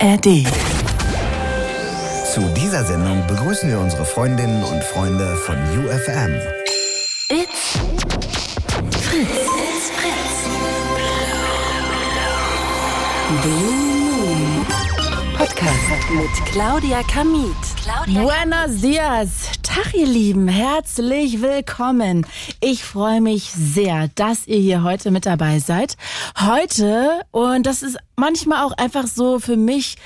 ARD. Zu dieser Sendung begrüßen wir unsere Freundinnen und Freunde von UFM. It's Fritz. It's Fritz. Blue Moon Podcast mit Claudia Kamit. Claudia Buenos dias. Tag, ihr Lieben. Herzlich willkommen. Ich freue mich sehr, dass ihr hier heute mit dabei seid. Heute, und das ist manchmal auch einfach so für mich,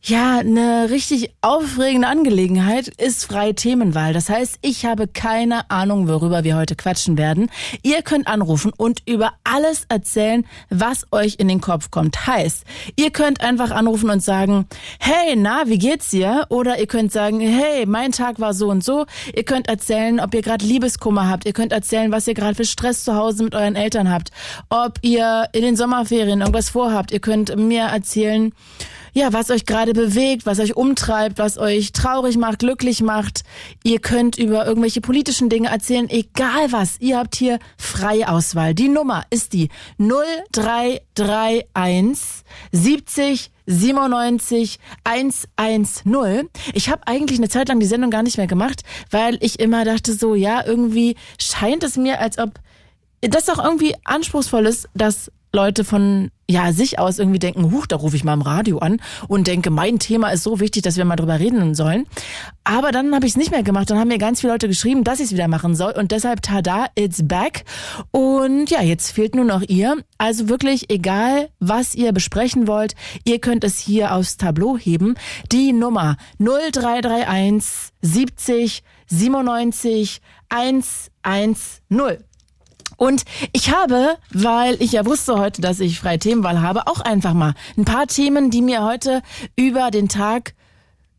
ja, eine richtig aufregende Angelegenheit ist freie Themenwahl. Das heißt, ich habe keine Ahnung, worüber wir heute quatschen werden. Ihr könnt anrufen und über alles erzählen, was euch in den Kopf kommt. Heißt, ihr könnt einfach anrufen und sagen, hey, na, wie geht's dir? Oder ihr könnt sagen, hey, mein Tag war so und so. Ihr könnt erzählen, ob ihr gerade Liebeskummer habt. Ihr könnt erzählen, was ihr gerade für Stress zu Hause mit euren Eltern habt. Ob ihr in den Sommerferien irgendwas vorhabt. Ihr könnt mir erzählen, ja, was euch gerade bewegt, was euch umtreibt, was euch traurig macht, glücklich macht. Ihr könnt über irgendwelche politischen Dinge erzählen, egal was. Ihr habt hier freie Auswahl. Die Nummer ist die 0331 70 97 110. Ich habe eigentlich eine Zeit lang die Sendung gar nicht mehr gemacht, weil ich immer dachte so, ja, irgendwie scheint es mir, als ob das doch irgendwie anspruchsvoll ist, dass Leute von ja sich aus irgendwie denken, huch, da rufe ich mal im Radio an und denke, mein Thema ist so wichtig, dass wir mal drüber reden sollen. Aber dann habe ich es nicht mehr gemacht. Dann haben mir ganz viele Leute geschrieben, dass ich es wieder machen soll und deshalb tada, it's back. Und ja, jetzt fehlt nur noch ihr. Also wirklich egal, was ihr besprechen wollt, ihr könnt es hier aufs Tableau heben. Die Nummer 0331 70 97 110. Und ich habe, weil ich ja wusste heute, dass ich freie Themenwahl habe, auch einfach mal ein paar Themen, die mir heute über den Tag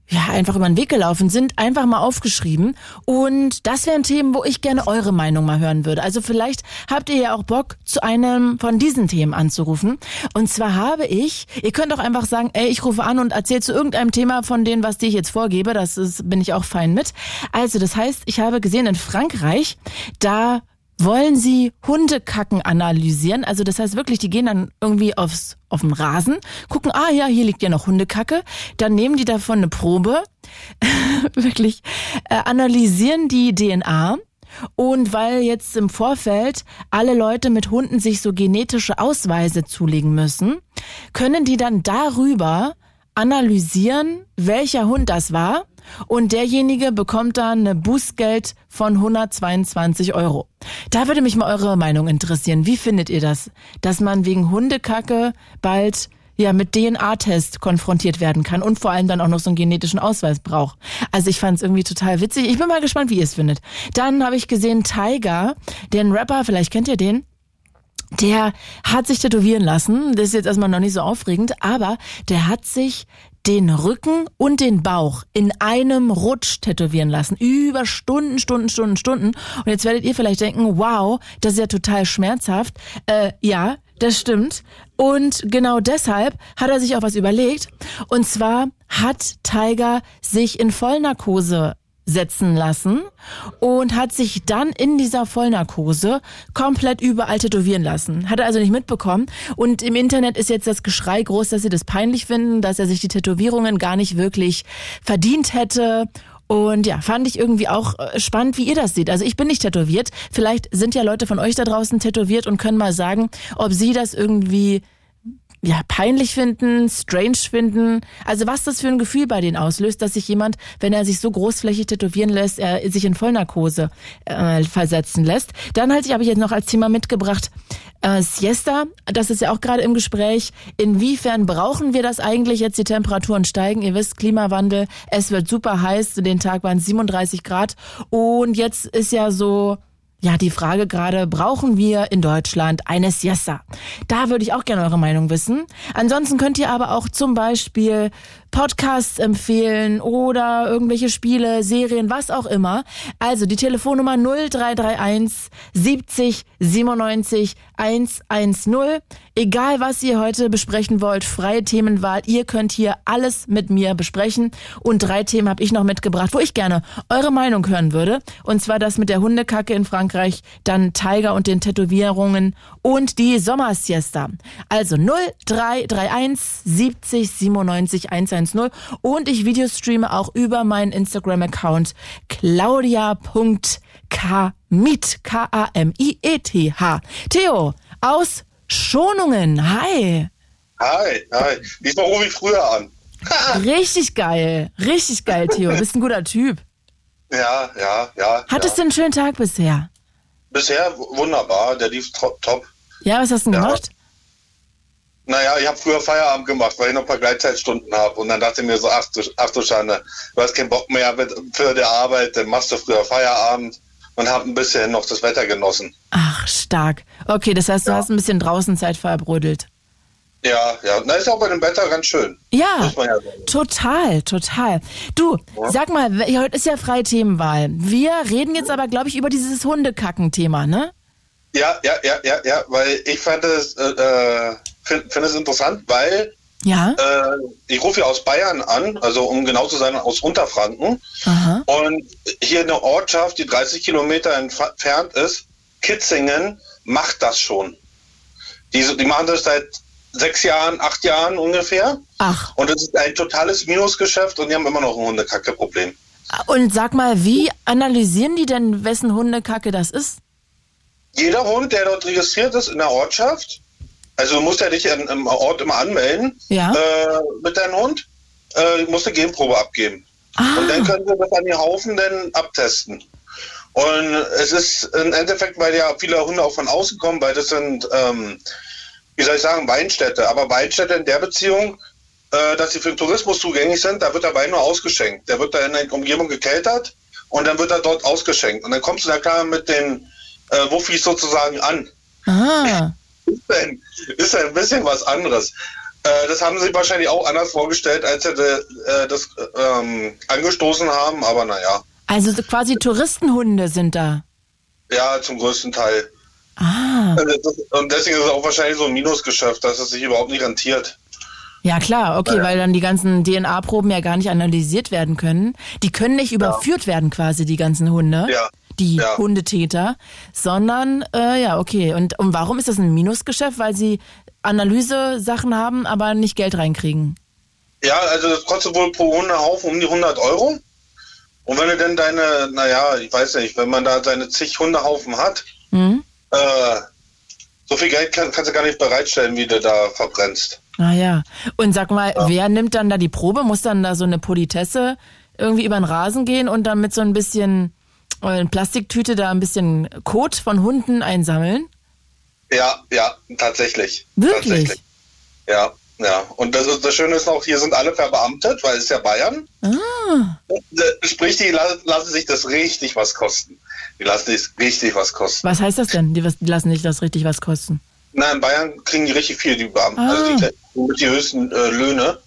ja, einfach über den Weg gelaufen sind, einfach mal aufgeschrieben. Und das wären Themen, wo ich gerne eure Meinung mal hören würde. Also vielleicht habt ihr ja auch Bock, zu einem von diesen Themen anzurufen. Und zwar habe ich, ihr könnt auch einfach sagen, ey, ich rufe an und erzähle zu irgendeinem Thema von denen, was ich jetzt vorgebe. Das ist, bin ich auch fein mit. Also das heißt, ich habe gesehen in Frankreich, da wollen sie Hundekacken analysieren. Also das heißt wirklich, die gehen dann irgendwie aufs, auf den Rasen, gucken, ah ja, hier liegt ja noch Hundekacke. Dann nehmen die davon eine Probe, wirklich, äh, analysieren die DNA. Und weil jetzt im Vorfeld alle Leute mit Hunden sich so genetische Ausweise zulegen müssen, können die dann darüber analysieren, welcher Hund das war und derjenige bekommt dann eine Bußgeld von 122 Euro. Da würde mich mal eure Meinung interessieren. Wie findet ihr das, dass man wegen Hundekacke bald ja mit DNA-Test konfrontiert werden kann und vor allem dann auch noch so einen genetischen Ausweis braucht. Also ich fand es irgendwie total witzig. Ich bin mal gespannt, wie ihr es findet. Dann habe ich gesehen Tiger, den Rapper, vielleicht kennt ihr den. Der hat sich tätowieren lassen. Das ist jetzt erstmal noch nicht so aufregend, aber der hat sich den Rücken und den Bauch in einem Rutsch tätowieren lassen. Über Stunden, Stunden, Stunden, Stunden. Und jetzt werdet ihr vielleicht denken, wow, das ist ja total schmerzhaft. Äh, ja, das stimmt. Und genau deshalb hat er sich auch was überlegt. Und zwar hat Tiger sich in Vollnarkose setzen lassen und hat sich dann in dieser Vollnarkose komplett überall tätowieren lassen. Hat er also nicht mitbekommen. Und im Internet ist jetzt das Geschrei groß, dass sie das peinlich finden, dass er sich die Tätowierungen gar nicht wirklich verdient hätte. Und ja, fand ich irgendwie auch äh, spannend, wie ihr das seht. Also ich bin nicht tätowiert. Vielleicht sind ja Leute von euch da draußen tätowiert und können mal sagen, ob sie das irgendwie ja, peinlich finden, strange finden. Also was das für ein Gefühl bei denen auslöst, dass sich jemand, wenn er sich so großflächig tätowieren lässt, er sich in Vollnarkose äh, versetzen lässt. Dann halt, habe ich jetzt noch als Thema mitgebracht, äh, Siesta, das ist ja auch gerade im Gespräch. Inwiefern brauchen wir das eigentlich jetzt? Die Temperaturen steigen. Ihr wisst, Klimawandel, es wird super heiß. Den Tag waren 37 Grad. Und jetzt ist ja so ja, die Frage gerade, brauchen wir in Deutschland eine Siesta? Da würde ich auch gerne eure Meinung wissen. Ansonsten könnt ihr aber auch zum Beispiel Podcasts empfehlen oder irgendwelche Spiele, Serien, was auch immer. Also die Telefonnummer 0331 70 97 110. Egal was ihr heute besprechen wollt, freie Themenwahl, ihr könnt hier alles mit mir besprechen. Und drei Themen habe ich noch mitgebracht, wo ich gerne eure Meinung hören würde. Und zwar das mit der Hundekacke in Frankreich dann Tiger und den Tätowierungen und die Sommersiesta. Also 0331 70 97 110 und ich Videostreame auch über meinen Instagram-Account claudia.kamit, K-A-M-I-E-T-H. Theo, aus Schonungen, hi. Hi, hi. Diesmal rufe ich früher an. Richtig geil, richtig geil, Theo. Bist ein guter Typ. Ja, ja, ja. Hattest ja. du einen schönen Tag bisher? Bisher wunderbar, der lief top. Ja, was hast du denn Ja. gemacht? Naja, ich habe früher Feierabend gemacht, weil ich noch ein paar Gleitzeitstunden habe. Und dann dachte ich mir so, ach du, ach du Schande, du hast keinen Bock mehr für die Arbeit, dann machst du früher Feierabend und hab ein bisschen noch das Wetter genossen. Ach, stark. Okay, das heißt, du Ja. hast ein bisschen draußen Zeit verbrödelt. Ja, ja. Na, ist auch bei dem Wetter ganz schön. Ja, ja total, total. Du, sag mal, heute ist ja freie Themenwahl. Wir reden jetzt aber, glaube ich, über dieses Hundekacken-Thema, ne? Ja, ja, ja, ja, ja, weil ich fand es, äh, äh, finde find es interessant, weil Ja. äh, ich rufe ja aus Bayern an, also um genau zu sein, aus Unterfranken. Aha. Und hier eine Ortschaft, die 30 Kilometer entf- entfernt ist, Kitzingen, macht das schon. Die, die machen das seit sechs Jahren, acht Jahren ungefähr. Ach, Und es ist ein totales Minusgeschäft und die haben immer noch ein Hundekacke-Problem. und sag mal, wie analysieren die denn, wessen Hundekacke das ist? Jeder Hund, der dort registriert ist in der Ortschaft, also du musst ja dich im Ort immer anmelden Ja. äh, mit deinem Hund, äh, musst eine Genprobe abgeben. Und dann Ah, können sie das an die Haufen dann abtesten. Und es ist im Endeffekt, weil ja viele Hunde auch von außen kommen, weil das sind, ähm, wie soll ich sagen, Weinstädte. Aber Weinstädte in der Beziehung, äh, dass sie für den Tourismus zugänglich sind, da wird der Wein nur ausgeschenkt. Der wird da in der Umgebung gekeltert und dann wird er dort ausgeschenkt. Und dann kommst du da klar mit den äh, Wuffis sozusagen an. ah. Ist ein, ist ein bisschen was anderes. Äh, das haben sie wahrscheinlich auch anders vorgestellt, als sie äh, das ähm, angestoßen haben, aber naja. Also so quasi Touristenhunde sind da. Ja, zum größten Teil. Ah, Also Und deswegen ist es auch wahrscheinlich so ein Minusgeschäft, dass es sich überhaupt nicht rentiert. ja klar, okay, Ja. weil dann die ganzen DNA-Proben ja gar nicht analysiert werden können. Die können nicht überführt werden quasi, die ganzen Hunde. Ja. Die Ja. Hundetäter, sondern, äh, ja, okay. Und, und warum ist das ein Minusgeschäft? Weil sie Analyse-Sachen haben, aber nicht Geld reinkriegen. Ja, also das kostet wohl pro Hundehaufen um die 100 Euro. Und wenn du denn deine, naja, ich weiß nicht, wenn man da seine zig Hundehaufen hat, Hm? äh, so viel Geld kann, kannst du gar nicht bereitstellen, wie du da verbrennst. Ah ja. Und sag mal, wer nimmt dann da die Probe? Muss dann da so eine Politesse irgendwie über den Rasen gehen und dann mit so ein bisschen äh, Plastiktüte da ein bisschen Kot von Hunden einsammeln? Ja, ja, tatsächlich. Wirklich? Tatsächlich. Ja, ja. Und das, ist, das Schöne ist noch, hier sind alle verbeamtet, weil es ist ja Bayern. Ah. Und, äh, Sprich, die la- lassen sich das richtig was kosten. Die lassen sich richtig was kosten. Was heißt das denn? Die, was- die lassen nicht das richtig was kosten. Na, in Bayern kriegen die richtig viel, die Beamten. Ah. Also die mit die höchsten äh, Löhne.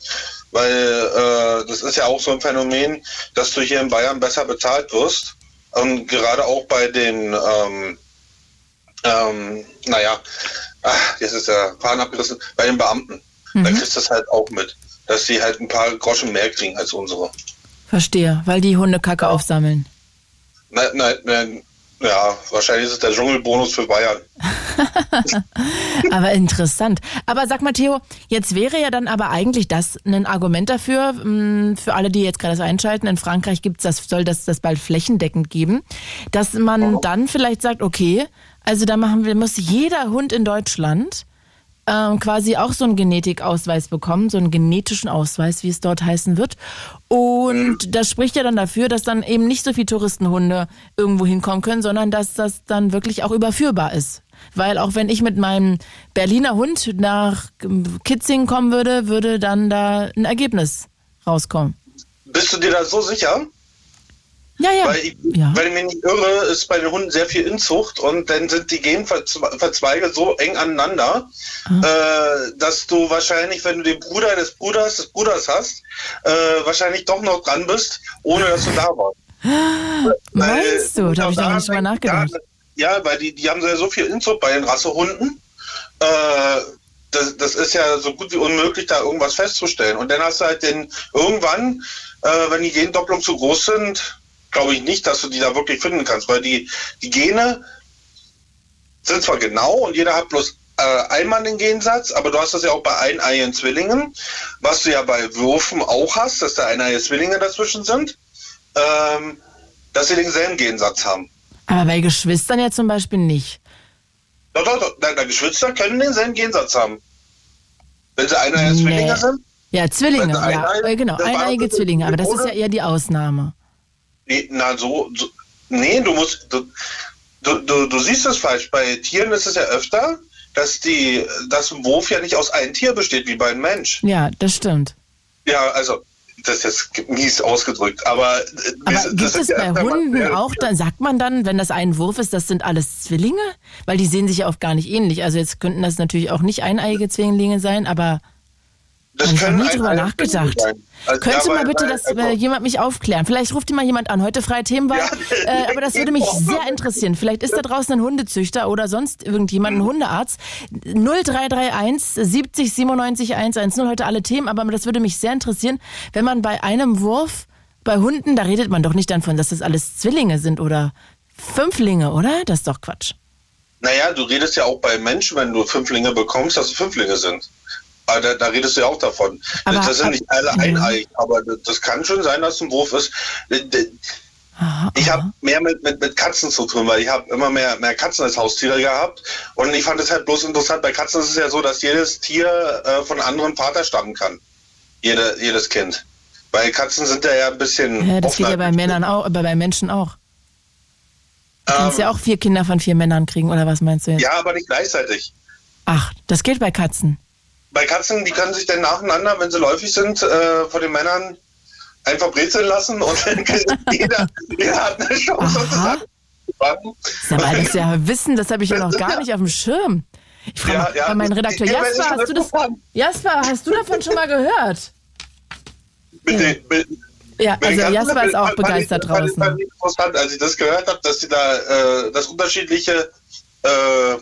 Weil äh, das ist ja auch so ein Phänomen, dass du hier in Bayern besser bezahlt wirst. Und gerade auch bei den, ähm, ähm, naja, ach, jetzt ist der Faden abgerissen, bei den Beamten. Da kriegst du das halt auch mit, dass die halt ein paar Groschen mehr kriegen als unsere. Verstehe, weil die Hundekacke aufsammeln. Nein, nein, nein, ja, wahrscheinlich ist es der Dschungelbonus für Bayern. Aber interessant. Aber sag mal, Theo, jetzt wäre ja dann aber eigentlich das ein Argument dafür, mh, für alle, die jetzt gerade das einschalten, in Frankreich gibt's das, soll das, das bald flächendeckend geben, dass man dann vielleicht sagt, okay, also da machen wir, muss jeder Hund in Deutschland ähm, quasi auch so einen Genetikausweis bekommen, so einen genetischen Ausweis, wie es dort heißen wird. Und das spricht ja dann dafür, dass dann eben nicht so viele Touristenhunde irgendwo hinkommen können, sondern dass das dann wirklich auch überführbar ist. Weil auch wenn ich mit meinem Berliner Hund nach Kitzingen kommen würde, würde dann da ein Ergebnis rauskommen. Bist du dir da so sicher? Ja, ja. Weil ich, ja. weil ich mich nicht irre, ist bei den Hunden sehr viel Inzucht und dann sind die Genverzweige so eng aneinander, Ah. äh, dass du wahrscheinlich, wenn du den Bruder des Bruders des Bruders hast, äh, wahrscheinlich doch noch dran bist, ohne dass du da warst. Meinst du? Da habe ich noch nicht drüber Ja, nachgedacht. Ja, weil die, die haben ja so viel Inzucht bei den Rassehunden. Äh, das, das ist ja so gut wie unmöglich, da irgendwas festzustellen. Und dann hast du halt den irgendwann, äh, wenn die Gendopplung zu groß sind, glaube ich nicht, dass du die da wirklich finden kannst, weil die, die Gene sind zwar genau und jeder hat bloß äh, einmal den Gegensatz, aber du hast das ja auch bei eineiigen Zwillingen, was du ja bei Würfen auch hast, dass da eineiige Zwillinge dazwischen sind, ähm, dass sie denselben Gegensatz haben. Aber bei Geschwistern ja zum Beispiel nicht. Doch, doch, doch, deine Geschwister können denselben Gegensatz haben. Wenn sie eineiige Nee. Zwillinge sind, Ja, Zwillinge, ja, eineige- äh, genau, eineige Zwillinge, aber das ist ja eher die Ausnahme. Nee, na so, so nee, du musst, du, du, du, du siehst es falsch. Bei Tieren ist es ja öfter, dass die, dass ein Wurf ja nicht aus einem Tier besteht, wie bei einem Mensch. Ja, das stimmt. Ja, also, das ist jetzt mies ausgedrückt, aber, äh, Aber das- das gibt sind es bei Hunden ja, auch, dann sagt man dann, wenn das ein Wurf ist, das sind alles Zwillinge? Weil die sehen sich ja oft gar nicht ähnlich. Also jetzt könnten das natürlich auch nicht eineiige Zwillinge sein, aber Das Habe ich noch nie drüber nachgedacht. Also, ja, du mal bitte das, äh, jemand mich aufklären? Vielleicht ruft dir mal jemand an. Heute freie Themenwahl. Ja, äh, aber das würde mich sehr interessieren. Vielleicht ist da draußen ein Hundezüchter oder sonst irgendjemand, ein Hundearzt. 0331 70 97 110. Heute alle Themen, aber das würde mich sehr interessieren, wenn man bei einem Wurf bei Hunden, da redet man doch nicht dann von, dass das alles Zwillinge sind oder Fünflinge, oder? Das ist doch Quatsch. Naja, du redest ja auch bei Menschen, wenn du Fünflinge bekommst, dass es Fünflinge sind. Aber da, da redest du ja auch davon. Aber- das sind nicht alle eineig, aber das, kann schon sein, dass es ein Wurf ist. Ich habe mehr mit, mit, mit Katzen zu tun, weil ich habe immer mehr, mehr Katzen als Haustiere gehabt. Und ich fand es halt bloß interessant, bei Katzen ist es ja so, dass jedes Tier äh, von einem anderen Vater stammen kann. Jede, jedes Kind. Weil Katzen sind ja, ja ein bisschen. Ja, das geht ja bei Männern auch, aber bei Menschen auch. Du Ähm, kannst ja auch vier Kinder von vier Männern kriegen, oder was meinst du jetzt? Ja, aber nicht gleichzeitig. Ach, das geht bei Katzen. Bei Katzen, die können sich dann nacheinander, wenn sie läufig sind, äh, von den Männern einfach brezeln lassen und jeder, jeder hat eine Chance, das Sag mal, das ist ja Wissen, das habe ich ja noch gar nicht auf dem Schirm. Ich frage Ja, mal, ja, meinen Redakteur. Jasper, hast du das? Jasper, hast du davon schon mal gehört? mit den, mit, Ja, also Jasper ist auch begeistert fand ich- fand draußen. interessant, als ich das gehört habe, dass die da, äh, dass unterschiedliche äh,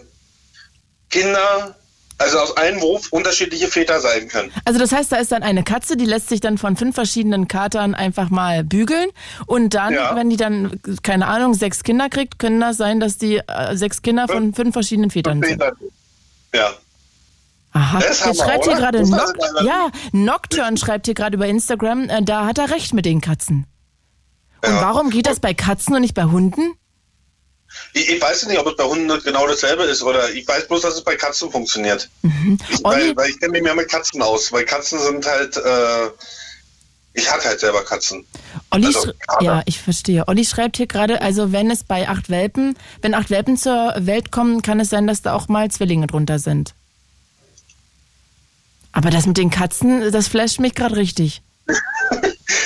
Kinder, also aus einem Wurf unterschiedliche Väter sein können. Also das heißt, da ist dann eine Katze, die lässt sich dann von fünf verschiedenen Katern einfach mal bügeln und dann, Ja. wenn die dann, keine Ahnung, sechs Kinder kriegt, können das sein, dass die äh, sechs Kinder von fünf verschiedenen Vätern sind. Väter. Ja. Aha, Das Hammer, schreibt hier gerade Noc ja, Nocturne schreibt hier gerade über Instagram, äh, da hat er recht mit den Katzen. Und Ja. warum geht das bei Katzen und nicht bei Hunden? Ich, ich weiß nicht, ob es bei Hunden genau dasselbe ist oder ich weiß bloß, dass es bei Katzen funktioniert. Mhm. Weil, weil ich kenne mich mehr mit Katzen aus, weil Katzen sind halt, äh, ich hatte halt selber Katzen. Olli, Also, ja, ich verstehe. Olli schreibt hier gerade, also wenn es bei acht Welpen, wenn acht Welpen zur Welt kommen, kann es sein, dass da auch mal Zwillinge drunter sind. Aber das mit den Katzen, das flasht mich gerade richtig.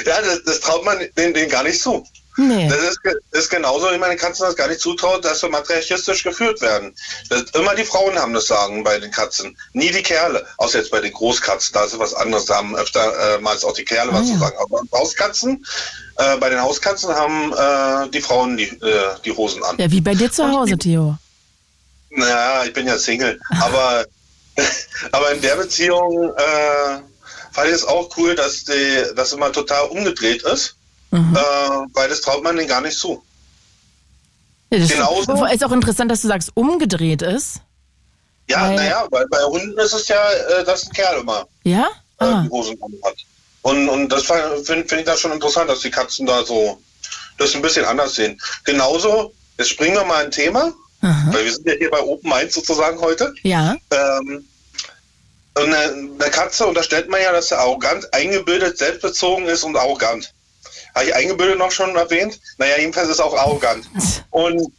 Ja, das, das traut man denen, denen gar nicht zu. Nee. Das ist, ist genauso, wie meine Katzen das gar nicht zutraut, dass wir matriarchistisch geführt werden. Das, immer die Frauen haben das Sagen bei den Katzen, nie die Kerle. Außer jetzt bei den Großkatzen, da ist was anderes, da haben öfter äh, mal auch die Kerle Ah, was ja. zu sagen. Aber Hauskatzen, äh, bei den Hauskatzen haben äh, die Frauen die, äh, die Hosen an. Ja, wie bei dir zu Hause, Theo. Naja, ich bin ja Single. Aber, aber in der Beziehung äh, fand ich es auch cool, dass die, das immer total umgedreht ist. Mhm. Äh, weil das traut man denen gar nicht zu. Ja, das Genauso. ist auch interessant, dass du sagst, umgedreht ist. Ja, naja, weil bei Hunden ist es ja, äh, dass ein Kerl immer Ja? äh, Ah. die Hosen hat. Und, und das finde find ich da schon interessant, dass die Katzen da so das ein bisschen anders sehen. Genauso, jetzt springen wir mal ein Thema, Aha. weil wir sind ja hier bei Open Mind sozusagen heute. Ja. Ähm, und eine, eine Katze unterstellt man ja, dass sie arrogant, eingebildet, selbstbezogen ist und arrogant. Habe ich eingebildet noch schon erwähnt? Naja, jedenfalls ist auch arrogant. Und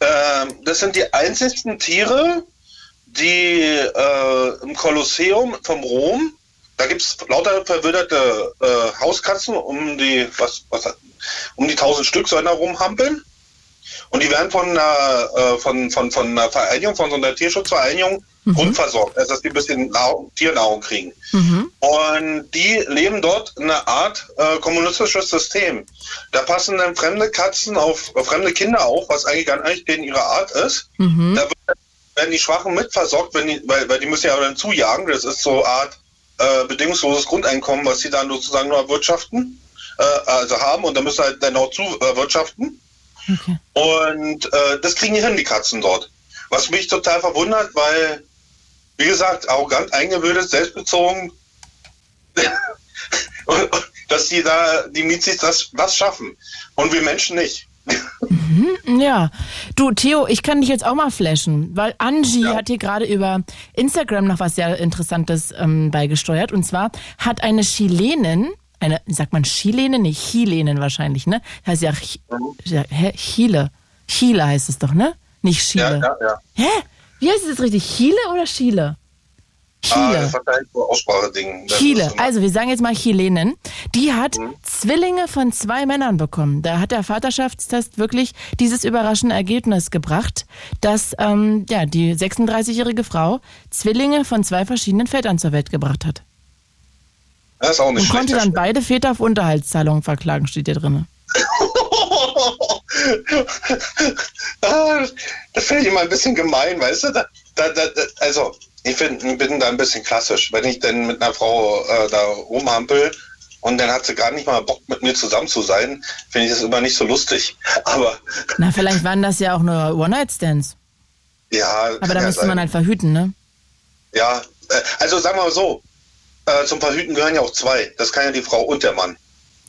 ähm, das sind die einzigsten Tiere, die äh, im Kolosseum vom Rom, da gibt es lauter verwilderte äh, Hauskatzen, um die, was, was, um die tausend Stück sollen da rumhampeln. Und die werden von einer, äh, von, von, von einer Vereinigung, von so einer Tierschutzvereinigung grundversorgt, also dass die ein bisschen Nahrung, Tiernahrung kriegen. Mhm. Und die leben dort in einer Art äh, kommunistisches System. Da passen dann fremde Katzen auf, auf fremde Kinder auf, was eigentlich gar nicht denen ihre Art ist. Mhm. Da werden die Schwachen mitversorgt, wenn die, weil, weil die müssen ja dann zujagen. Das ist so eine Art äh, bedingungsloses Grundeinkommen, was sie dann sozusagen nur erwirtschaften. äh, also haben und dann müssen halt dann auch zuwirtschaften. Okay. Und äh, das kriegen die hin, die Katzen dort. Was mich total verwundert, weil, wie gesagt, arrogant, eingebildet, selbstbezogen, dass die da, die Mizis das, das schaffen. Und wir Menschen nicht. Mhm, ja. Du, Theo, ich kann dich jetzt auch mal flashen, weil Angie ja. hat hier gerade über Instagram noch was sehr Interessantes ähm, beigesteuert. Und zwar hat eine Chilenin, eine, sagt man Chilene? Nee, Chilenin wahrscheinlich, ne? Heißt ja, ja Chile. Chile heißt es doch, ne? Nicht Chile. Ja, ja, ja. Hä? Wie heißt es jetzt richtig? Chile oder Chile? Chile. Ah, das hat halt so Ausspracheding. Chile. Also wir sagen jetzt mal Chilenen. Die hat mhm. Zwillinge von zwei Männern bekommen. Da hat der Vaterschaftstest wirklich dieses überraschende Ergebnis gebracht, dass ähm, ja, die 36-jährige Frau Zwillinge von zwei verschiedenen Vätern zur Welt gebracht hat. Das ist auch nicht Und konnte dann beide Väter auf Unterhaltszahlungen verklagen, steht hier drin. Ah, das finde ich immer ein bisschen gemein, weißt du? Da, da, da, also ich find, bin da ein bisschen klassisch. Wenn ich denn mit einer Frau äh, da rumhampel und dann hat sie gar nicht mal Bock, mit mir zusammen zu sein, finde ich das immer nicht so lustig. Aber. Na, vielleicht waren das ja auch nur One-Night-Stands. Ja. Aber da ja müsste man halt verhüten, ne? Ja, äh, also sagen wir mal so, äh, zum Verhüten gehören ja auch zwei. Das kann ja die Frau und der Mann.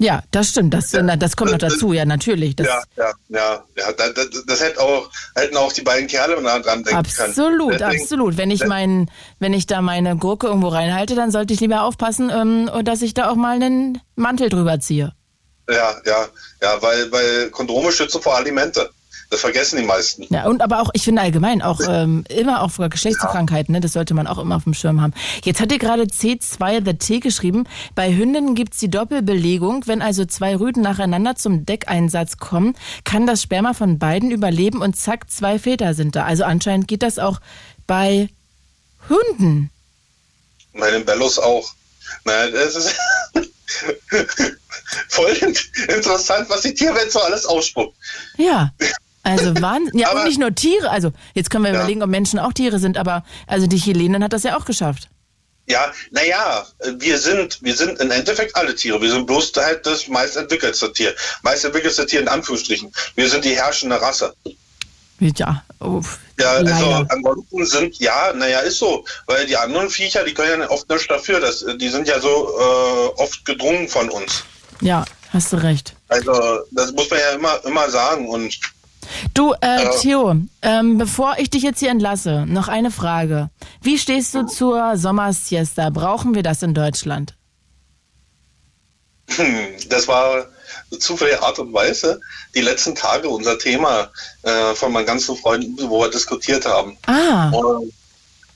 Ja, das stimmt. Das, ja. das kommt noch dazu, ja, natürlich. Das ja, ja, ja. ja das, das, das hätte auch, hätten auch die beiden Kerle dran denken absolut, können. Absolut, absolut. Wenn ich mein, wenn ich da meine Gurke irgendwo reinhalte, dann sollte ich lieber aufpassen, ähm, dass ich da auch mal einen Mantel drüber ziehe. Ja, ja, ja, weil, weil Kondome schützen vor Alimente. Das vergessen die meisten. Ja, und aber auch, ich finde allgemein auch ähm, immer auch vor Geschlechtskrankheiten, ne, das sollte man auch immer auf dem Schirm haben. Jetzt hat ihr gerade C2 The T geschrieben. Bei Hündinnen gibt's die Doppelbelegung. Wenn also zwei Rüden nacheinander zum Deckeinsatz kommen, kann das Sperma von beiden überleben und zack, zwei Väter sind da. Also anscheinend geht das auch bei Hunden. Bei den Bellos auch. Naja, das ist voll interessant, was die Tierwelt so alles ausspuckt. Ja. Also Wahnsinn. Ja, aber, und nicht nur Tiere. Also jetzt können wir ja. überlegen, ob Menschen auch Tiere sind, aber also die Chilenin hat das ja auch geschafft. Ja, naja, wir sind, wir sind im Endeffekt alle Tiere. Wir sind bloß halt das meist entwickelste Tier. Meist entwickelste Tier in Anführungsstrichen. Wir sind die herrschende Rasse. Ja, uff. Ja, also ansonsten sind, ja, naja, ist so. Weil die anderen Viecher, die können ja oft nichts dafür. Das, die sind ja so äh, oft gedrungen von uns. Ja, hast du recht. Also, das muss man ja immer, immer sagen. Und Du, äh, Theo, ähm, bevor ich dich jetzt hier entlasse, noch eine Frage. Wie stehst du zur Sommersiesta? Brauchen wir das in Deutschland? Das war zufällige Art und Weise die letzten Tage unser Thema äh, von meinen ganzen Freunden, wo wir diskutiert haben. Ah. Und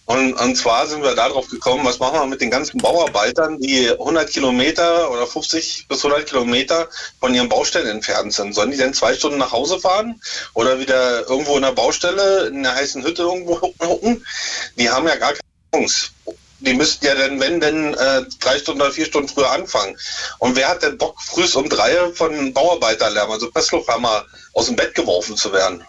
und, und zwar sind wir darauf gekommen, was machen wir mit den ganzen Bauarbeitern, die 100 Kilometer oder 50 bis 100 Kilometer von ihren Baustellen entfernt sind. Sollen die denn zwei Stunden nach Hause fahren oder wieder irgendwo in der Baustelle, in der heißen Hütte irgendwo gucken? Die haben ja gar keine Chance. Die müssten ja dann, wenn denn, äh, drei Stunden oder vier Stunden früher anfangen. Und wer hat denn Bock, früh um drei von Bauarbeiterlärm, also Presslufthammer, aus dem Bett geworfen zu werden?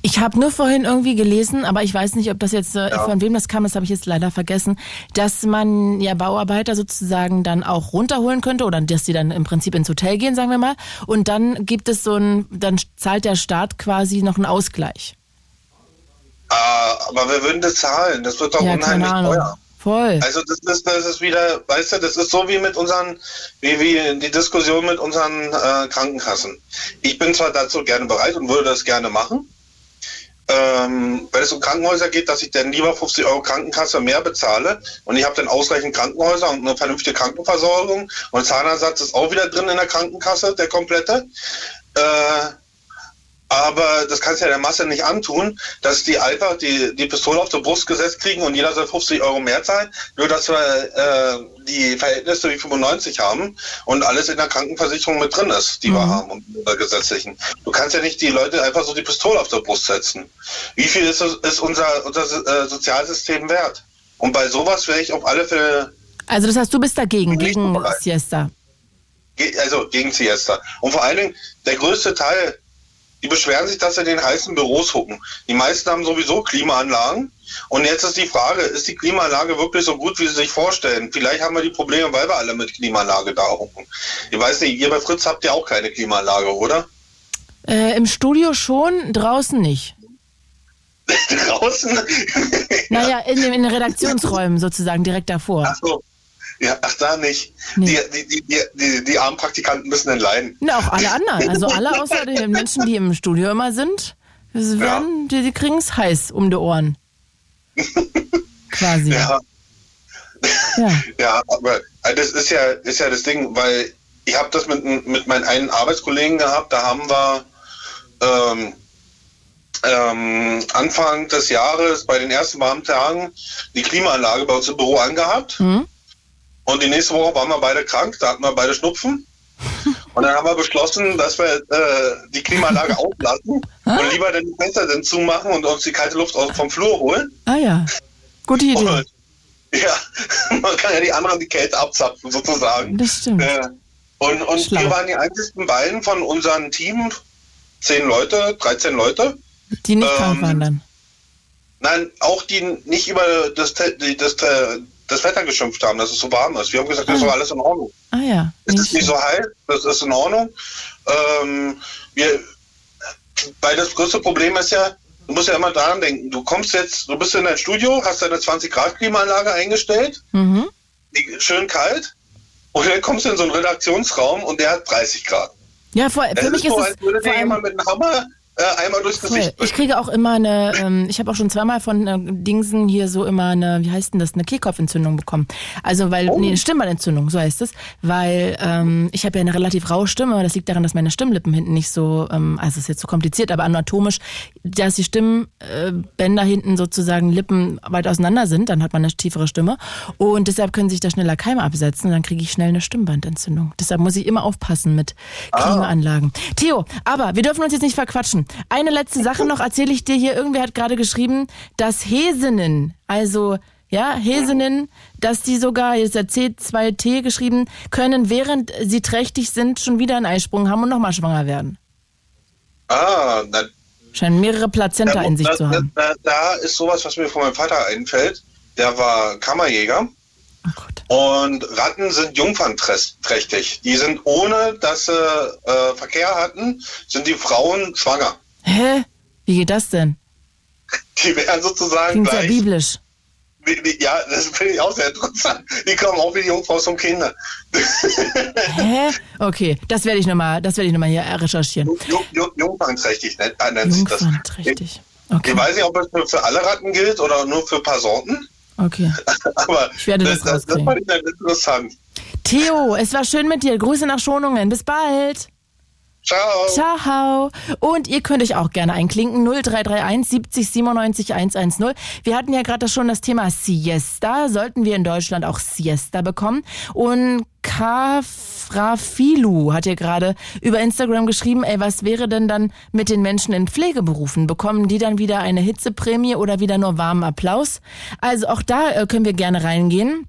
Ich habe nur vorhin irgendwie gelesen, aber ich weiß nicht, ob das jetzt äh, ja. von wem das kam, das habe ich jetzt leider vergessen, dass man ja Bauarbeiter sozusagen dann auch runterholen könnte oder dass die dann im Prinzip ins Hotel gehen, sagen wir mal, und dann gibt es so ein, dann zahlt der Staat quasi noch einen Ausgleich. Ah, aber wer würden das zahlen? Das wird doch ja, unheimlich teuer. Voll. Also das ist, das ist wieder, weißt du, das ist so wie mit unseren, wie, wie die Diskussion mit unseren äh, Krankenkassen. Ich bin zwar dazu gerne bereit und würde das gerne machen, ähm, wenn es um Krankenhäuser geht, dass ich dann lieber 50 Euro Krankenkasse mehr bezahle und ich habe dann ausreichend Krankenhäuser und eine vernünftige Krankenversorgung und Zahnersatz ist auch wieder drin in der Krankenkasse, der komplette. Äh, aber das kannst du ja der Masse nicht antun, dass die einfach die, die Pistole auf die Brust gesetzt kriegen und jeder soll 50 Euro mehr zahlen, nur dass wir äh, die Verhältnisse wie 95 haben und alles in der Krankenversicherung mit drin ist, die mhm. wir haben und in der gesetzlichen. Du kannst ja nicht die Leute einfach so die Pistole auf der Brust setzen. Wie viel ist, ist unser, unser äh, Sozialsystem wert? Und bei sowas wäre ich auf alle Fälle. Also das heißt, du bist dagegen, gegen Siesta. Also gegen Siesta. Und vor allen Dingen, der größte Teil die beschweren sich, dass sie in den heißen Büros hucken. Die meisten haben sowieso Klimaanlagen. Und jetzt ist die Frage, ist die Klimaanlage wirklich so gut, wie sie sich vorstellen? Vielleicht haben wir die Probleme, weil wir alle mit Klimaanlage da hucken. Ich weiß nicht, ihr bei Fritz habt ja auch keine Klimaanlage, oder? Äh, Im Studio schon, draußen nicht. Draußen? Naja, in, den- in den Redaktionsräumen sozusagen, direkt davor. Ach so. Ja, ach da nicht. Nee. Die, die, die, die, die armen Praktikanten müssen dann leiden. Na, auch alle anderen. Also alle außer den Menschen, die im Studio immer sind, werden, die, die kriegen es heiß um die Ohren. Quasi. Ja, Ja. ja, aber äh, das ist ja, ist ja das Ding, weil ich habe das mit, mit meinen einen Arbeitskollegen gehabt, da haben wir ähm, ähm, Anfang des Jahres bei den ersten warmen Tagen die Klimaanlage bei uns im Büro angehabt. Hm? Und die nächste Woche waren wir beide krank, da hatten wir beide Schnupfen. Und dann haben wir beschlossen, dass wir äh, die Klimaanlage auslassen und lieber den Fenster dann zumachen und uns die kalte Luft vom Flur holen. Ah ja. Gute Idee. Und, ja, man kann ja die anderen die Kälte abzapfen, sozusagen. Das stimmt. Äh, und und Schlau. wir waren die einzigen beiden von unserem Team, zehn Leute, 13 Leute. Die nicht ähm, krank waren dann. Nein, auch die nicht über das, das, das Wetter geschimpft haben, dass es so warm ist. Wir haben gesagt, das ist doch alles in Ordnung. Ah ja. Es ist nicht so heiß, das ist in Ordnung. Ähm, wir, weil das größte Problem ist ja, du musst ja immer daran denken, du kommst jetzt, du bist in dein Studio, hast deine 20 Grad Klimaanlage eingestellt, Mhm. schön kalt, und dann kommst du in so einen Redaktionsraum und der hat 30 Grad. Ja, vor, Es für mich ist ist so, es als würde vor allem jemand mit einem Hammer äh, einmal durchs. Gesicht Ich kriege auch immer eine, ähm, ich habe auch schon zweimal von äh, Dingsen hier so immer eine, wie heißt denn das, eine Kehlkopfentzündung bekommen. Also weil, Oh. nee, eine Stimmbandentzündung, so heißt es. Weil ähm, ich habe ja eine relativ raue Stimme, das liegt daran, dass meine Stimmlippen hinten nicht so, ähm, also ist jetzt so kompliziert, aber anatomisch, dass die Stimmbänder hinten sozusagen Lippen weit auseinander sind, dann hat man eine tiefere Stimme. Und deshalb können sich da schneller Keime absetzen und dann kriege ich schnell eine Stimmbandentzündung. Deshalb muss ich immer aufpassen mit Klimaanlagen. Theo, aber wir dürfen uns jetzt nicht verquatschen. Eine letzte Sache noch erzähle ich dir hier. Irgendwer hat gerade geschrieben, dass Hesinnen, also ja, Hesinnen, dass die sogar, jetzt hat C2T geschrieben, können, während sie trächtig sind, schon wieder einen Eisprung haben und nochmal schwanger werden. Ah, na, Scheinen mehrere Plazenta in sich da, zu haben. Da, da ist sowas, was mir von meinem Vater einfällt. Der war Kammerjäger. Oh. Und Ratten sind jungfernträchtig. Die sind ohne, dass sie äh, Verkehr hatten, sind die Frauen schwanger. Hä? Wie geht das denn? Die werden sozusagen Klingt sehr gleich. biblisch. Die, die, ja, das finde ich auch sehr interessant. Die kommen auch wie die Jungfrau zum Kinder. Hä? Okay, das werde ich nochmal, das werde ich noch mal hier recherchieren. Jung, jung, nennt, äh, nennt sich das. Jungfernträchtig. Okay, Ich weiß nicht, ob es nur für alle Ratten gilt oder nur für ein paar Sorten. okay. Aber Ich werde das das, das fand ich dann interessant. Theo, es war schön mit dir. Grüße nach Schonungen. Bis bald. Ciao. Ciao. Und ihr könnt euch auch gerne einklinken. 0331 70 97 110. Wir hatten ja gerade schon das Thema Siesta. Sollten wir in Deutschland auch Siesta bekommen? Und Kafrafilu hat ja gerade über Instagram geschrieben, ey, was wäre denn dann mit den Menschen in Pflegeberufen? Bekommen die dann wieder eine Hitzeprämie oder wieder nur warmen Applaus? Also auch da äh, können wir gerne reingehen.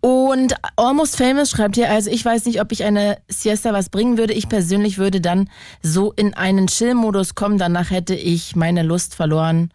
Und Almost Famous schreibt hier, also ich weiß nicht, ob ich eine Siesta was bringen würde. Ich persönlich würde dann so in einen Chill-Modus kommen. Danach hätte ich meine Lust verloren.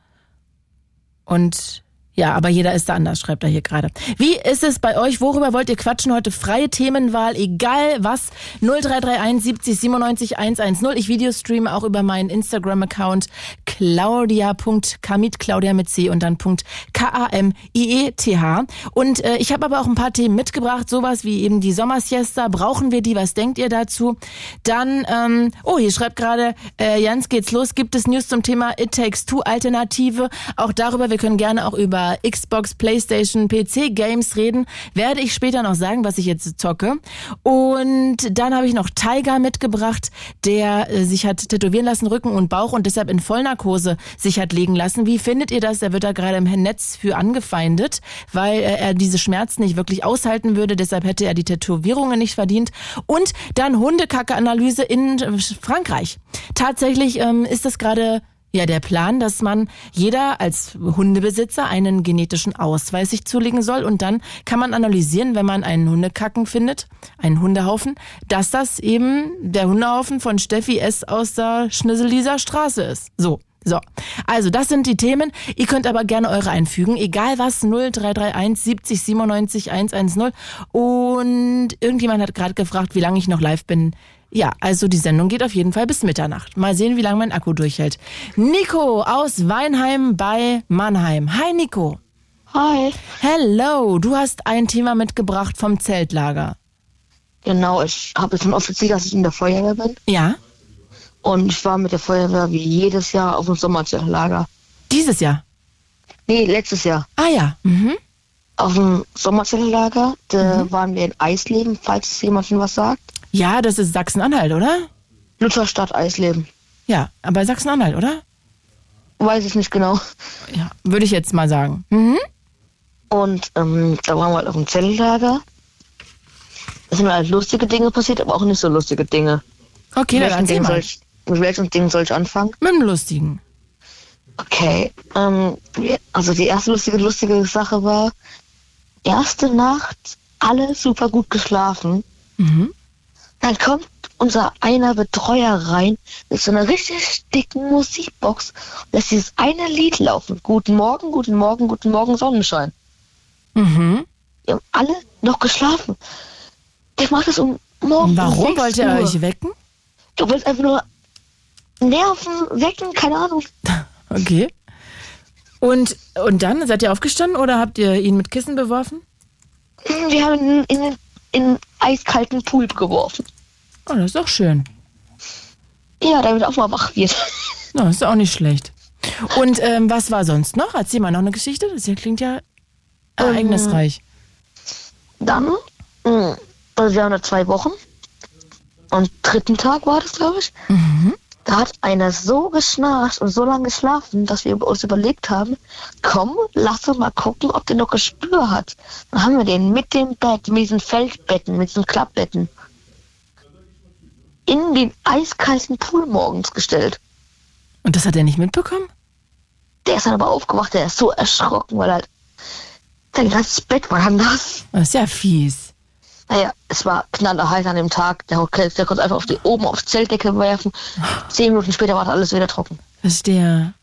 Und ja, aber jeder ist da anders, schreibt er hier gerade. Wie ist es bei euch? Worüber wollt ihr quatschen heute? Freie Themenwahl, egal was. 0331 70 97 110. Ich Videostreame auch über meinen Instagram-Account claudia.kamit, Claudia mit C und dann Punkt K-A-M-I-E-T-H. Und äh, ich habe aber auch ein paar Themen mitgebracht, sowas wie eben die Sommersiesta. Brauchen wir die? Was denkt ihr dazu? Dann, ähm, oh, hier schreibt gerade, äh, Jans geht's los. Gibt es News zum Thema It Takes Two Alternative? Auch darüber, wir können gerne auch über Xbox, Playstation, PC Games reden. Werde ich später noch sagen, was ich jetzt zocke. Und dann habe ich noch Tiger mitgebracht, der äh, sich hat tätowieren lassen, Rücken und Bauch und deshalb in Vollnarkose sich hat legen lassen. Wie findet ihr das? Er wird da gerade im Netz für angefeindet, weil äh, er diese Schmerzen nicht wirklich aushalten würde. Deshalb hätte er die Tätowierungen nicht verdient. Und dann Hundekacke-Analyse in äh, Frankreich. Tatsächlich ähm, ist das gerade Ja, der Plan, dass man jeder als Hundebesitzer einen genetischen Ausweis sich zulegen soll und dann kann man analysieren, wenn man einen Hundekacken findet, einen Hundehaufen, dass das eben der Hundehaufen von Steffi S. aus der Schnisseliser Straße ist. So. So, also das sind die Themen. Ihr könnt aber gerne eure einfügen, egal was, 0331 70 97 110. Und irgendjemand hat gerade gefragt, wie lange ich noch live bin. Ja, also die Sendung geht auf jeden Fall bis Mitternacht. Mal sehen, wie lange mein Akku durchhält. Nico aus Weinheim bei Mannheim. Hi Nico. Hi. Hello, du hast ein Thema mitgebracht vom Zeltlager. Genau, ich habe schon offiziell, dass ich in der Feuerwehr bin. Ja, Und ich war mit der Feuerwehr wie jedes Jahr auf dem Sommerzeltlager. dieses Jahr. Nee, letztes Jahr. Ah ja. Mhm. Auf dem Sommerzeltlager, da waren wir in Eisleben, falls jemand schon was sagt. Ja, das ist Sachsen-Anhalt, oder? Lutherstadt Eisleben. Ja, aber Sachsen-Anhalt, oder? Weiß ich nicht genau. Ja, würde ich jetzt mal sagen. Mhm. Und ähm, da waren wir halt auf dem Zeltlager. Es sind halt lustige Dinge passiert, aber auch nicht so lustige Dinge. Okay, dann welchen erzähl Dingen soll mal. ich, mit welchem Ding soll ich anfangen? Mit dem Lustigen. Okay, ähm, also die erste lustige, lustige Sache war, erste Nacht, alle super gut geschlafen. Mhm. Dann kommt unser einer Betreuer rein mit so einer richtig dicken Musikbox und lässt dieses eine Lied laufen. Guten Morgen, guten Morgen, guten Morgen, Sonnenschein. Mhm. Wir haben alle noch geschlafen. Der macht das um morgen. Warum um 6 wollte er euch wecken? Du willst einfach nur nerven, wecken, keine Ahnung. Okay. Und, und dann, seid ihr aufgestanden oder habt ihr ihn mit Kissen beworfen? Wir haben ihn in, in, in einen eiskalten Pool geworfen. Oh, das ist doch schön. Ja, damit auch mal wach wird. Na, ist auch nicht schlecht. Und ähm, was war sonst noch? Erzähl mal noch eine Geschichte. Das hier klingt ja ereignisreich. Dann, mh, also wir haben da zwei Wochen. Am dritten Tag war das, glaube ich. Da hat einer so geschnarcht und so lange geschlafen, dass wir uns überlegt haben, komm, lass uns mal gucken, ob der noch Gespür hat. Dann haben wir den mit dem Bett, mit diesen Feldbetten, mit diesen Klappbetten, in den eiskalten Pool morgens gestellt. Und das hat er nicht mitbekommen? Der ist dann aber aufgewacht, der ist so erschrocken, weil halt sein ganzes Bett war nass. Das ist ja fies. Naja, es war knallerheiß an dem Tag. Der, der konnte einfach auf die, oben aufs Zeltdecke werfen. Zehn Minuten später war alles wieder trocken. Verstehe.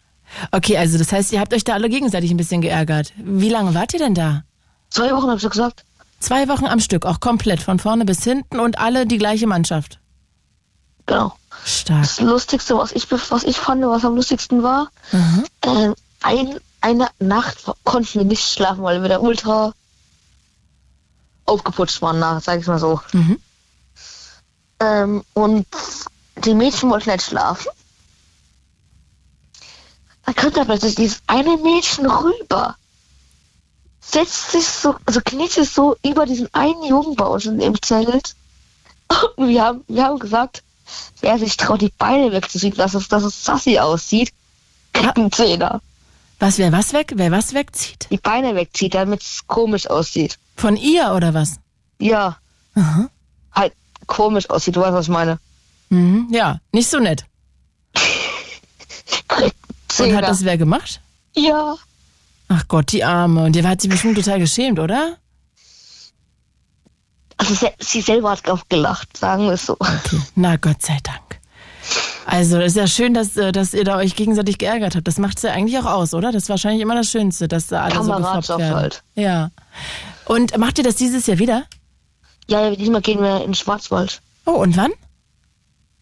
Okay, also das heißt, ihr habt euch da alle gegenseitig ein bisschen geärgert. Wie lange wart ihr denn da? Zwei Wochen habe ich gesagt. Zwei Wochen am Stück, auch komplett, von vorne bis hinten und alle die gleiche Mannschaft. Genau. Stark. Das Lustigste, was ich, was ich fand, was am lustigsten war, Mhm. ähm, ein, eine Nacht konnten wir nicht schlafen, weil wir da ultra aufgeputscht waren, nach, sag ich mal so. Mhm. Ähm, und die Mädchen wollten nicht schlafen. Dann kommt plötzlich dieses eine Mädchen rüber. Setzt sich so, also kniet sich so über diesen einen Jungen bei uns in dem Zelt. Und wir haben, wir haben gesagt, wer sich traut, die Beine wegzuziehen, dass es, dass es sassy aussieht, kriegt einen Zehner. Was, wer was weg, wer was wegzieht? Die Beine wegzieht, damit es komisch aussieht. Von ihr oder was? Ja, Aha. halt komisch aussieht, du weißt, was ich meine. Mhm. Ja, nicht so nett. Einen Und hat das wer gemacht? ja. Ach Gott, die Arme. Und der hat sich bestimmt total geschämt, oder? Also se sie selber hat auch gelacht, sagen wir es so. Okay. Na, Gott sei Dank. Also, es ist ja schön, dass, äh, dass ihr da euch gegenseitig geärgert habt. Das macht es ja eigentlich auch aus, oder? Das ist wahrscheinlich immer das Schönste, dass da alle so gefloppt Kameradschaft werden. halt. Ja. Und macht ihr das dieses Jahr wieder? Ja, diesmal gehen wir in den Schwarzwald. Oh, und wann?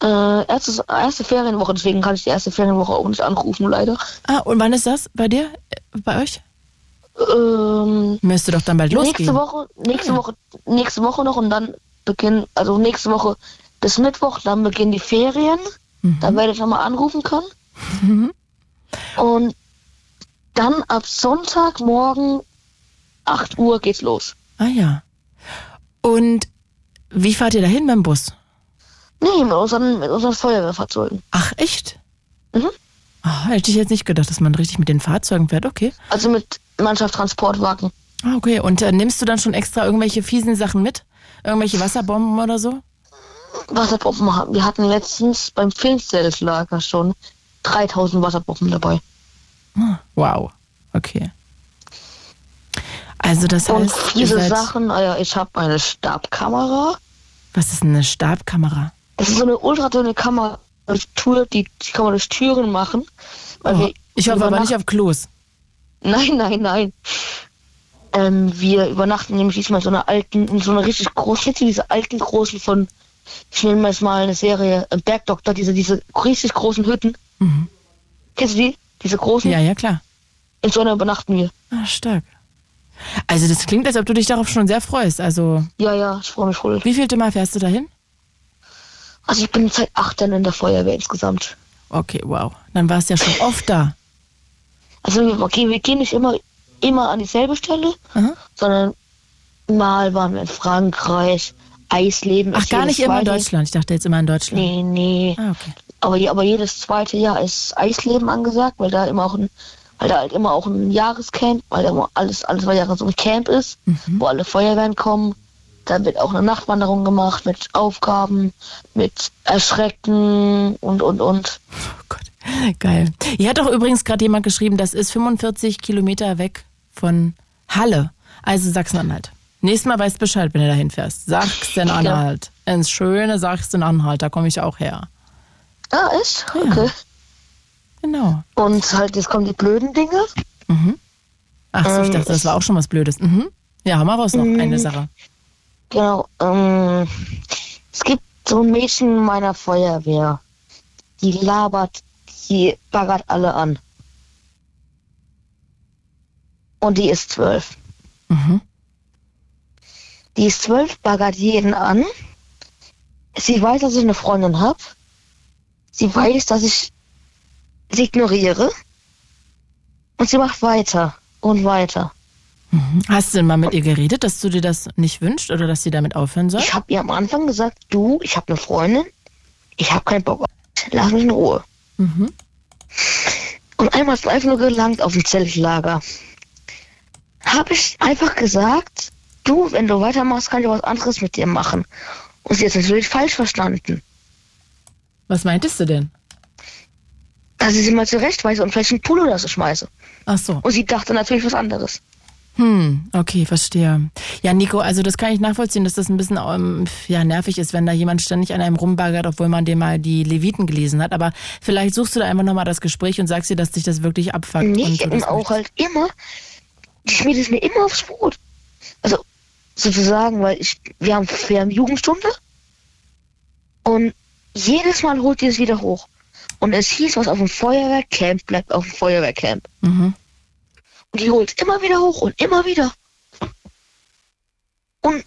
Äh, erste, erste Ferienwoche, deswegen kann ich die erste Ferienwoche auch nicht anrufen, leider. Ah, und wann ist das bei dir? Äh, Bei euch? Ähm, Müsste doch dann bald losgehen. nächste Woche, nächste Woche, nächste Woche noch und dann beginnen, also nächste Woche bis Mittwoch, dann beginnen die Ferien. Da werde ich nochmal anrufen können. Und dann ab Sonntagmorgen 8 Uhr geht's los. Ah ja. Und wie fahrt ihr dahin beim Bus? Nee, mit unseren, mit unseren Feuerwehrfahrzeugen. Ach, echt? Mhm. Ah, hätte ich jetzt nicht gedacht, dass man richtig mit den Fahrzeugen fährt. Okay. Also mit Mannschaft Transportwagen. Ah, okay. Und äh, nimmst du dann schon extra irgendwelche fiesen Sachen mit? Irgendwelche Wasserbomben oder so? Wasserbomben haben. Wir hatten letztens beim Filmzeltlager schon 3000 Wasserbomben dabei. Wow. Okay. Also das Und heißt, diese seid, Sachen, äh, ich habe eine Stabkamera. was ist eine Stabkamera? Das ist so eine ultradünne Kamera, die, die kann man durch Türen machen. Oh, ich hoffe aber nicht auf Klos. Nein, nein, nein. Ähm, wir übernachten nämlich diesmal in so einer alten, in so einer richtig großen, kennst du diese alten großen von, ich nenne mal jetzt mal eine Serie, äh, Bergdoktor, diese, diese richtig großen Hütten. Kennst du die? Diese großen? Mhm. Ja, ja, klar. In so einer übernachten wir. Ah, stark. Also das klingt, als ob du dich darauf schon sehr freust. Also Ja, ja, ich freue mich voll. wie vielte Mal fährst du dahin? Also ich bin seit acht Jahren in der Feuerwehr insgesamt. Okay, wow. Dann warst du ja schon oft da. Also wir, okay, wir gehen nicht immer, immer an dieselbe Stelle, Aha. sondern mal waren wir in Frankreich, Eisleben. Ach, ist gar nicht immer in Deutschland. Ich dachte jetzt immer in Deutschland. Nee, nee. Ah, okay. Aber, aber jedes zweite Jahr ist Eisleben angesagt, weil da immer auch ein, weil da halt immer auch ein Jahrescamp, weil da immer alles, alles zwei Jahre so ein Camp ist, wo alle Feuerwehren kommen. Da wird auch eine Nachtwanderung gemacht mit Aufgaben, mit Erschrecken und, und, und. Oh Gott. Geil. Hier hat doch übrigens gerade jemand geschrieben, das ist 45 Kilometer weg von Halle, also Sachsen-Anhalt. Nächstes Mal weißt du Bescheid, wenn du dahin fährst. Sachsen-Anhalt. Ins schöne Sachsen-Anhalt, da komme ich auch her. Ah, ist? Okay. Genau. Und halt, jetzt kommen die blöden Dinge. Ach so, ich Ähm, dachte, das war auch schon was Blödes. Mhm. Ja, hau mal raus noch eine Sache. Genau. Ähm, es gibt so ein Mädchen in meiner Feuerwehr. Die labert, die baggert alle an. Und die ist zwölf. Mhm. Die ist zwölf, baggert jeden an. Sie weiß, dass ich eine Freundin habe. Sie weiß, dass ich sie ignoriere. Und sie macht weiter und weiter. Hast du denn mal mit ihr geredet, dass du dir das nicht wünschst oder dass sie damit aufhören soll? Ich habe ihr am Anfang gesagt, du, ich habe eine Freundin, ich habe keinen Bock auf dich, lass mich in Ruhe. Mhm. Und einmal ist einfach nur gelangt auf dem Zeltlager. Habe ich einfach gesagt, du, wenn du weitermachst, kann ich was anderes mit dir machen. Und sie hat es natürlich falsch verstanden. Was meintest du denn? Dass ich sie mal zurechtweise und vielleicht einen Pool oder so schmeiße. Ach so. Und sie dachte natürlich was anderes. Hm, okay, verstehe. Ja, Nico, also das kann ich nachvollziehen, dass das ein bisschen ähm, ja, nervig ist, wenn da jemand ständig an einem rumbaggert, obwohl man dem mal die Leviten gelesen hat. Aber vielleicht suchst du da einfach nochmal das Gespräch und sagst dir, dass dich das wirklich abfuckt. Nicht und und auch halt immer, die schmiert es mir immer aufs Brot. Also sozusagen, weil ich, wir haben, wir haben Jugendstunde und jedes Mal holt die es wieder hoch. Und es hieß, was auf dem Feuerwehrcamp bleibt auf dem Feuerwehrcamp. Mhm. Und die holt es immer wieder hoch und immer wieder. Und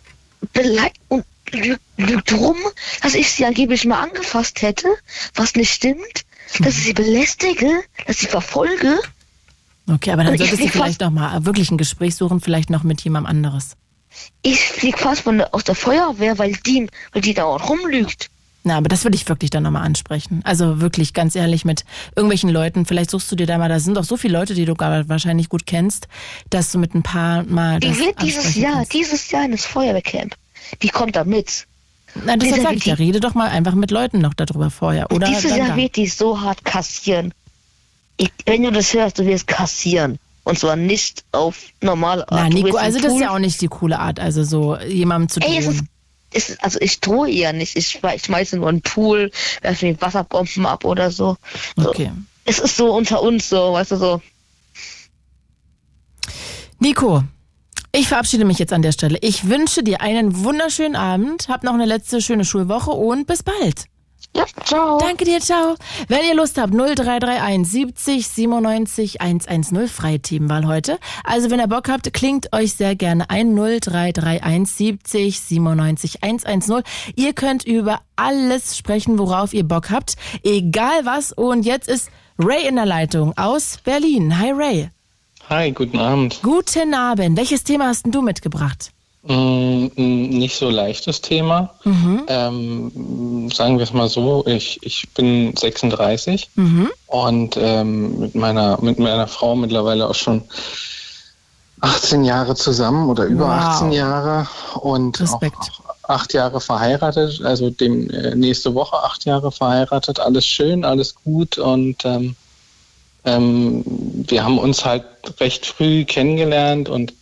beleidigt und lügt, rum, dass ich sie angeblich mal angefasst hätte, was nicht stimmt, dass ich sie belästige, dass ich sie verfolge. Okay, aber dann solltest du vielleicht noch mal wirklich ein Gespräch suchen, vielleicht noch mit jemandem anderes. Ich flieg fast von der, aus der Feuerwehr, weil die, weil die dauernd rumlügt. Na, aber das würde ich wirklich dann nochmal ansprechen. Also wirklich ganz ehrlich mit irgendwelchen Leuten. Vielleicht suchst du dir da mal, da sind doch so viele Leute, die du gar wahrscheinlich gut kennst, dass du mit ein paar mal das Die wird dieses Jahr, kannst. dieses Jahr in das Feuerwehrcamp. Die kommt da mit. Na, Dieser sag ich ja, rede doch mal einfach mit Leuten noch darüber vorher. Oder dieses Jahr da. wird die so hart kassieren. Ich, wenn du das hörst, du wirst kassieren. Und zwar nicht auf normale Art. Na, Nico, also das ist ja auch nicht die coole Art, also so jemandem zu Ey, drohen. Ist, also ich drohe ihr nicht. Ich, schmeiß- ich schmeiße nur einen Pool, werfe die Wasserbomben ab oder so. so. Okay. Es ist so unter uns so, weißt du so. Nico, ich verabschiede mich jetzt an der Stelle. Ich wünsche dir einen wunderschönen Abend, hab noch eine letzte schöne Schulwoche und bis bald. Ja, ciao. Danke dir, ciao. Wenn ihr Lust habt, 0331 70 97 110 freie Themenwahl heute. Also wenn ihr Bock habt, klingt euch sehr gerne ein 0331 70 97 110. Ihr könnt über alles sprechen, worauf ihr Bock habt, egal was. Und jetzt ist Ray in der Leitung aus Berlin. Hi Ray. Hi, guten Abend. Guten Abend. Welches Thema hast denn du mitgebracht? Mm, mm, nicht so leichtes Thema. Ähm, sagen wir es mal so, ich, ich bin 36 und ähm, mit, meiner, mit meiner Frau mittlerweile auch schon 18 Jahre zusammen oder über Wow. 18 Jahre und Respekt. auch acht Jahre verheiratet, also dem äh, nächste Woche acht Jahre verheiratet, alles schön, alles gut und ähm, ähm, wir haben uns halt recht früh kennengelernt und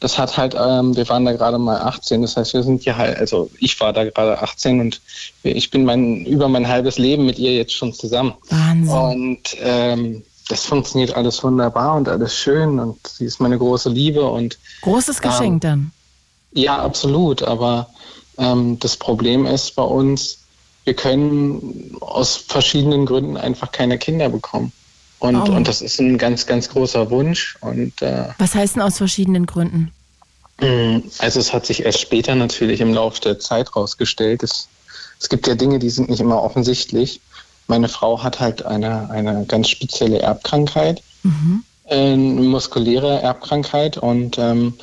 das hat halt, ähm, wir waren da gerade mal 18, das heißt, wir sind hier halt, also ich war da gerade 18 und ich bin mein, über mein halbes Leben mit ihr jetzt schon zusammen. Wahnsinn. Und ähm, das funktioniert alles wunderbar und alles schön und sie ist meine große Liebe und Großes Geschenk Ähm, dann. ja, absolut. Aber ähm, das Problem ist bei uns, wir können aus verschiedenen Gründen einfach keine Kinder bekommen. Und, Oh. und das ist ein ganz, ganz großer Wunsch. Und äh, Was heißt denn aus verschiedenen Gründen? mh, also es hat sich erst später natürlich im Laufe der Zeit rausgestellt. Es, es gibt ja Dinge, die sind nicht immer offensichtlich. Meine Frau hat halt eine, eine ganz spezielle Erbkrankheit, eine muskuläre Erbkrankheit und ähm,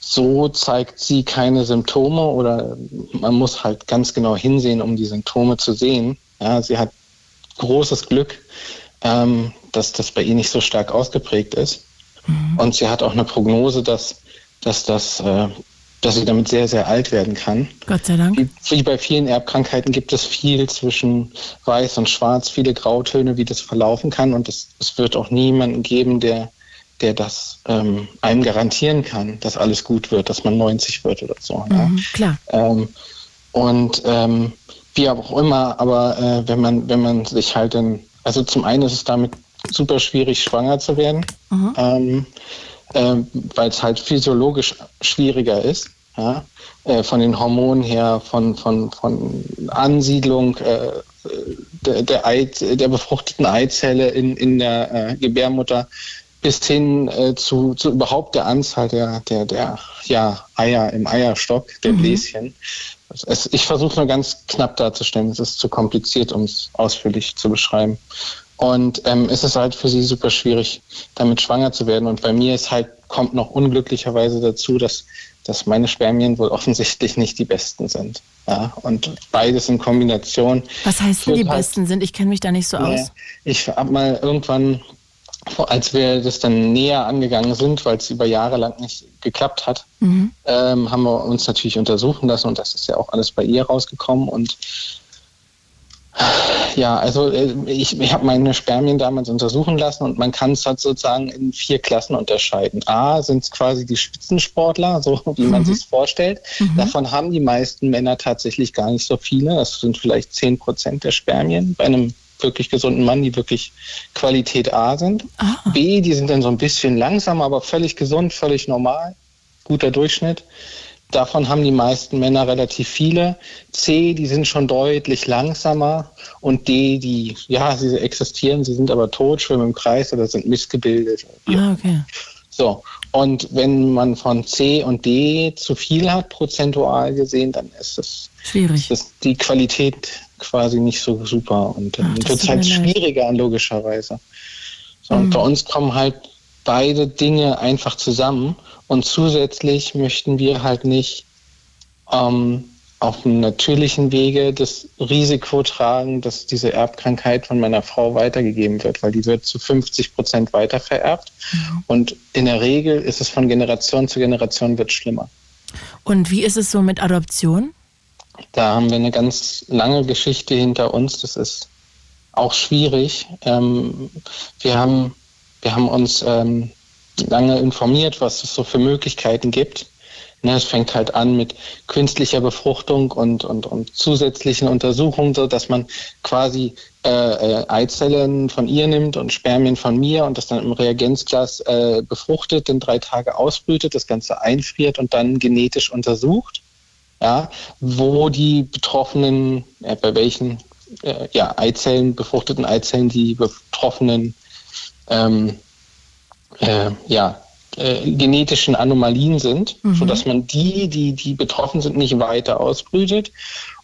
so zeigt sie keine Symptome oder man muss halt ganz genau hinsehen, um die Symptome zu sehen. Ja, sie hat großes Glück, ähm, dass das bei ihr nicht so stark ausgeprägt ist. Und sie hat auch eine Prognose, dass, dass, das, äh, dass sie damit sehr, sehr alt werden kann. Gott sei Dank. Wie, wie bei vielen Erbkrankheiten gibt es viel zwischen Weiß und Schwarz, viele Grautöne, wie das verlaufen kann. Und es, es wird auch niemanden geben, der, der das ähm, einem garantieren kann, dass alles gut wird, dass man 90 wird oder so. Ja. Mhm, klar. Ähm, und ähm, wie auch immer, aber äh, wenn man, wenn man sich halt in, also zum einen ist es damit super schwierig, schwanger zu werden, ähm, ähm, weil es halt physiologisch schwieriger ist. Ja? Äh, von den Hormonen her, von, von, von Ansiedlung äh, der, der, Ei, der befruchteten Eizelle in, in der äh, Gebärmutter bis hin äh, zu, zu überhaupt der Anzahl der, der, der ja, Eier im Eierstock, der Bläschen. Es, ich versuche nur ganz knapp darzustellen, es ist zu kompliziert, um es ausführlich zu beschreiben. Und ähm, es ist halt für sie super schwierig, damit schwanger zu werden. Und bei mir ist halt, kommt noch unglücklicherweise dazu, dass, dass meine Spermien wohl offensichtlich nicht die besten sind. Ja, und beides in Kombination. Was heißt denn die halt- besten sind? Ich kenne mich da nicht so Nee, aus. Ich habe mal irgendwann, als wir das dann näher angegangen sind, weil es über Jahre lang nicht geklappt hat, Mhm. ähm, haben wir uns natürlich untersuchen lassen und das ist ja auch alles bei ihr rausgekommen. Und ja, also äh, ich, ich habe meine Spermien damals untersuchen lassen und man kann es halt sozusagen in vier Klassen unterscheiden. A sind es quasi die Spitzensportler, so wie man sich vorstellt. Davon haben die meisten Männer tatsächlich gar nicht so viele. Das sind vielleicht 10 Prozent der Spermien bei einem wirklich gesunden Mann, die wirklich Qualität A sind. B, die sind dann so ein bisschen langsam, aber völlig gesund, völlig normal, guter Durchschnitt. Davon haben die meisten Männer relativ viele. C, die sind schon deutlich langsamer. Und D, die, ja, sie existieren, sie sind aber tot, schwimmen im Kreis oder sind missgebildet. Ah, okay. So, und wenn man von C und D zu viel hat, prozentual gesehen, dann ist das, Schwierig. ist die Qualität quasi nicht so super und dann wird es halt schwieriger, logischerweise. So, Und bei uns kommen halt beide Dinge einfach zusammen und zusätzlich möchten wir halt nicht ähm, auf einem natürlichen Wege das Risiko tragen, dass diese Erbkrankheit von meiner Frau weitergegeben wird, weil die wird zu 50 Prozent weiter vererbt. Und in der Regel ist es von Generation zu Generation wird schlimmer. Und wie ist es so mit Adoption? Da haben wir eine ganz lange Geschichte hinter uns. Das ist auch schwierig. Ähm, wir, haben, wir haben uns ähm, lange informiert, was es so für Möglichkeiten gibt. Ne, es fängt halt an mit künstlicher Befruchtung und, und, und zusätzlichen Untersuchungen, so dass man quasi äh, äh, Eizellen von ihr nimmt und Spermien von mir und das dann im Reagenzglas äh, befruchtet, dann drei Tage ausbrütet, das Ganze einfriert und dann genetisch untersucht ja, wo die Betroffenen, bei welchen äh, ja, Eizellen, befruchteten Eizellen die betroffenen ähm, äh, ja, äh, genetischen Anomalien sind, sodass man die, die, die betroffen sind, nicht weiter ausbrütet.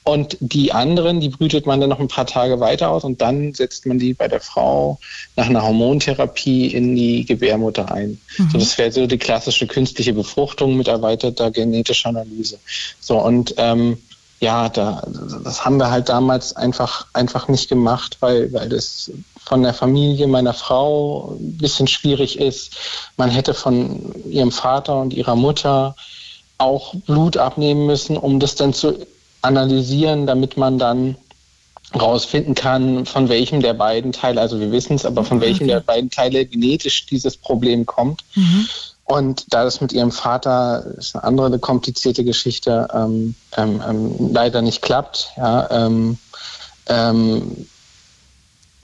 Und die anderen, die brütet man dann noch ein paar Tage weiter aus und dann setzt man die bei der Frau nach einer Hormontherapie in die Gebärmutter ein. So, das wäre so die klassische künstliche Befruchtung mit erweiterter genetischer Analyse. So, und ähm, ja, da, das haben wir halt damals einfach, einfach nicht gemacht, weil, weil das von der Familie meiner Frau ein bisschen schwierig ist. Man hätte von ihrem Vater und ihrer Mutter auch Blut abnehmen müssen, um das dann zu analysieren, damit man dann rausfinden kann, von welchem der beiden Teile, also wir wissen es, aber von welchem der beiden Teile genetisch dieses Problem kommt. Mhm. Und da das mit ihrem Vater, ist eine andere eine komplizierte Geschichte, ähm, ähm, ähm, leider nicht klappt, ja, ähm, ähm,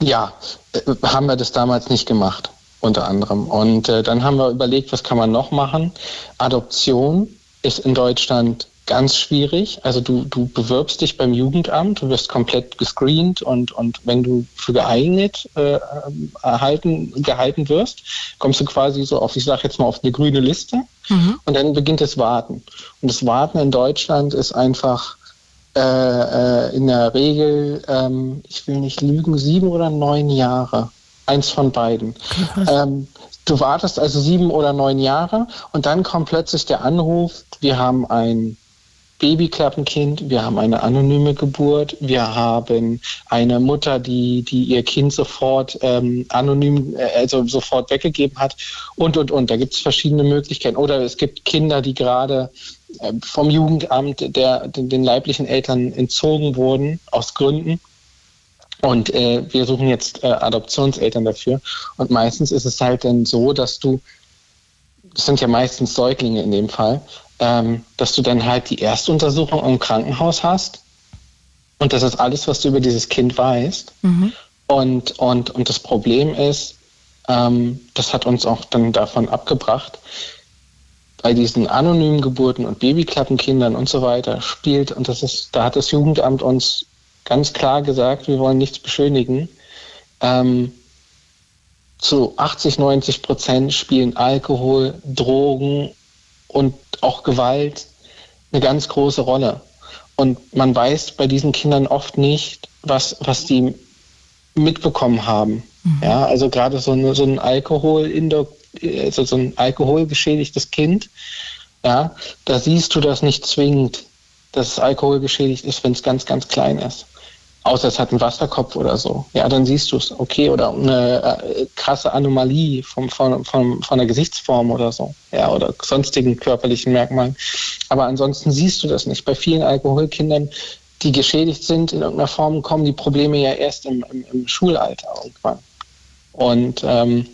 ja, äh, haben wir das damals nicht gemacht, unter anderem. Und äh, dann haben wir überlegt, was kann man noch machen? Adoption ist in Deutschland ganz schwierig. Also du, du bewirbst dich beim Jugendamt, du wirst komplett gescreent und, und wenn du für geeignet äh, erhalten, gehalten wirst, kommst du quasi so auf, ich sage jetzt mal, auf eine grüne Liste mhm. und dann beginnt das Warten. Und das Warten in Deutschland ist einfach äh, äh, in der Regel, ähm, ich will nicht lügen, sieben oder neun Jahre. Eins von beiden. Ähm, du wartest also sieben oder neun Jahre und dann kommt plötzlich der Anruf, wir haben ein Babyklappenkind, wir haben eine anonyme Geburt, wir haben eine Mutter, die, die ihr Kind sofort ähm, anonym, äh, also sofort weggegeben hat und, und, und. Da gibt es verschiedene Möglichkeiten. Oder es gibt Kinder, die gerade äh, vom Jugendamt der, den, den leiblichen Eltern entzogen wurden, aus Gründen. Und äh, wir suchen jetzt äh, Adoptionseltern dafür. Und meistens ist es halt dann so, dass du, das sind ja meistens Säuglinge in dem Fall, ähm, dass du dann halt die Erstuntersuchung im Krankenhaus hast. Und das ist alles, was du über dieses Kind weißt. Mhm. Und, und, und das Problem ist, ähm, das hat uns auch dann davon abgebracht, bei diesen anonymen Geburten und Babyklappenkindern und so weiter spielt, und das ist, da hat das Jugendamt uns ganz klar gesagt, wir wollen nichts beschönigen. Ähm, zu 80, 90 Prozent spielen Alkohol, Drogen und auch Gewalt eine ganz große Rolle. Und man weiß bei diesen Kindern oft nicht, was, was die mitbekommen haben. Mhm. Ja, also gerade so, eine, so ein Alkohol, also so ein alkoholgeschädigtes Kind, ja, da siehst du das nicht zwingend, dass es alkoholgeschädigt ist, wenn es ganz, ganz klein ist außer es hat einen Wasserkopf oder so. Ja, dann siehst du es, okay, oder eine äh, krasse Anomalie vom, von, von, von der Gesichtsform oder so, ja, oder sonstigen körperlichen Merkmalen. Aber ansonsten siehst du das nicht. Bei vielen Alkoholkindern, die geschädigt sind in irgendeiner Form, kommen die Probleme ja erst im, im, im Schulalter irgendwann. Und ähm,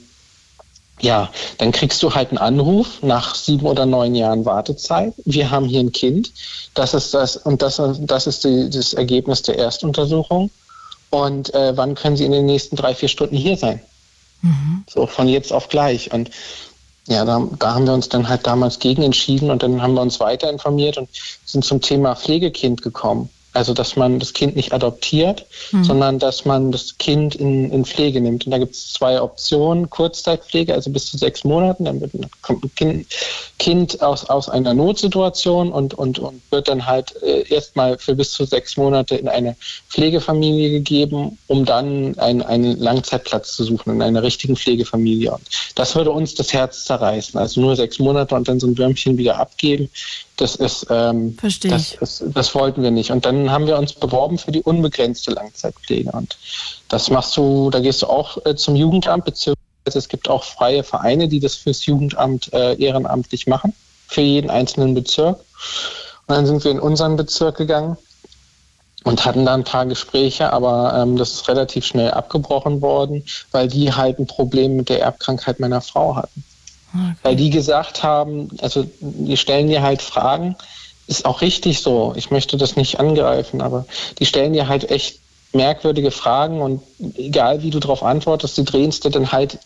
ja, dann kriegst du halt einen Anruf nach sieben oder neun Jahren Wartezeit. Wir haben hier ein Kind. Das ist das und das, das ist die, das Ergebnis der Erstuntersuchung. Und äh, wann können Sie in den nächsten drei, vier Stunden hier sein? Mhm. So von jetzt auf gleich. Und ja, da, da haben wir uns dann halt damals gegen entschieden und dann haben wir uns weiter informiert und sind zum Thema Pflegekind gekommen. Also, dass man das Kind nicht adoptiert, mhm. sondern dass man das Kind in, in Pflege nimmt. Und da gibt es zwei Optionen. Kurzzeitpflege, also bis zu sechs Monaten. Dann wird, kommt ein Kind, kind aus, aus einer Notsituation und, und, und wird dann halt äh, erstmal für bis zu sechs Monate in eine Pflegefamilie gegeben, um dann ein, einen Langzeitplatz zu suchen in einer richtigen Pflegefamilie. Und das würde uns das Herz zerreißen. Also nur sechs Monate und dann so ein Würmchen wieder abgeben. Das ist, ähm, Verstehe das, das, das, wollten wir nicht. Und dann haben wir uns beworben für die unbegrenzte Langzeitpflege. Und das machst du, da gehst du auch äh, zum Jugendamt, beziehungsweise es gibt auch freie Vereine, die das fürs Jugendamt äh, ehrenamtlich machen, für jeden einzelnen Bezirk. Und dann sind wir in unseren Bezirk gegangen und hatten da ein paar Gespräche, aber ähm, das ist relativ schnell abgebrochen worden, weil die halt ein Problem mit der Erbkrankheit meiner Frau hatten. Weil die gesagt haben, also die stellen dir halt Fragen, ist auch richtig so. Ich möchte das nicht angreifen, aber die stellen dir halt echt merkwürdige Fragen und egal wie du darauf antwortest, die drehen es dir dann halt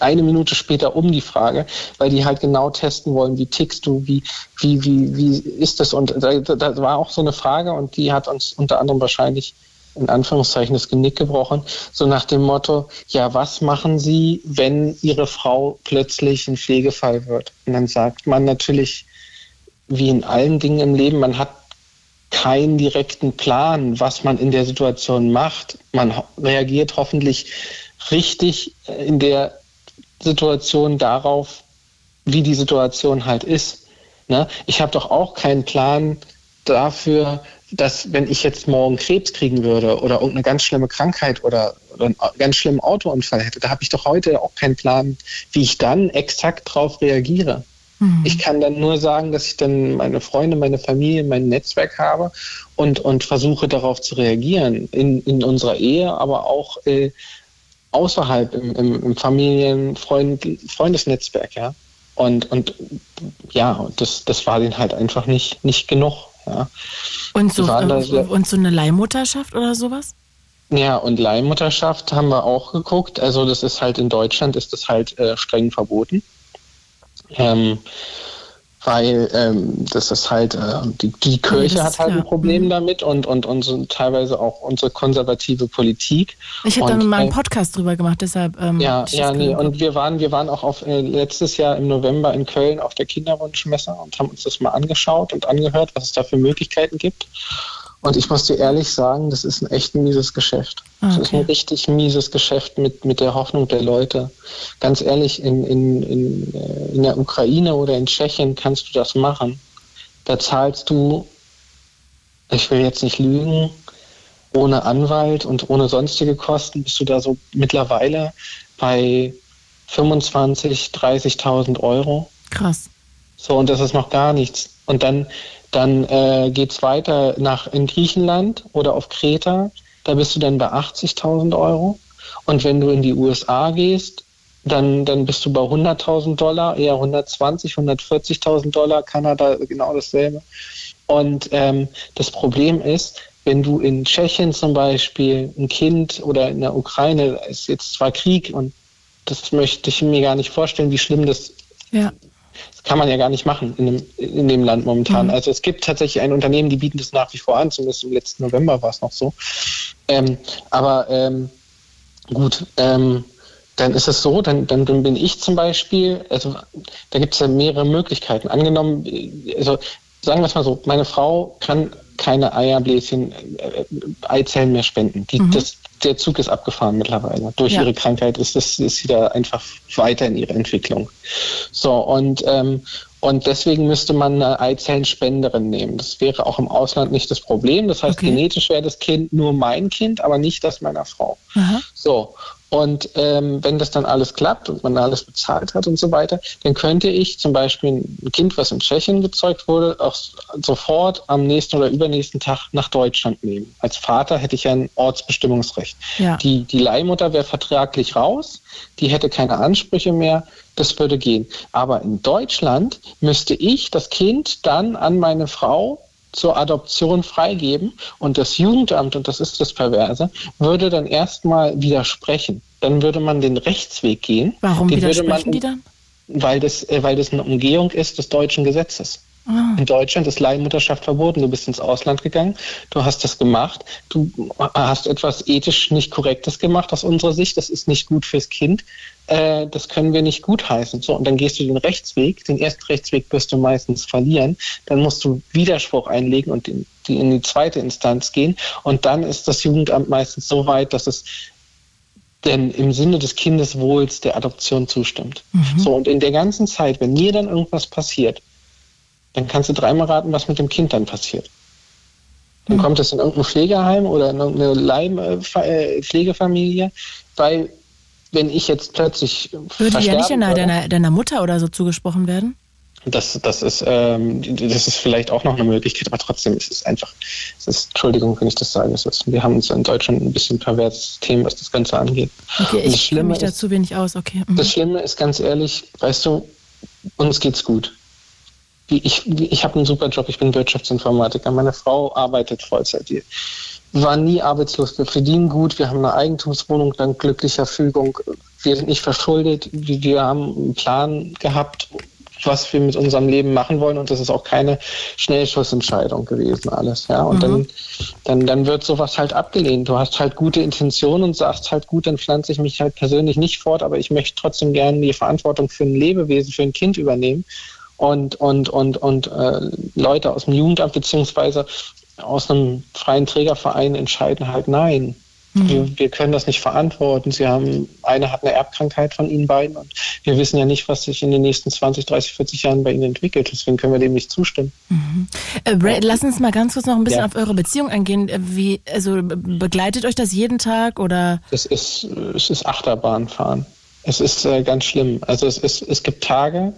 eine Minute später um die Frage, weil die halt genau testen wollen, wie tickst du, wie, wie, wie, wie ist das? Und da, da war auch so eine Frage und die hat uns unter anderem wahrscheinlich in Anführungszeichen das Genick gebrochen, so nach dem Motto, ja, was machen Sie, wenn Ihre Frau plötzlich ein Pflegefall wird? Und dann sagt man natürlich, wie in allen Dingen im Leben, man hat keinen direkten Plan, was man in der Situation macht. Man reagiert hoffentlich richtig in der Situation darauf, wie die Situation halt ist. Ne? Ich habe doch auch keinen Plan dafür, dass wenn ich jetzt morgen Krebs kriegen würde oder irgendeine ganz schlimme Krankheit oder, oder einen ganz schlimmen Autounfall hätte, da habe ich doch heute auch keinen Plan, wie ich dann exakt darauf reagiere. Mhm. Ich kann dann nur sagen, dass ich dann meine Freunde, meine Familie, mein Netzwerk habe und, und versuche darauf zu reagieren. In, in unserer Ehe, aber auch äh, außerhalb im, im, im Familien-, Freund, Freundesnetzwerk, ja. Und, und ja, das, das war denen halt einfach nicht, nicht genug. Ja. Und, so, äh, und so eine Leihmutterschaft oder sowas? Ja, und Leihmutterschaft haben wir auch geguckt. Also das ist halt in Deutschland ist das halt äh, streng verboten. Ähm, weil ähm, das ist halt, äh, die, die Kirche ja, hat halt klar. ein Problem mhm. damit und, und, und teilweise auch unsere konservative Politik. Ich habe da mal einen Podcast drüber gemacht, deshalb. Ähm, ja, ja, nee, und wir waren, wir waren auch auf, äh, letztes Jahr im November in Köln auf der Kinderwunschmesse und haben uns das mal angeschaut und angehört, was es da für Möglichkeiten gibt. Und ich muss dir ehrlich sagen, das ist ein echt mieses Geschäft. Okay. Das ist ein richtig mieses Geschäft mit, mit der Hoffnung der Leute. Ganz ehrlich, in, in, in, äh, in der Ukraine oder in Tschechien kannst du das machen. Da zahlst du, ich will jetzt nicht lügen, ohne Anwalt und ohne sonstige Kosten bist du da so mittlerweile bei 25.000, 30.000 Euro. Krass. So, und das ist noch gar nichts. Und dann dann äh, geht es weiter nach in Griechenland oder auf Kreta. Da bist du dann bei 80.000 Euro. Und wenn du in die USA gehst, dann, dann bist du bei 100.000 Dollar, eher 120, 140.000 Dollar. Kanada genau dasselbe. Und ähm, das Problem ist, wenn du in Tschechien zum Beispiel ein Kind oder in der Ukraine, ist jetzt zwar Krieg und das möchte ich mir gar nicht vorstellen, wie schlimm das ja kann man ja gar nicht machen in dem, in dem Land momentan. Mhm. Also es gibt tatsächlich ein Unternehmen, die bieten das nach wie vor an, zumindest im letzten November war es noch so. Ähm, aber ähm, gut, ähm, dann ist es so, dann, dann, dann bin ich zum Beispiel, also da gibt es ja mehrere Möglichkeiten. Angenommen, also sagen wir es mal so, meine Frau kann keine Eierbläschen, äh, Eizellen mehr spenden. Die, mhm. das, der Zug ist abgefahren mittlerweile. Durch ja. ihre Krankheit ist, das, ist sie da einfach weiter in ihrer Entwicklung. So, und, ähm, und deswegen müsste man eine Eizellenspenderin nehmen. Das wäre auch im Ausland nicht das Problem. Das heißt, okay. genetisch wäre das Kind nur mein Kind, aber nicht das meiner Frau. Aha. So. Und ähm, wenn das dann alles klappt und man alles bezahlt hat und so weiter, dann könnte ich zum Beispiel ein Kind, was in Tschechien gezeugt wurde, auch sofort am nächsten oder übernächsten Tag nach Deutschland nehmen. Als Vater hätte ich ja ein Ortsbestimmungsrecht. Ja. Die, die Leihmutter wäre vertraglich raus, die hätte keine Ansprüche mehr, das würde gehen. Aber in Deutschland müsste ich das Kind dann an meine Frau zur Adoption freigeben und das Jugendamt, und das ist das Perverse, würde dann erstmal widersprechen. Dann würde man den Rechtsweg gehen. Warum den widersprechen man, die dann? Weil das, äh, weil das eine Umgehung ist des deutschen Gesetzes. Ah. In Deutschland ist Leihmutterschaft verboten. Du bist ins Ausland gegangen, du hast das gemacht, du hast etwas ethisch nicht Korrektes gemacht aus unserer Sicht. Das ist nicht gut fürs Kind. Äh, das können wir nicht gutheißen. So, und dann gehst du den Rechtsweg. Den ersten Rechtsweg wirst du meistens verlieren. Dann musst du Widerspruch einlegen und in die, in die zweite Instanz gehen. Und dann ist das Jugendamt meistens so weit, dass es denn im Sinne des Kindeswohls der Adoption zustimmt. Mhm. So, und in der ganzen Zeit, wenn mir dann irgendwas passiert, dann kannst du dreimal raten, was mit dem Kind dann passiert. Dann mhm. kommt es in irgendein Pflegeheim oder in irgendeine Leim äh, Pflegefamilie, weil wenn ich jetzt plötzlich. Würde ja nicht deiner, deiner, deiner Mutter oder so zugesprochen werden? Das, das, ist, ähm, das ist vielleicht auch noch eine Möglichkeit, aber trotzdem ist es einfach, es ist, Entschuldigung, wenn ich das sage, es ist, wir haben uns in Deutschland ein bisschen perverses System, was das Ganze angeht. Okay, ich kenne mich da zu wenig aus, okay. Mhm. Das Schlimme ist ganz ehrlich, weißt du, uns geht's gut. Ich, ich habe einen super Job, ich bin Wirtschaftsinformatiker, meine Frau arbeitet Vollzeit. hier wir waren nie arbeitslos. Wir verdienen gut. Wir haben eine Eigentumswohnung dank glücklicher Fügung. Wir sind nicht verschuldet. Wir haben einen Plan gehabt, was wir mit unserem Leben machen wollen. Und das ist auch keine Schnellschussentscheidung gewesen, alles. Ja, und mhm. dann, dann, dann wird sowas halt abgelehnt. Du hast halt gute Intentionen und sagst halt, gut, dann pflanze ich mich halt persönlich nicht fort, aber ich möchte trotzdem gerne die Verantwortung für ein Lebewesen, für ein Kind übernehmen und, und, und, und äh, Leute aus dem Jugendamt beziehungsweise aus einem freien Trägerverein entscheiden halt nein. Mhm. Wir, wir, können das nicht verantworten. Sie haben, eine hat eine Erbkrankheit von Ihnen beiden und wir wissen ja nicht, was sich in den nächsten 20, 30, 40 Jahren bei Ihnen entwickelt. Deswegen können wir dem nicht zustimmen. Mhm. Äh, Ray, lass uns mal ganz kurz noch ein bisschen ja. auf eure Beziehung eingehen. Äh, wie, also begleitet euch das jeden Tag oder? Es ist, es ist Achterbahnfahren. Es ist äh, ganz schlimm. Also es, ist, es gibt Tage,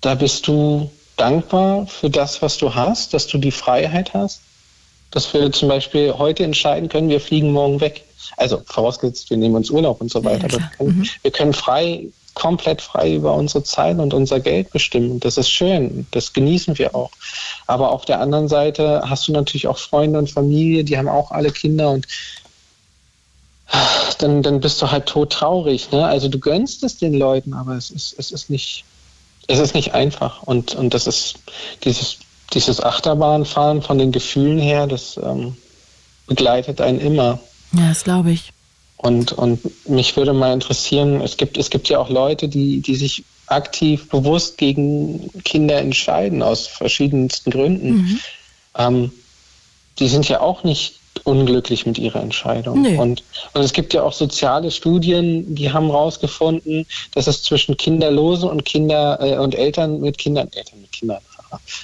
da bist du dankbar für das, was du hast, dass du die Freiheit hast, dass wir zum Beispiel heute entscheiden können, wir fliegen morgen weg. Also vorausgesetzt, wir nehmen uns Urlaub und so weiter. Ja, wir, können, mhm. wir können frei, komplett frei über unsere Zeit und unser Geld bestimmen. Das ist schön, das genießen wir auch. Aber auf der anderen Seite hast du natürlich auch Freunde und Familie, die haben auch alle Kinder und dann, dann bist du halt tot traurig. Ne? Also du gönnst es den Leuten, aber es ist, es ist nicht, es ist nicht einfach. Und, und das ist dieses, dieses Achterbahnfahren von den Gefühlen her, das ähm, begleitet einen immer. Ja, das glaube ich. Und, und mich würde mal interessieren, es gibt, es gibt ja auch Leute, die, die sich aktiv bewusst gegen Kinder entscheiden, aus verschiedensten Gründen. Mhm. Ähm, die sind ja auch nicht unglücklich mit ihrer Entscheidung. Nee. Und, und es gibt ja auch soziale Studien, die haben herausgefunden, dass es zwischen Kinderlosen und Kinder äh, und Eltern mit Kindern, Eltern mit Kindern,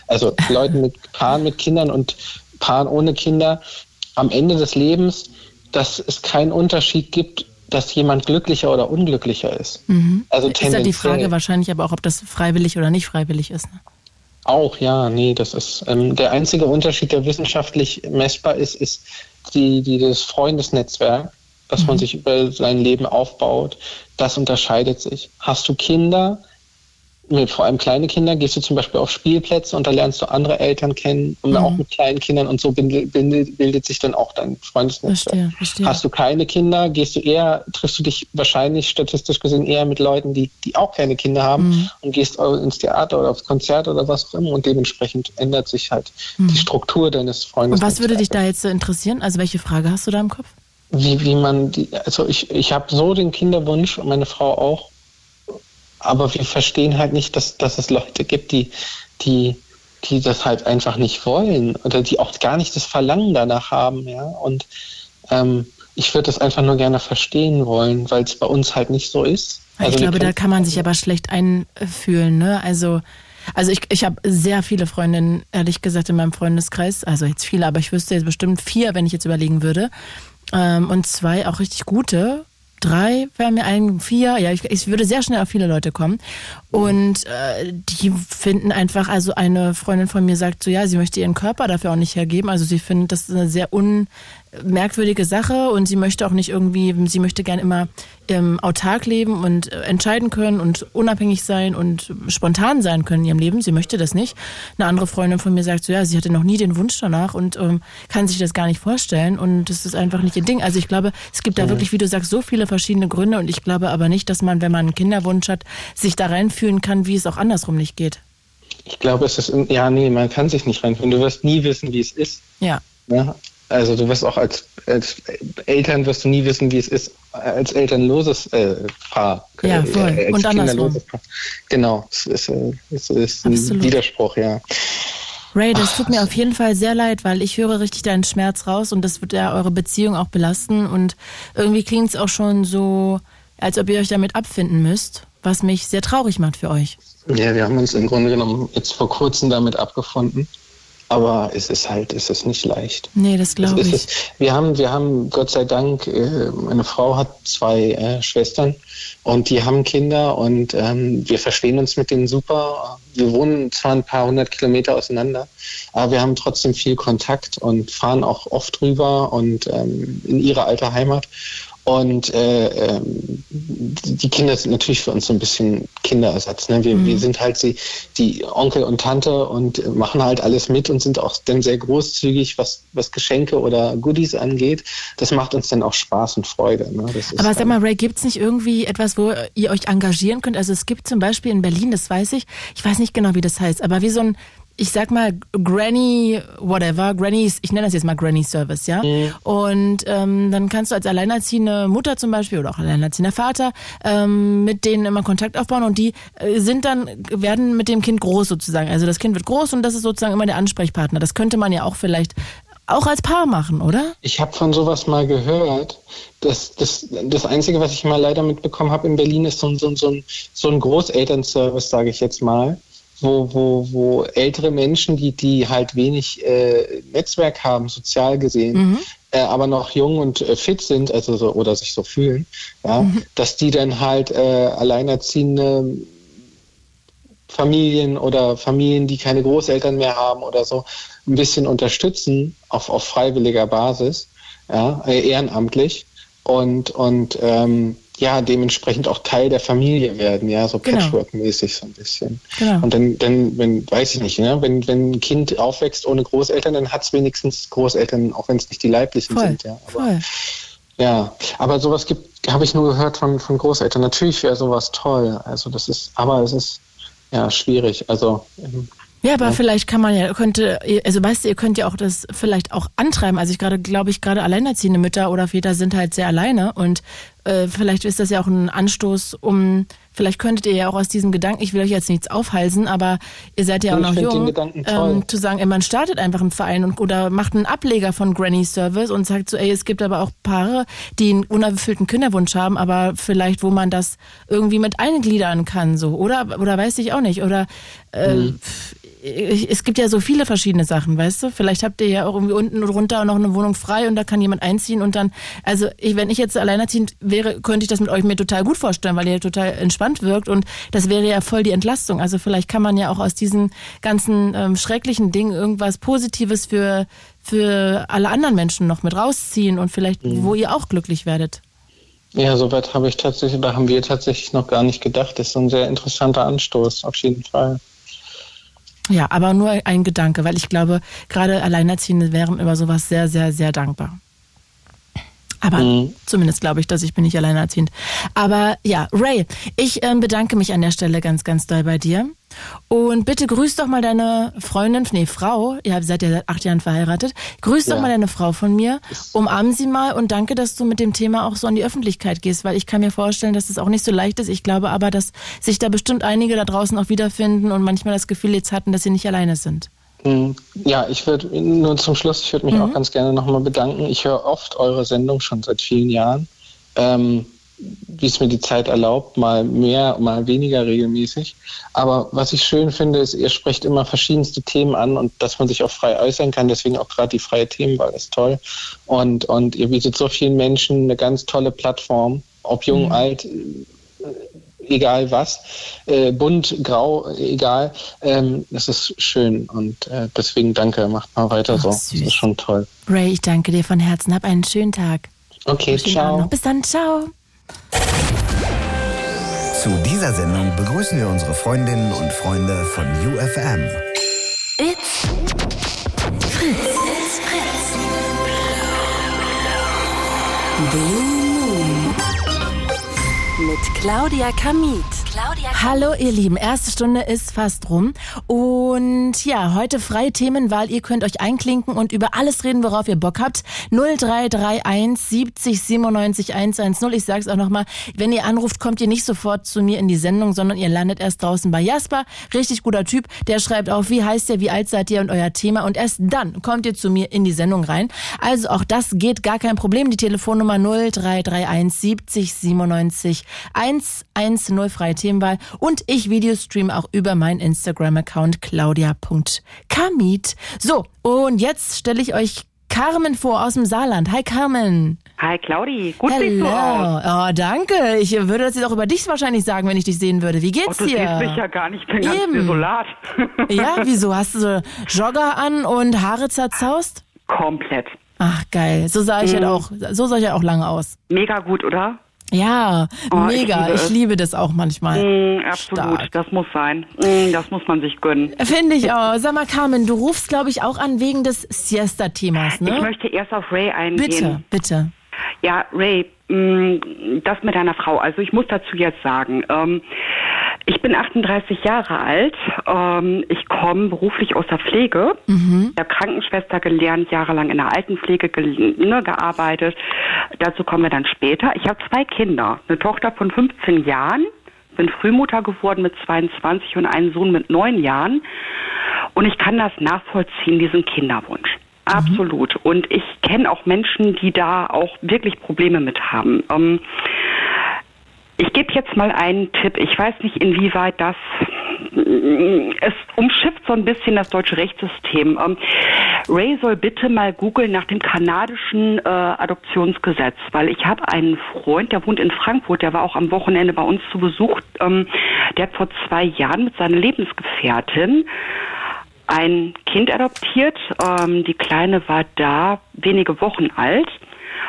also Leuten mit Paaren mit Kindern und Paaren ohne Kinder am Ende des Lebens, dass es keinen Unterschied gibt, dass jemand glücklicher oder unglücklicher ist. Mhm. Also ist ja die Frage wahrscheinlich aber auch, ob das freiwillig oder nicht freiwillig ist. Ne? Auch, ja, nee, das ist ähm, der einzige Unterschied, der wissenschaftlich messbar ist, ist die, die das Freundesnetzwerk, was mhm. man sich über sein Leben aufbaut. Das unterscheidet sich. Hast du Kinder, vor allem kleine Kinder, gehst du zum Beispiel auf Spielplätze und da lernst du andere Eltern kennen und mhm. auch mit kleinen Kindern und so bildet, bildet, bildet sich dann auch dein Freundesnetzwerk. Verstehe, verstehe. Hast du keine Kinder, gehst du eher, triffst du dich wahrscheinlich statistisch gesehen eher mit Leuten, die, die auch keine Kinder haben mhm. und gehst ins Theater oder aufs Konzert oder was auch immer und dementsprechend ändert sich halt mhm. die Struktur deines Freundesnetzwerks. Und was würde dich da jetzt so interessieren? Also welche Frage hast du da im Kopf? Wie, wie man die, also ich, ich habe so den Kinderwunsch und meine Frau auch, aber wir verstehen halt nicht, dass, dass es Leute gibt, die, die, die das halt einfach nicht wollen oder die auch gar nicht das Verlangen danach haben, ja. Und ähm, ich würde das einfach nur gerne verstehen wollen, weil es bei uns halt nicht so ist. Also ich glaube, da kann man sich aber schlecht einfühlen, ne? Also also ich, ich habe sehr viele Freundinnen, ehrlich gesagt, in meinem Freundeskreis. Also jetzt viele, aber ich wüsste jetzt bestimmt vier, wenn ich jetzt überlegen würde. Ähm, und zwei auch richtig gute drei wären mir ein, vier, ja, ich, ich würde sehr schnell auf viele Leute kommen. Und äh, die finden einfach, also eine Freundin von mir sagt so, ja, sie möchte ihren Körper dafür auch nicht hergeben. Also sie findet das eine sehr un merkwürdige Sache und sie möchte auch nicht irgendwie, sie möchte gern immer ähm, autark leben und äh, entscheiden können und unabhängig sein und spontan sein können in ihrem Leben. Sie möchte das nicht. Eine andere Freundin von mir sagt so, ja, sie hatte noch nie den Wunsch danach und ähm, kann sich das gar nicht vorstellen und das ist einfach nicht ihr Ding. Also ich glaube, es gibt da wirklich, wie du sagst, so viele verschiedene Gründe und ich glaube aber nicht, dass man, wenn man einen Kinderwunsch hat, sich da reinfühlen kann, wie es auch andersrum nicht geht. Ich glaube, es ist, ja, nee, man kann sich nicht reinfühlen. Du wirst nie wissen, wie es ist. Ja. ja? Also du wirst auch als, als Eltern wirst du nie wissen, wie es ist, als elternloses äh, Paar. Ja, äh, voll. Äh, Und andersrum. Paar. Genau, es ist, äh, es ist ein Widerspruch, ja. Ray, das tut mir auf jeden Fall sehr leid, weil ich höre richtig deinen Schmerz raus und das wird ja eure Beziehung auch belasten und irgendwie klingt es auch schon so, als ob ihr euch damit abfinden müsst, was mich sehr traurig macht für euch. Ja, wir haben uns im Grunde genommen jetzt vor kurzem damit abgefunden. Aber es ist halt, es ist nicht leicht. Nee, das glaube ich. Es, wir haben, wir haben, Gott sei Dank, äh, meine Frau hat zwei äh, Schwestern und die haben Kinder und ähm, wir verstehen uns mit denen super. Wir wohnen zwar ein paar hundert Kilometer auseinander, aber wir haben trotzdem viel Kontakt und fahren auch oft rüber und ähm, in ihre alte Heimat. Und äh, ähm, die Kinder sind natürlich für uns so ein bisschen Kinderersatz. Ne? Wir, mhm. wir sind halt die, die Onkel und Tante und machen halt alles mit und sind auch dann sehr großzügig, was, was Geschenke oder Goodies angeht. Das macht uns dann auch Spaß und Freude. Ne? Aber sag mal, Ray, gibt es nicht irgendwie etwas, wo ihr euch engagieren könnt? Also es gibt zum Beispiel in Berlin, das weiß ich, ich weiß nicht genau, wie das heißt, aber wie so ein ich sag mal, Granny, whatever, Granny's, ich nenne das jetzt mal Granny Service, ja. Mhm. Und ähm, dann kannst du als alleinerziehende Mutter zum Beispiel oder auch alleinerziehender Vater ähm, mit denen immer Kontakt aufbauen und die äh, sind dann, werden mit dem Kind groß sozusagen. Also das Kind wird groß und das ist sozusagen immer der Ansprechpartner. Das könnte man ja auch vielleicht auch als Paar machen, oder? Ich habe von sowas mal gehört. Das, das, das Einzige, was ich mal leider mitbekommen habe in Berlin, ist so, so, so, ein, so ein Großelternservice, sage ich jetzt mal wo, wo, wo ältere Menschen, die, die halt wenig äh, Netzwerk haben, sozial gesehen, mhm. äh, aber noch jung und äh, fit sind, also so, oder sich so fühlen, ja, mhm. dass die dann halt äh, alleinerziehende Familien oder Familien, die keine Großeltern mehr haben oder so, ein bisschen unterstützen auf, auf freiwilliger Basis, ja, äh, ehrenamtlich und, und ähm, ja, dementsprechend auch Teil der Familie werden, ja, so Genau. Patchwork-mäßig so ein bisschen. Genau. Und dann, dann, wenn, weiß ich nicht, ne, wenn, wenn ein Kind aufwächst ohne Großeltern, dann hat es wenigstens Großeltern, auch wenn es nicht die leiblichen Voll, sind, ja. Aber, voll. ja, aber sowas gibt, habe ich nur gehört von, von Großeltern. Natürlich wäre sowas toll. Also das ist, aber es ist ja schwierig. Also ähm, Ja, aber vielleicht kann man ja, könnte, also weißt du, ihr könnt ja auch das vielleicht auch antreiben. Also ich gerade, glaube ich, gerade alleinerziehende Mütter oder Väter sind halt sehr alleine und äh, vielleicht ist das ja auch ein Anstoß, um, vielleicht könntet ihr ja auch aus diesem Gedanken, ich will euch jetzt nichts aufhalsen, aber ihr seid ja auch Ich noch jung, ähm, zu sagen, ey, man startet einfach einen Verein und, oder macht einen Ableger von Granny Service und sagt so, ey, es gibt aber auch Paare, die einen unerfüllten Kinderwunsch haben, aber vielleicht, wo man das irgendwie mit eingliedern kann, so, oder, oder weiß ich auch nicht, oder, äh, Mhm. Es gibt ja so viele verschiedene Sachen, weißt du? Vielleicht habt ihr ja auch irgendwie unten und runter noch eine Wohnung frei und da kann jemand einziehen und dann, also ich, wenn ich jetzt alleinerziehend wäre, könnte ich das mit euch mir total gut vorstellen, weil ihr total entspannt wirkt und das wäre ja voll die Entlastung. Also vielleicht kann man ja auch aus diesen ganzen ähm, schrecklichen Dingen irgendwas Positives für, für alle anderen Menschen noch mit rausziehen und vielleicht, wo ihr auch glücklich werdet. ja, soweit habe ich tatsächlich, da haben wir tatsächlich noch gar nicht gedacht. Das ist ein sehr interessanter Anstoß, auf jeden Fall. Ja, aber nur ein Gedanke, weil ich glaube, gerade Alleinerziehende wären über sowas sehr, sehr, sehr dankbar. Aber Mhm. zumindest glaube ich, dass ich bin nicht alleinerziehend. Aber ja, Ray, ich ähm, bedanke mich an der Stelle ganz, ganz doll bei dir. Und bitte grüß doch mal deine Freundin, nee, Frau, ihr seid ja seit acht Jahren verheiratet. Grüß doch Ja. mal deine Frau von mir, umarm sie mal und danke, dass du mit dem Thema auch so an die Öffentlichkeit gehst, weil ich kann mir vorstellen, dass es auch nicht so leicht ist. Ich glaube aber, dass sich da bestimmt einige da draußen auch wiederfinden und manchmal das Gefühl jetzt hatten, dass sie nicht alleine sind. Mm, Ja, ich würde nur zum Schluss, ich würde mich Mhm. auch ganz gerne nochmal bedanken. Ich höre oft eure Sendung schon seit vielen Jahren. Ähm, wie es mir die Zeit erlaubt, mal mehr, mal weniger regelmäßig. Aber was ich schön finde, ist, ihr sprecht immer verschiedenste Themen an und dass man sich auch frei äußern kann. Deswegen auch gerade die freie Themenwahl ist toll. Und, und ihr bietet so vielen Menschen eine ganz tolle Plattform, ob jung, alt, äh, egal was, äh, bunt, grau, egal. Ähm, das ist schön und äh, deswegen danke, macht mal weiter Ach, so. süß. Das ist schon toll. Ray, ich danke dir von Herzen. Hab einen schönen Tag. Okay, Schönen ciao. noch. Bis dann. Ciao. Zu dieser Sendung begrüßen wir unsere Freundinnen und Freunde von UFM. It's Fritz. It's Fritz. Blue. Mit Claudia Kamit. Claudia. Hallo ihr Lieben, erste Stunde ist fast rum und ja, heute freie Themenwahl. Ihr könnt euch einklinken und über alles reden, worauf ihr Bock habt. 0331 70 97 110. Ich sag's auch nochmal, wenn ihr anruft, kommt ihr nicht sofort zu mir in die Sendung, sondern ihr landet erst draußen bei Jasper. Richtig guter Typ, der schreibt auf, wie heißt ihr, wie alt seid ihr und euer Thema und erst dann kommt ihr zu mir in die Sendung rein. Also auch das geht gar kein Problem. Die Telefonnummer 0331 70 97 110 freie Themenwahl und ich Videostream auch über meinen Instagram-Account claudia.kamit. So, und jetzt stelle ich euch Carmen vor aus dem Saarland. Hi Carmen. Hi Claudi, gut siehst du aus. Hello. Oh, danke. Ich würde das jetzt auch über dich wahrscheinlich sagen, wenn ich dich sehen würde. Wie Oh, geht's du siehst dir? mich ja gar nicht, ich bin ganz Eben. desolat. Ja, wieso? Hast du so Jogger an und Haare zerzaust? Komplett. Ach, geil. So sah ich Mhm. halt auch, so sah ich ja auch lange aus. Mega gut, oder? Ja, Oh, ich mega. liebe Ich liebe das auch manchmal. Mm, absolut, Stark. das muss sein. Mm, das muss man sich gönnen. Finde ich auch. Sag mal, Carmen, du rufst, glaube ich, auch an wegen des Siesta-Themas, Ich ne? möchte erst auf Ray eingehen. Bitte, bitte. Ja, Ray, mm, das mit deiner Frau. Also ich muss dazu jetzt sagen, ähm, ich bin 38 Jahre alt. Ähm, ich komme beruflich aus der Pflege. Ich habe Krankenschwester gelernt, jahrelang in der Altenpflege ne, gearbeitet. Dazu kommen wir dann später. Ich habe zwei Kinder. Eine Tochter von 15 Jahren, bin Frühmutter geworden mit 22 und einen Sohn mit neun Jahren. Und ich kann das nachvollziehen, diesen Kinderwunsch. Absolut. Und ich kenne auch Menschen, die da auch wirklich Probleme mit haben. Ähm, ich gebe jetzt mal einen Tipp. Ich weiß nicht, inwieweit das es umschifft so ein bisschen das deutsche Rechtssystem. Ähm, Ray soll bitte mal googeln nach dem kanadischen äh, Adoptionsgesetz, weil ich habe einen Freund, der wohnt in Frankfurt, der war auch am Wochenende bei uns zu Besuch. Ähm, Der hat vor zwei Jahren mit seiner Lebensgefährtin ein Kind adoptiert. Ähm, die Kleine war da wenige Wochen alt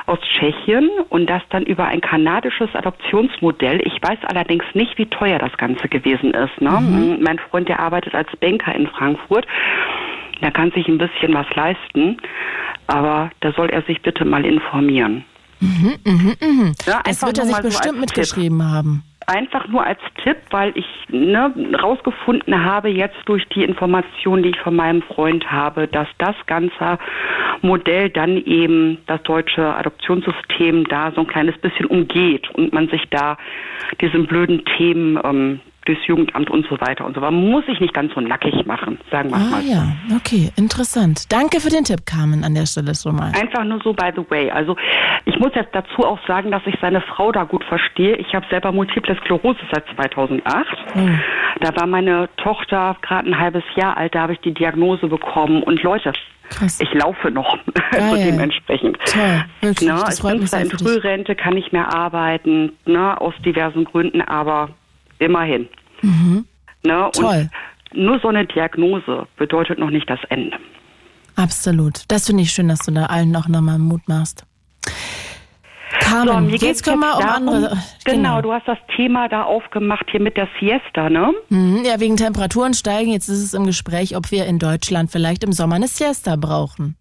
aus Tschechien und das dann über ein kanadisches Adoptionsmodell. Ich weiß allerdings nicht, wie teuer das Ganze gewesen ist. Ne? Mhm. Mein Freund, der arbeitet als Banker in Frankfurt. Der kann sich ein bisschen was leisten, aber da soll er sich bitte mal informieren. Mhm, mh, mh. Ja, das wird er sich bestimmt so mitgeschrieben haben einfach nur als Tipp, weil ich ne, rausgefunden habe jetzt durch die Informationen, die ich von meinem Freund habe, dass das ganze Modell dann eben das deutsche Adoptionssystem da so ein kleines bisschen umgeht und man sich da diesen blöden Themen ähm, durchs Jugendamt und so weiter und so weiter. Man muss sich nicht ganz so nackig machen, sagen wir ah, mal. Ah ja, okay, interessant. Danke für den Tipp, Carmen, an der Stelle schon mal. Einfach nur so by the way. Also ich muss jetzt dazu auch sagen, dass ich seine Frau da gut verstehe. Ich habe selber Multiple Sklerose seit 2008. Mhm. Da war meine Tochter gerade ein halbes Jahr alt, da habe ich die Diagnose bekommen. Und Leute, Krass. Ich laufe noch so dementsprechend. Toll, wirklich. Ne, ich bin zwar in Frührente, kann nicht mehr arbeiten, ne, aus diversen Gründen, aber immerhin. Mhm. Ne? Toll. Und nur so eine Diagnose bedeutet noch nicht das Ende. Absolut. Das finde ich schön, dass du da allen noch nochmal Mut machst. Carmen, so, jetzt können wir um darum, andere. Genau, genau, du hast das Thema da aufgemacht hier mit der Siesta, ne? Mhm, ja, wegen Temperaturen steigen. Jetzt ist es im Gespräch, ob wir in Deutschland vielleicht im Sommer eine Siesta brauchen.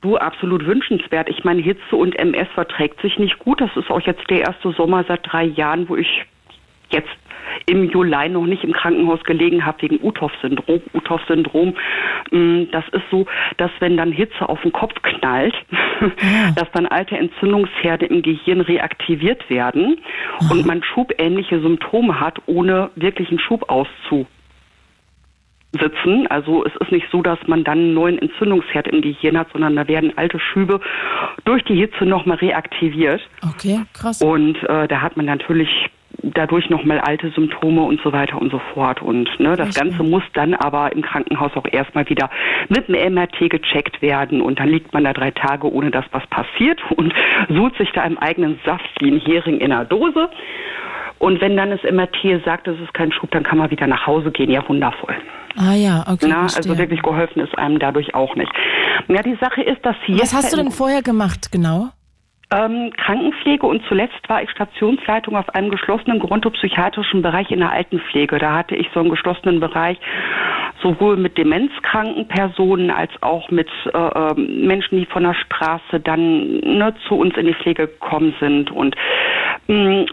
Du, absolut wünschenswert. Ich meine, Hitze und MS verträgt sich nicht gut. Das ist auch jetzt der erste Sommer seit drei Jahren, wo ich jetzt im Juli noch nicht im Krankenhaus gelegen habe wegen Uthoff-Syndrom. Uthoff-Syndrom, mm, das ist so, dass wenn dann Hitze auf den Kopf knallt, ja. dass dann alte Entzündungsherde im Gehirn reaktiviert werden mhm. und man schubähnliche Symptome hat, ohne wirklichen Schub auszu sitzen. Also es ist nicht so, dass man dann einen neuen Entzündungsherd im Gehirn hat, sondern da werden alte Schübe durch die Hitze nochmal reaktiviert. Okay, krass. Und äh, da hat man natürlich dadurch nochmal alte Symptome und so weiter und so fort. Und ne, das Ganze muss dann aber im Krankenhaus auch erstmal wieder mit dem MRT gecheckt werden und dann liegt man da drei Tage, ohne dass was passiert und sucht sich da im eigenen Saft wie ein Hering in einer Dose. Und wenn dann das MRT sagt, es ist kein Schub, dann kann man wieder nach Hause gehen. Ja, wundervoll. Ah ja, okay. Na, also wirklich geholfen ist einem dadurch auch nicht. Ja, die Sache ist, dass hier. Was hast du denn vorher gemacht, genau? Ähm, Krankenpflege und zuletzt war ich Stationsleitung auf einem geschlossenen gerontopsychiatrischen Bereich in der Altenpflege. Da hatte ich so einen geschlossenen Bereich sowohl mit demenzkranken Personen als auch mit äh, ähm, Menschen, die von der Straße dann ne, zu uns in die Pflege gekommen sind und mh, mm,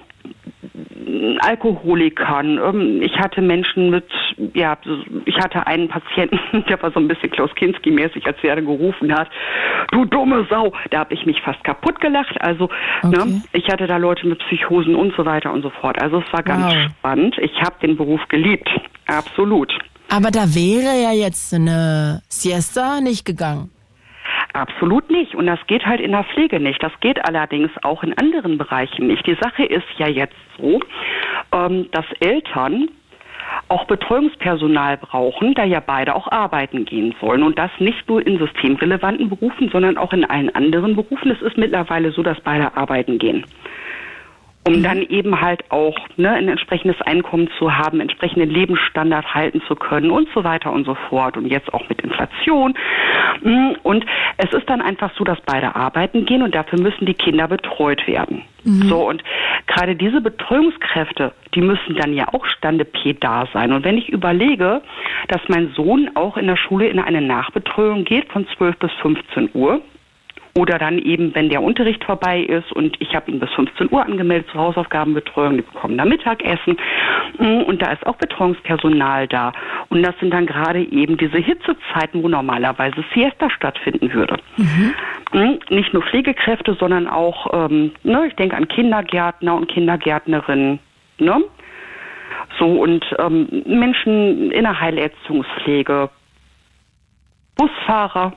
Alkoholikern. Ähm, ich hatte Menschen mit, ja, ich hatte einen Patienten, der war so ein bisschen Klaus Kinski-mäßig, als er gerufen hat, du dumme Sau. Da habe ich mich fast kaputt gelacht. Also, ne, okay. ne, ich hatte da Leute mit Psychosen und so weiter und so fort. Also es war ganz wow. spannend. Ich habe den Beruf geliebt. Absolut. Aber da wäre ja jetzt eine Siesta nicht gegangen. Absolut nicht. Und das geht halt in der Pflege nicht. Das geht allerdings auch in anderen Bereichen nicht. Die Sache ist ja jetzt so, ähm, dass Eltern auch Betreuungspersonal brauchen, da ja beide auch arbeiten gehen sollen. Und das nicht nur in systemrelevanten Berufen, sondern auch in allen anderen Berufen. Es ist mittlerweile so, dass beide arbeiten gehen um dann eben halt auch ne, ein entsprechendes Einkommen zu haben, entsprechenden Lebensstandard halten zu können und so weiter und so fort. Und jetzt auch mit Inflation. Mm, und es ist dann einfach so, dass beide arbeiten gehen und dafür müssen die Kinder betreut werden. Mhm. So, und gerade diese Betreuungskräfte, die müssen dann ja auch Standepied da sein. Und wenn ich überlege, dass mein Sohn auch in der Schule in eine Nachbetreuung geht von 12 bis 15 Uhr, oder dann eben, wenn der Unterricht vorbei ist und ich habe ihn bis 15 Uhr angemeldet zur Hausaufgabenbetreuung, die bekommen da Mittagessen mm, und da ist auch Betreuungspersonal da. Und das sind dann gerade eben diese Hitzezeiten, wo normalerweise Siesta stattfinden würde. Mhm. Mm, nicht nur Pflegekräfte, sondern auch, ähm, ne, ich denke an Kindergärtner und Kindergärtnerinnen. Ne? So und ähm, Menschen in der Heilerziehungspflege, Busfahrer,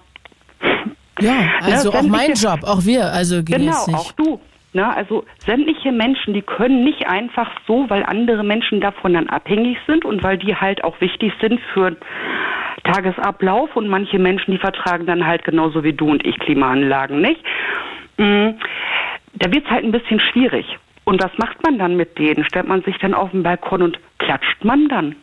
ja, ne, also ne, auch mein Job, auch wir, also Genau, nicht. auch du. Na, also sämtliche Menschen, die können nicht einfach so, weil andere Menschen davon dann abhängig sind und weil die halt auch wichtig sind für Tagesablauf und manche Menschen, die vertragen dann halt genauso wie du und ich Klimaanlagen nicht. Mm, da wird es halt ein bisschen schwierig. Und was macht man dann mit denen? Stellt man sich dann auf den Balkon und klatscht man dann.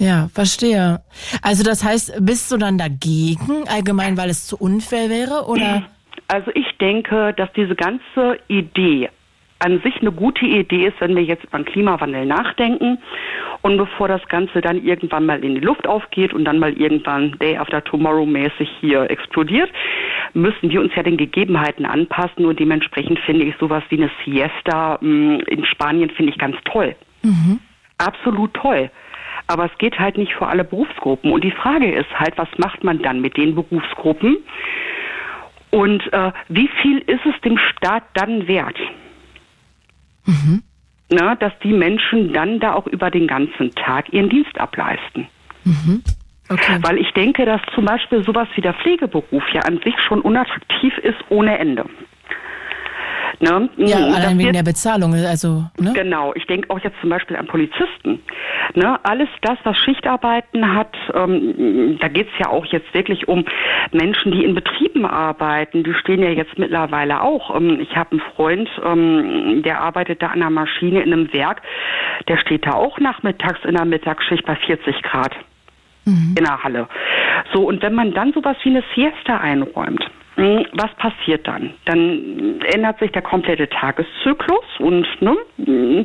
Ja, verstehe. Also das heißt, bist du dann dagegen, allgemein, weil es zu unfair wäre, oder? Also ich denke, dass diese ganze Idee an sich eine gute Idee ist, wenn wir jetzt über den Klimawandel nachdenken und bevor das Ganze dann irgendwann mal in die Luft aufgeht und dann mal irgendwann Day after Tomorrow mäßig hier explodiert, müssen wir uns ja den Gegebenheiten anpassen und dementsprechend finde ich sowas wie eine Siesta mh, in Spanien finde ich ganz toll. Absolut toll. Aber es geht halt nicht für alle Berufsgruppen. Und die Frage ist halt, was macht man dann mit den Berufsgruppen? Und äh, wie viel ist es dem Staat dann wert? Na, dass die Menschen dann da auch über den ganzen Tag ihren Dienst ableisten. Okay. Weil ich denke, dass zum Beispiel sowas wie der Pflegeberuf ja an sich schon unattraktiv ist ohne Ende. Ne? Ja, Das allein wegen der Bezahlung, also, ne? Genau, ich denke auch jetzt zum Beispiel an Polizisten. Ne, alles das, was Schichtarbeiten hat, ähm, da geht's ja auch jetzt wirklich um Menschen, die in Betrieben arbeiten. Die stehen ja jetzt mittlerweile auch. Ähm, ich habe einen Freund, ähm, der arbeitet da an einer Maschine in einem Werk. Der steht da auch nachmittags in der Mittagsschicht bei 40 Grad in der Halle. So, und wenn man dann sowas wie eine Siesta einräumt, was passiert dann? Dann ändert sich der komplette Tageszyklus und ne, mh,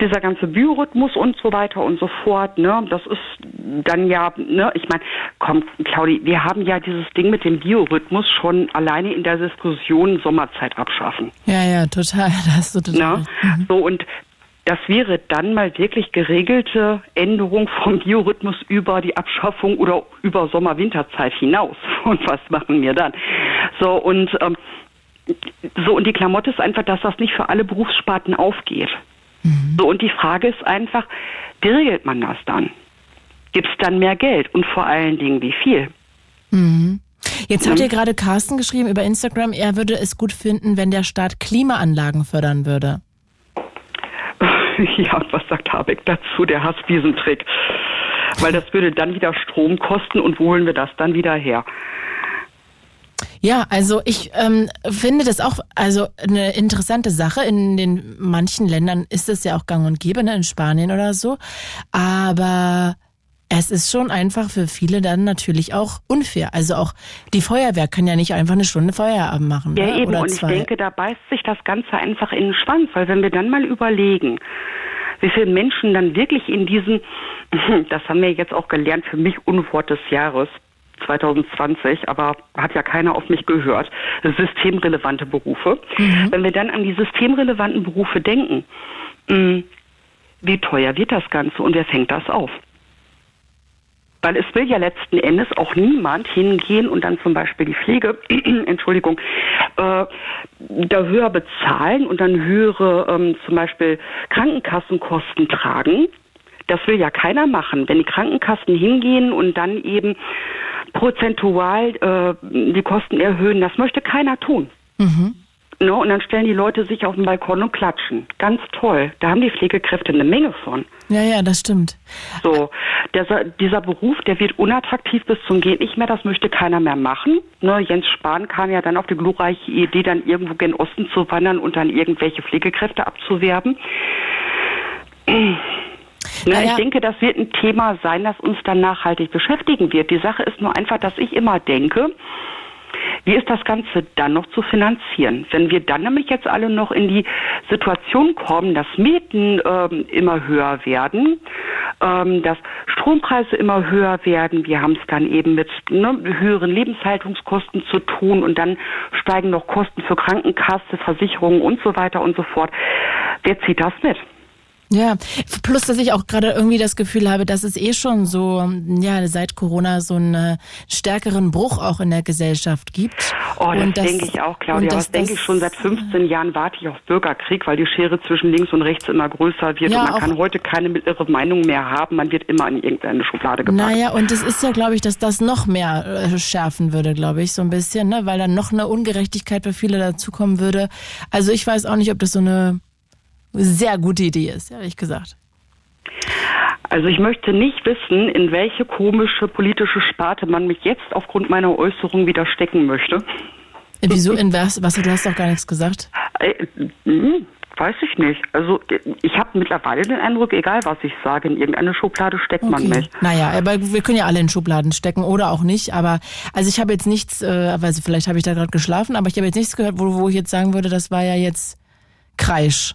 dieser ganze Biorhythmus und so weiter und so fort. Ne, das ist dann ja, ne, ich meine, komm, Claudi, wir haben ja dieses Ding mit dem Biorhythmus schon alleine in der Diskussion Sommerzeit abschaffen. Ja, ja, total. Da hast du total. Ne? recht. So und das wäre dann mal wirklich geregelte Änderung vom Biorhythmus über die Abschaffung oder über Sommer-Winterzeit hinaus. Und was machen wir dann? So und ähm, so und die Klamotte ist einfach, dass das nicht für alle Berufssparten aufgeht. So und die Frage ist einfach, wie regelt man das dann? Gibt es dann mehr Geld und vor allen Dingen wie viel? Jetzt hat dir gerade Carsten geschrieben über Instagram, er würde es gut finden, wenn der Staat Klimaanlagen fördern würde. Ja, was sagt Habeck dazu? Der hasst diesen Trick. Weil das würde dann wieder Strom kosten und wo holen wir das dann wieder her? Ja, also ich ähm, finde das auch also eine interessante Sache. In den manchen Ländern ist es ja auch gang und gäbe, ne, in Spanien oder so. Aber es ist schon einfach für viele dann natürlich auch unfair. Also auch die Feuerwehr kann ja nicht einfach eine Stunde Feierabend machen. Ja, ne? eben. Oder Und ich zwei. denke, da beißt sich das Ganze einfach in den Schwanz, weil wenn wir dann mal überlegen, wie viele Menschen dann wirklich in diesen, das haben wir jetzt auch gelernt, für mich Unwort des Jahres 2020, aber hat ja keiner auf mich gehört, systemrelevante Berufe. Wenn wir dann an die systemrelevanten Berufe denken, mh, wie teuer wird das Ganze und wer fängt das auf? Weil es will ja letzten Endes auch niemand hingehen und dann zum Beispiel die Pflege, Entschuldigung, äh, da höher bezahlen und dann höhere ähm, zum Beispiel Krankenkassenkosten tragen. Das will ja keiner machen. Wenn die Krankenkassen hingehen und dann eben prozentual äh, die Kosten erhöhen, das möchte keiner tun. Ne, und dann stellen die Leute sich auf den Balkon und klatschen. Ganz toll. Da haben die Pflegekräfte eine Menge von. Ja, ja, das stimmt. So, dieser, dieser Beruf, der wird unattraktiv bis zum geht nicht mehr, das möchte keiner mehr machen. Ne, Jens Spahn kam ja dann auf die glorreiche Idee, dann irgendwo gen Osten zu wandern und dann irgendwelche Pflegekräfte abzuwerben. Ne, Naja. Ich denke, das wird ein Thema sein, das uns dann nachhaltig beschäftigen wird. Die Sache ist nur einfach, dass ich immer denke, wie ist das Ganze dann noch zu finanzieren? Wenn wir dann nämlich jetzt alle noch in die Situation kommen, dass Mieten ähm, immer höher werden, ähm, dass Strompreise immer höher werden, wir haben es dann eben mit ne, höheren Lebenshaltungskosten zu tun und dann steigen noch Kosten für Krankenkasse, Versicherungen und so weiter und so fort. Wer zieht das mit? Ja, plus dass ich auch gerade irgendwie das Gefühl habe, dass es eh schon so, ja, seit Corona so einen äh, stärkeren Bruch auch in der Gesellschaft gibt. Oh, das, Und denke ich auch, Claudia. und Das, dass denke ich schon seit 15 Jahren warte ich auf Bürgerkrieg, weil die Schere zwischen links und rechts immer größer wird Ja, und man kann heute keine mittlere Meinung mehr haben. Man wird immer in irgendeine Schublade gepackt. Naja, und es ist ja, glaube ich, dass das noch mehr äh, schärfen würde, glaube ich, so ein bisschen, ne? weil dann noch eine Ungerechtigkeit für viele dazukommen würde. Also ich weiß auch nicht, ob das so eine sehr gute Idee ist, ehrlich gesagt. Also ich möchte nicht wissen, in welche komische politische Sparte man mich jetzt aufgrund meiner Äußerung wieder stecken möchte. Äh, Wieso? In was? Was? Du hast doch gar nichts gesagt. Äh, mh, Weiß ich nicht. Also ich habe mittlerweile den Eindruck, egal was ich sage, in irgendeine Schublade steckt man mich. Naja, aber wir können ja alle in Schubladen stecken oder auch nicht. Aber also ich habe jetzt nichts, äh, also vielleicht habe ich da gerade geschlafen, aber ich habe jetzt nichts gehört, wo, wo ich jetzt sagen würde, das war ja jetzt Kreisch.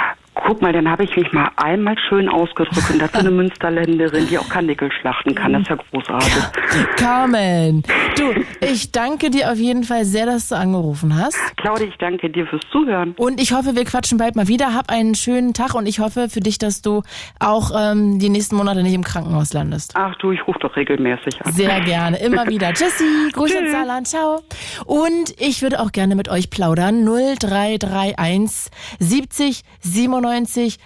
Guck mal, dann habe ich mich mal einmal schön ausgedrückt und das ist eine Münsterländerin, die auch Karnickel schlachten kann. Das ist ja großartig. Carmen, du, ich danke dir auf jeden Fall sehr, dass du angerufen hast. Claudia, ich danke dir fürs Zuhören. Und ich hoffe, wir quatschen bald mal wieder. Hab einen schönen Tag und ich hoffe für dich, dass du auch ähm, die nächsten Monate nicht im Krankenhaus landest. Ach du, ich rufe doch regelmäßig an. Sehr gerne, immer wieder. Tschüssi, Grüße ins Saarland, ciao. Und ich würde auch gerne mit euch plaudern. 0331 70 97 110.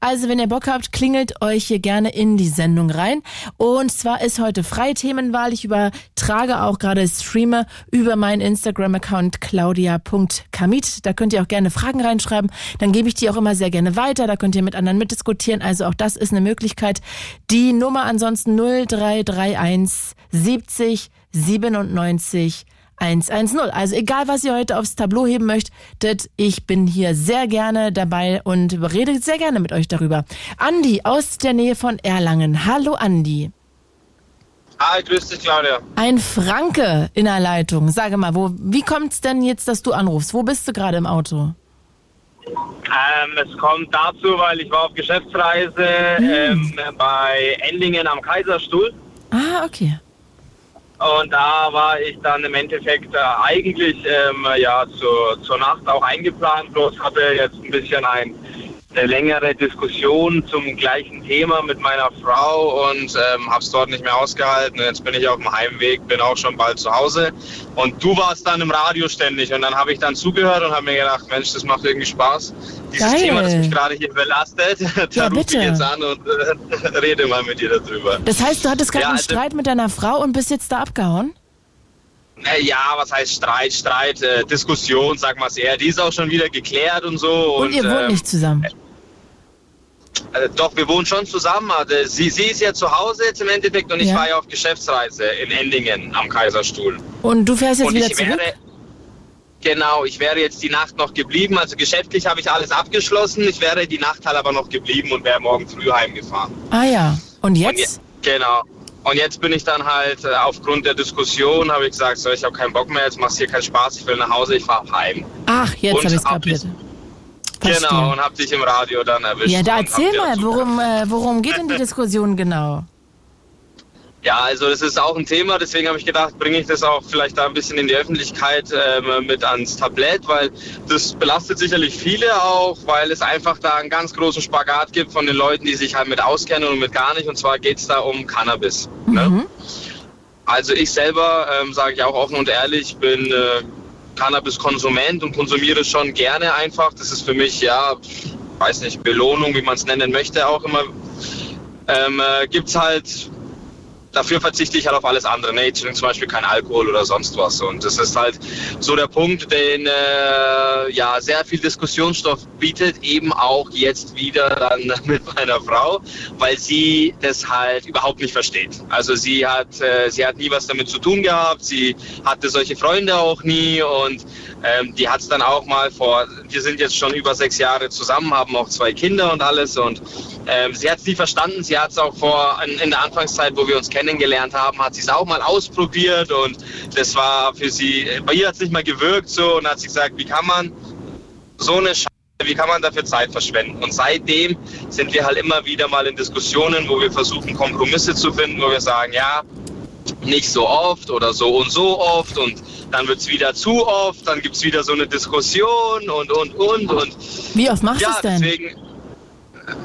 Also wenn ihr Bock habt, klingelt euch hier gerne in die Sendung rein. Und zwar ist heute freie Themenwahl. Ich übertrage auch gerade Streame über meinen Instagram-Account claudia.kamit. Da könnt ihr auch gerne Fragen reinschreiben. Dann gebe ich die auch immer sehr gerne weiter. Da könnt ihr mit anderen mitdiskutieren. Also auch das ist eine Möglichkeit. Die Nummer ansonsten 0331 70 97 110. Also egal, was ihr heute aufs Tableau heben möchtet, ich bin hier sehr gerne dabei und rede sehr gerne mit euch darüber. Andi aus der Nähe von Erlangen. Hallo Andi. Hi, grüß dich, Claudia. Ein Franke in der Leitung. Sage mal, wo, wie kommt es denn jetzt, dass du anrufst? Wo bist du gerade im Auto? Ähm, es kommt dazu, weil ich war auf Geschäftsreise ähm, bei Endingen am Kaiserstuhl. Ah, okay. Und da war ich dann im Endeffekt äh, eigentlich ähm, ja, zur, zur Nacht auch eingeplant, bloß hatte jetzt ein bisschen ein, eine längere Diskussion zum gleichen Thema mit meiner Frau und ähm, habe es dort nicht mehr ausgehalten. Jetzt bin ich auf dem Heimweg, bin auch schon bald zu Hause. Und du warst dann im Radio ständig und dann habe ich dann zugehört und habe mir gedacht, Mensch, das macht irgendwie Spaß. Dieses Geil. Thema, das mich gerade hier belastet, da Ja, rufe ich jetzt an und äh, rede mal mit dir darüber. Das heißt, du hattest gerade Ja, einen also- Streit mit deiner Frau und bist jetzt da abgehauen? Äh, Ja, was heißt Streit, Streit, äh, Diskussion, sag mal eher. Die ist auch schon wieder geklärt und so. Und, ihr wohnt ähm, nicht zusammen? Äh, doch, wir wohnen schon zusammen. Also, sie, sie ist ja zu Hause jetzt im Endeffekt und ich Ja. war ja auf Geschäftsreise in Endingen am Kaiserstuhl. Und du fährst jetzt und wieder ich zurück? wäre, genau, ich wäre jetzt die Nacht noch geblieben. Also geschäftlich habe ich alles abgeschlossen. Ich wäre die Nacht halt aber noch geblieben und wäre morgen früh heimgefahren. Ah ja. Und Und jetzt? je- genau. Und jetzt bin ich dann halt äh, aufgrund der Diskussion, habe ich gesagt, so, ich habe keinen Bock mehr, jetzt machst hier keinen Spaß, ich will nach Hause, ich fahre heim. Ach, jetzt Und habe ich es kapiert. Verstehe. Genau, und hab dich im Radio dann erwischt. Ja, da erzähl mal, worum, äh, worum geht denn die Diskussion genau? Ja, also das ist auch ein Thema, deswegen habe ich gedacht, bringe ich das auch vielleicht da ein bisschen in die Öffentlichkeit ähm, mit ans Tablett, weil das belastet sicherlich viele auch, weil es einfach da einen ganz großen Spagat gibt von den Leuten, die sich halt mit auskennen und mit gar nicht. Und zwar geht es da um Cannabis. Ne? Also ich selber, ähm, sage ich auch offen und ehrlich, bin äh, Cannabis-Konsument und konsumiere schon gerne einfach. Das ist für mich, ja, weiß nicht, Belohnung, wie man es nennen möchte, auch immer. Ähm, äh, gibt's halt dafür verzichte ich halt auf alles andere. Ne? Ich trinke zum Beispiel keinen Alkohol oder sonst was. Und das ist halt so der Punkt, den äh, ja sehr viel Diskussionsstoff bietet, eben auch jetzt wieder dann mit meiner Frau, weil sie das halt überhaupt nicht versteht. Also sie hat, äh, sie hat nie was damit zu tun gehabt, sie hatte solche Freunde auch nie und ähm, die hat es dann auch mal vor, wir sind jetzt schon über sechs Jahre zusammen, haben auch zwei Kinder und alles und ähm, sie hat es nie verstanden. Sie hat es auch vor in, in der Anfangszeit, wo wir uns kennengelernt haben, hat sie es auch mal ausprobiert und das war für sie, bei ihr hat es nicht mal gewirkt so und hat sie gesagt, wie kann man so eine Scheiße, wie kann man dafür Zeit verschwenden? Und seitdem sind wir halt immer wieder mal in Diskussionen, wo wir versuchen Kompromisse zu finden, wo wir sagen, ja, nicht so oft oder so und so oft und dann wird es wieder zu oft, dann gibt es wieder so eine Diskussion und und und und Wie oft machst du ja, es denn? deswegen.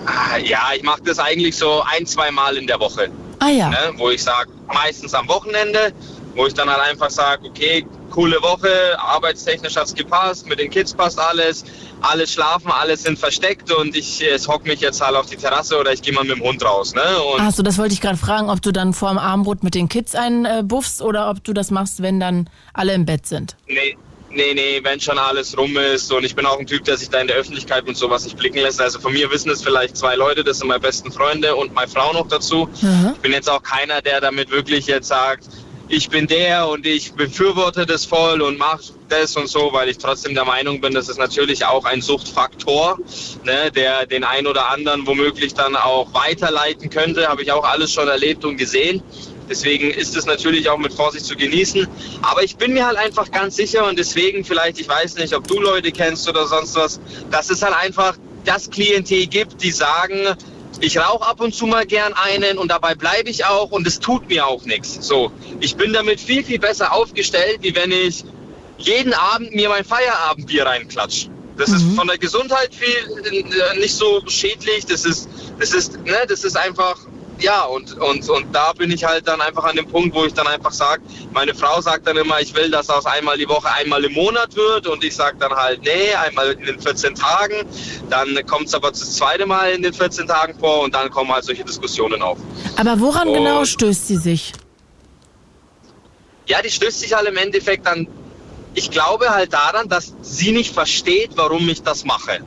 Ah, Ja, ich mache das eigentlich so ein, zwei Mal in der Woche. Ah ja. Ne? Wo ich sage, meistens am Wochenende, wo ich dann halt einfach sage, okay, coole Woche, arbeitstechnisch hat's gepasst, mit den Kids passt alles, alle schlafen, alle sind versteckt und ich äh, hock mich jetzt halt auf die Terrasse oder ich gehe mal mit dem Hund raus. Ne? Und Ach so, das wollte ich gerade fragen, ob du dann vorm Abendbrot mit den Kids einbuffst oder ob du das machst, wenn dann alle im Bett sind. Nee, nee, nee, wenn schon alles rum ist und ich bin auch ein Typ, der sich da in der Öffentlichkeit und sowas nicht blicken lässt. Also von mir wissen es vielleicht zwei Leute, das sind meine besten Freunde und meine Frau noch dazu. Mhm. Ich bin jetzt auch keiner, der damit wirklich jetzt sagt, ich bin der und ich befürworte das voll und mache das und so, weil ich trotzdem der Meinung bin, das ist natürlich auch ein Suchtfaktor, ne, der den einen oder anderen womöglich dann auch weiterleiten könnte. Habe ich auch alles schon erlebt und gesehen. Deswegen ist es natürlich auch mit Vorsicht zu genießen. Aber ich bin mir halt einfach ganz sicher und deswegen vielleicht, ich weiß nicht, ob du Leute kennst oder sonst was, dass es halt einfach das Klientel gibt, die sagen, ich rauche ab und zu mal gern einen und dabei bleibe ich auch und es tut mir auch nichts. So, ich bin damit viel, viel besser aufgestellt, wie wenn ich jeden Abend mir mein Feierabendbier reinklatsche. Das mhm. ist von der Gesundheit viel äh, nicht so schädlich. Das ist, das ist, ne, das ist einfach ja, und, und, und da bin ich halt dann einfach an dem Punkt, wo ich dann einfach sage, meine Frau sagt dann immer, ich will, dass aus einmal die Woche einmal im Monat wird und ich sage dann halt, nee, einmal in den 14 Tagen. Dann kommt es aber das zweite Mal in den 14 Tagen vor und dann kommen halt solche Diskussionen auf. Aber woran und, genau stößt sie sich? Ja, die stößt sich halt im Endeffekt dann, ich glaube halt daran, dass sie nicht versteht, warum ich das mache.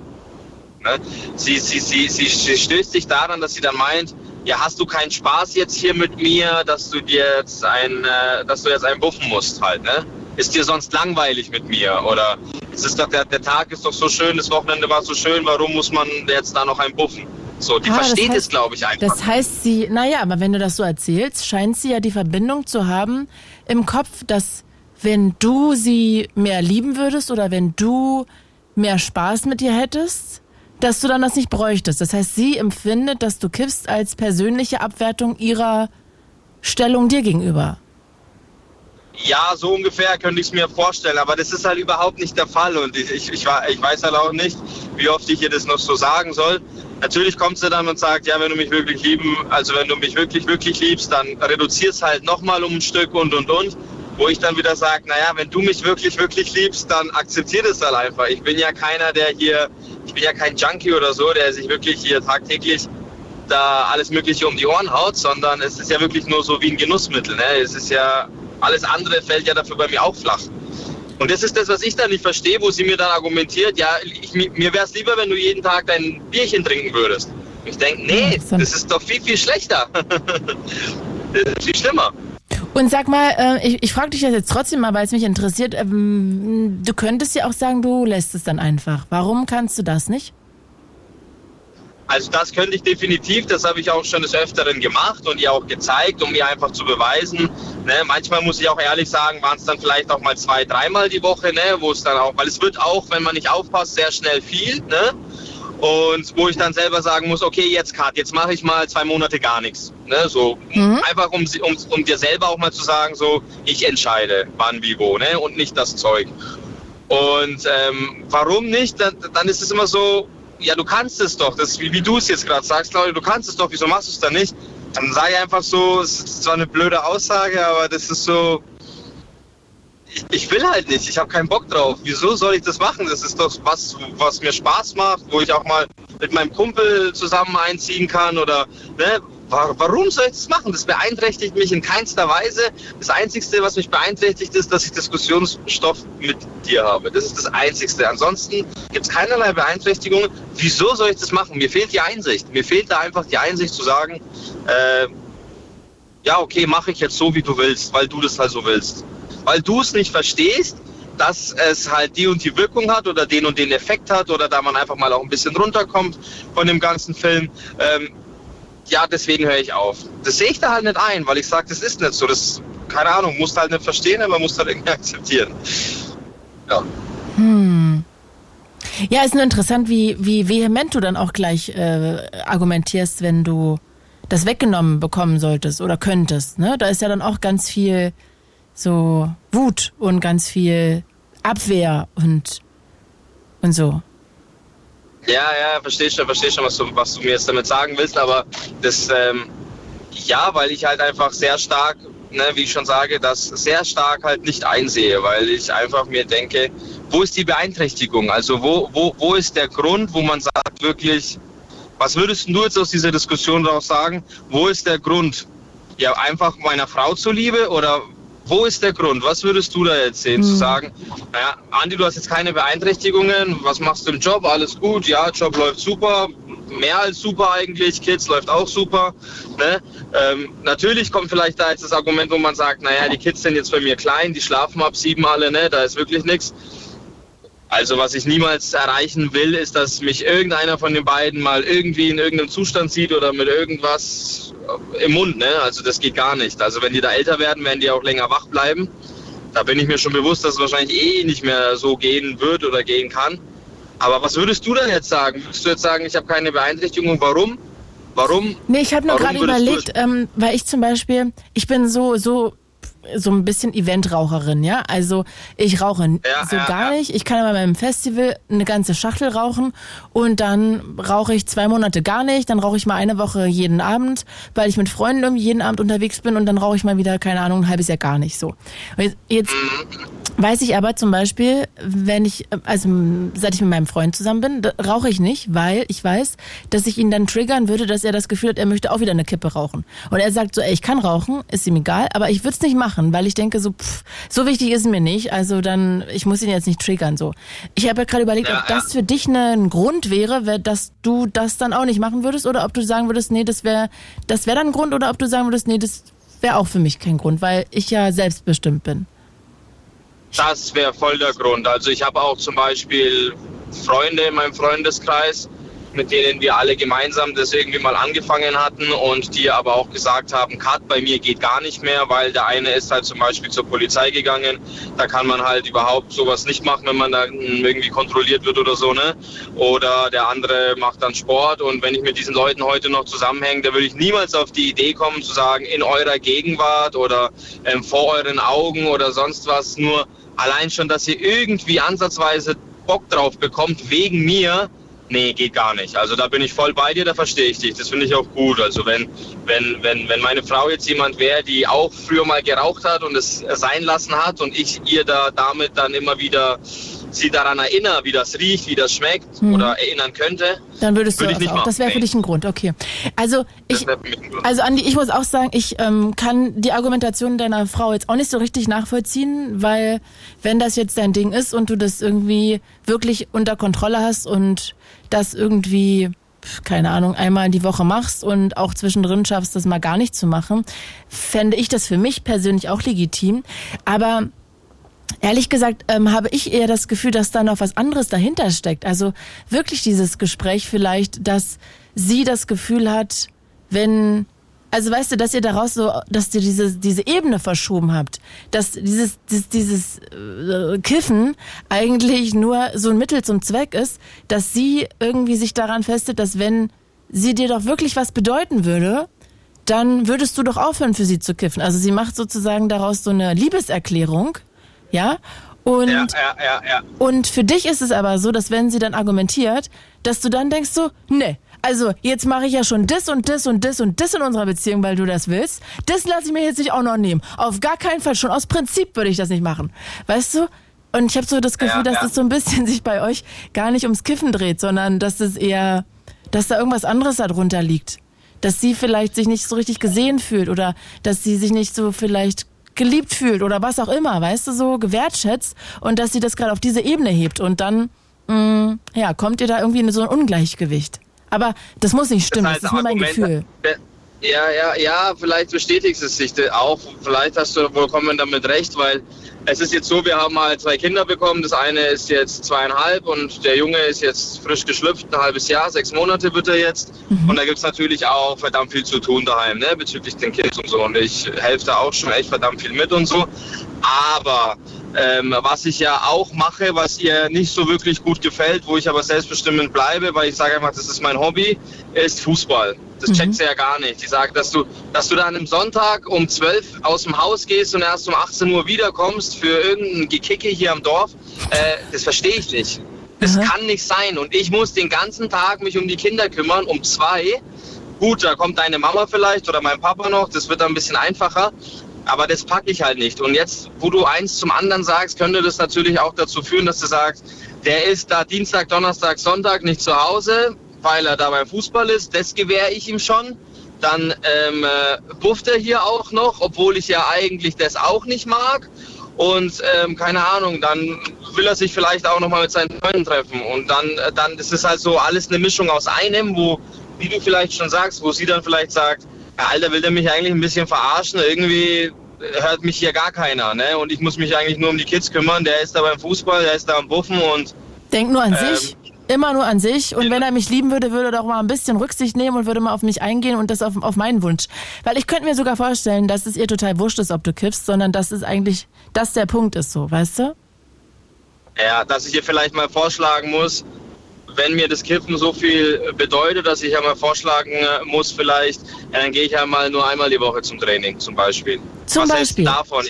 Ne? Sie, sie, sie, sie, sie stößt sich daran, dass sie dann meint, ja, hast du keinen Spaß jetzt hier mit mir, dass du dir jetzt ein, äh, dass du jetzt einen buffen musst halt, ne? Ist dir sonst langweilig mit mir? Oder es ist doch, der, der Tag ist doch so schön, das Wochenende war so schön, warum muss man jetzt da noch einen buffen? So, die ah, versteht heißt, es, glaube ich, einfach. Das heißt, sie, naja, aber wenn du das so erzählst, scheint sie ja die Verbindung zu haben im Kopf, dass wenn du sie mehr lieben würdest oder wenn du mehr Spaß mit ihr hättest, dass du dann das nicht bräuchtest. Das heißt, sie empfindet, dass du kiffst als persönliche Abwertung ihrer Stellung dir gegenüber. Ja, so ungefähr könnte ich es mir vorstellen, aber das ist halt überhaupt nicht der Fall und ich, ich, ich, ich weiß halt auch nicht, wie oft ich ihr das noch so sagen soll. Natürlich kommt sie dann und sagt, ja, wenn du mich wirklich lieben, also wenn du mich wirklich, wirklich liebst, dann reduzierst halt nochmal um ein Stück und und und. Wo ich dann wieder sage, naja, wenn du mich wirklich, wirklich liebst, dann akzeptier das halt einfach. Ich bin ja keiner, der hier ich bin ja kein Junkie oder so, der sich wirklich hier tagtäglich da alles Mögliche um die Ohren haut, sondern es ist ja wirklich nur so wie ein Genussmittel. Ne? Es ist ja, alles andere fällt ja dafür bei mir auch flach. Und das ist das, was ich dann nicht verstehe, wo sie mir dann argumentiert, ja, ich, mir wäre es lieber, wenn du jeden Tag dein Bierchen trinken würdest. Ich denke, nee, das ist doch viel, viel schlechter. das ist viel schlimmer. Und sag mal, äh, ich, ich frage dich das jetzt trotzdem mal, weil es mich interessiert. Ähm, du könntest ja auch sagen, du lässt es dann einfach. Warum kannst du das nicht? Also das könnte ich definitiv, das habe ich auch schon des Öfteren gemacht und ihr auch gezeigt, um mir einfach zu beweisen. Ne, manchmal muss ich auch ehrlich sagen, waren es dann vielleicht auch mal zwei, dreimal die Woche, ne, wo es dann auch, weil es wird auch, wenn man nicht aufpasst, sehr schnell viel. Ne? Und wo ich dann selber sagen muss, okay, jetzt Kat, jetzt mache ich mal zwei Monate gar nichts. Ne? So mhm. einfach um, um, um dir selber auch mal zu sagen, so ich entscheide, wann, wie, wo, ne? Und nicht das Zeug. Und ähm, warum nicht? Dann, dann ist es immer so, ja, du kannst es doch. Das, wie, wie du es jetzt gerade sagst, Claudia, du kannst es doch, wieso machst du es dann nicht? Dann sage ich einfach so, es ist zwar eine blöde Aussage, aber das ist so, ich, will halt nicht, ich habe keinen Bock drauf. Wieso soll ich das machen? Das ist doch was, was mir Spaß macht, wo ich auch mal mit meinem Kumpel zusammen einziehen kann oder ne, Warum soll ich das machen? Das beeinträchtigt mich in keinster Weise. Das Einzige, was mich beeinträchtigt, ist, dass ich Diskussionsstoff mit dir habe. Das ist das Einzige. Ansonsten gibt es keinerlei Beeinträchtigungen. Wieso soll ich das machen? Mir fehlt die Einsicht. Mir fehlt da einfach die Einsicht zu sagen, äh, ja, okay, mache ich jetzt so, wie du willst, weil du das halt so willst weil du es nicht verstehst, dass es halt die und die Wirkung hat oder den und den Effekt hat oder da man einfach mal auch ein bisschen runterkommt von dem ganzen Film. Ähm, ja, deswegen höre ich auf. Das sehe ich da halt nicht ein, weil ich sage, das ist nicht so. Das, keine Ahnung, musst halt nicht verstehen, aber musst halt irgendwie akzeptieren. Ja. Hm. Ja, ist nur interessant, wie, wie vehement du dann auch gleich äh, argumentierst, wenn du das weggenommen bekommen solltest oder könntest. Ne? Da ist ja dann auch ganz viel so Wut und ganz viel Abwehr und, und so. Ja, ja, verstehe schon, verstehe schon, was du, was du mir jetzt damit sagen willst, aber das, ähm, ja, weil ich halt einfach sehr stark, ne, wie ich schon sage, das sehr stark halt nicht einsehe, weil ich einfach mir denke, wo ist die Beeinträchtigung? Also wo, wo, wo ist der Grund, wo man sagt wirklich, was würdest du jetzt aus dieser Diskussion daraus sagen? Wo ist der Grund? Ja, einfach meiner Frau zuliebe oder Wo ist der Grund? Was würdest du da jetzt sehen? Zu sagen, naja, Andi, du hast jetzt keine Beeinträchtigungen, was machst du im Job? Alles gut, ja, Job läuft super, mehr als super eigentlich, Kids läuft auch super. Ne? Ähm, natürlich kommt vielleicht da jetzt das Argument, wo man sagt, naja, die Kids sind jetzt bei mir klein, die schlafen ab sieben alle, ne? da ist wirklich nichts. Also was ich niemals erreichen will, ist, dass mich irgendeiner von den beiden mal irgendwie in irgendeinem Zustand sieht oder mit irgendwas im Mund. Ne? Also das geht gar nicht. Also wenn die da älter werden, werden die auch länger wach bleiben. Da bin ich mir schon bewusst, dass es wahrscheinlich eh nicht mehr so gehen wird oder gehen kann. Aber was würdest du denn jetzt sagen? Würdest du jetzt sagen, ich habe keine Beeinträchtigung? Warum? Warum? Nee, ich habe nur gerade überlegt, ähm, weil ich zum Beispiel, ich bin so, so so ein bisschen Eventraucherin, ja. Also ich rauche Ja, so ja, gar ja. nicht. Ich kann aber beim Festival eine ganze Schachtel rauchen und dann rauche ich zwei Monate gar nicht. Dann rauche ich mal eine Woche jeden Abend, weil ich mit Freunden irgendwie jeden Abend unterwegs bin und dann rauche ich mal wieder, keine Ahnung, ein halbes Jahr gar nicht so. Jetzt, jetzt weiß ich aber zum Beispiel, wenn ich, also seit ich mit meinem Freund zusammen bin, rauche ich nicht, weil ich weiß, dass ich ihn dann triggern würde, dass er das Gefühl hat, er möchte auch wieder eine Kippe rauchen. Und er sagt so, ey, ich kann rauchen, ist ihm egal, aber ich würde es nicht machen, weil ich denke so, pff, so wichtig ist mir nicht, also dann, ich muss ihn jetzt nicht triggern so. Ich habe ja gerade überlegt, Ja, ob das für dich ne, ein Grund wäre, wär, dass du das dann auch nicht machen würdest oder ob du sagen würdest, nee, das wäre das wäre dann ein Grund oder ob du sagen würdest, nee, das wäre auch für mich kein Grund, weil ich ja selbstbestimmt bin. Das wäre voll der Grund. Also ich habe auch zum Beispiel Freunde in meinem Freundeskreis, mit denen wir alle gemeinsam das irgendwie mal angefangen hatten und die aber auch gesagt haben, Cut bei mir geht gar nicht mehr, weil der eine ist halt zum Beispiel zur Polizei gegangen. Da kann man halt überhaupt sowas nicht machen, wenn man da irgendwie kontrolliert wird oder so, ne? Oder der andere macht dann Sport und wenn ich mit diesen Leuten heute noch zusammenhänge, da würde ich niemals auf die Idee kommen zu sagen, in eurer Gegenwart oder ähm, vor euren Augen oder sonst was, nur allein schon, dass ihr irgendwie ansatzweise Bock drauf bekommt, wegen mir, nee, geht gar nicht. Also da bin ich voll bei dir, da verstehe ich dich. Das finde ich auch gut. Also wenn, wenn, wenn, wenn meine Frau jetzt jemand wäre, die auch früher mal geraucht hat und es sein lassen hat und ich ihr da damit dann immer wieder sie daran erinnere, wie das riecht, wie das schmeckt oder erinnern könnte, Dann würdest Würde du ich nicht auch. machen, Das wäre für dich ein Grund, okay. Also ich, also Andi, ich muss auch sagen, ich ähm, kann die Argumentation deiner Frau jetzt auch nicht so richtig nachvollziehen, weil wenn das jetzt dein Ding ist und du das irgendwie wirklich unter Kontrolle hast und das irgendwie keine Ahnung, einmal die Woche machst und auch zwischendrin schaffst, das mal gar nicht zu machen, fände ich das für mich persönlich auch legitim. Aber Ehrlich gesagt ähm, habe ich eher das Gefühl, dass da noch was anderes dahinter steckt. Also wirklich dieses Gespräch vielleicht, dass sie das Gefühl hat, wenn, also weißt du, dass ihr daraus so, dass ihr diese, diese Ebene verschoben habt, dass dieses, dieses, dieses äh, Kiffen eigentlich nur so ein Mittel zum Zweck ist, dass sie irgendwie sich daran festet, dass wenn sie dir doch wirklich was bedeuten würde, dann würdest du doch aufhören, für sie zu kiffen. Also sie macht sozusagen daraus so eine Liebeserklärung, ja. Und, Ja, ja, ja, ja. und für dich ist es aber so, dass wenn sie dann argumentiert, dass du dann denkst so, ne, also jetzt mache ich ja schon das und das und das und das in unserer Beziehung, weil du das willst. Das lasse ich mir jetzt nicht auch noch nehmen. Auf gar keinen Fall. Schon aus Prinzip würde ich das nicht machen. Weißt du? Und ich habe so das Gefühl, Ja, dass ja. es so ein bisschen sich bei euch gar nicht ums Kiffen dreht, sondern dass es eher, dass da irgendwas anderes darunter liegt. Dass sie vielleicht sich nicht so richtig gesehen fühlt oder dass sie sich nicht so vielleicht geliebt fühlt oder was auch immer, weißt du, so gewertschätzt und dass sie das gerade auf diese Ebene hebt und dann, mh, ja, kommt ihr da irgendwie in so ein Ungleichgewicht. Aber das muss nicht stimmen, das, heißt, ist nur mein Gefühl. Ja, ja, ja, vielleicht bestätigt es sich auch. Vielleicht hast du vollkommen damit recht, weil es ist jetzt so, wir haben halt zwei Kinder bekommen. Das eine ist jetzt zweieinhalb und der Junge ist jetzt frisch geschlüpft, ein halbes Jahr, sechs Monate wird er jetzt. Und da gibt's natürlich auch verdammt viel zu tun daheim, ne, bezüglich den Kids und so. Und ich helfe da auch schon echt verdammt viel mit und so. Aber ähm, was ich ja auch mache, was ihr nicht so wirklich gut gefällt, wo ich aber selbstbestimmend bleibe, weil ich sage einfach, das ist mein Hobby, ist Fußball. Das checkt sie ja gar nicht. Die sagt, dass du, dass du dann am Sonntag um 12 aus dem Haus gehst und erst um 18 Uhr wiederkommst für irgendein Gekicke hier am Dorf, äh, das verstehe ich nicht. Das kann nicht sein. Und ich muss den ganzen Tag mich um die Kinder kümmern, um zwei. Gut, da kommt deine Mama vielleicht oder mein Papa noch, das wird dann ein bisschen einfacher. Aber das packe ich halt nicht. Und jetzt, wo du eins zum anderen sagst, könnte das natürlich auch dazu führen, dass du sagst, der ist da Dienstag, Donnerstag, Sonntag nicht zu Hause, weil er da beim Fußball ist. Das gewähre ich ihm schon. dann ähm, äh, bufft er hier auch noch, obwohl ich ja eigentlich das auch nicht mag. Und ähm, keine Ahnung, dann will er sich vielleicht auch nochmal mit seinen Freunden treffen. Und dann, äh, dann ist es halt so alles eine Mischung aus einem, wo, wie du vielleicht schon sagst, wo sie dann vielleicht sagt, ja, Alter, will der mich eigentlich ein bisschen verarschen? Irgendwie hört mich hier gar keiner. Ne? Und ich muss mich eigentlich nur um die Kids kümmern. Der ist da beim Fußball, der ist da am Buffen und... Denk nur an ähm, sich. Immer nur an sich. Und wenn er mich lieben würde, würde er doch mal ein bisschen Rücksicht nehmen und würde mal auf mich eingehen und das auf, auf meinen Wunsch. Weil ich könnte mir sogar vorstellen, dass es ihr total wurscht ist, ob du kippst, sondern dass es eigentlich, dass der Punkt ist so, weißt du? Ja, dass ich ihr vielleicht mal vorschlagen muss, wenn mir das Kippen so viel bedeutet, dass ich ja mal vorschlagen äh, muss, vielleicht, dann gehe ich ja mal nur einmal die Woche zum Training, zum Beispiel. Zum Was Beispiel. davon?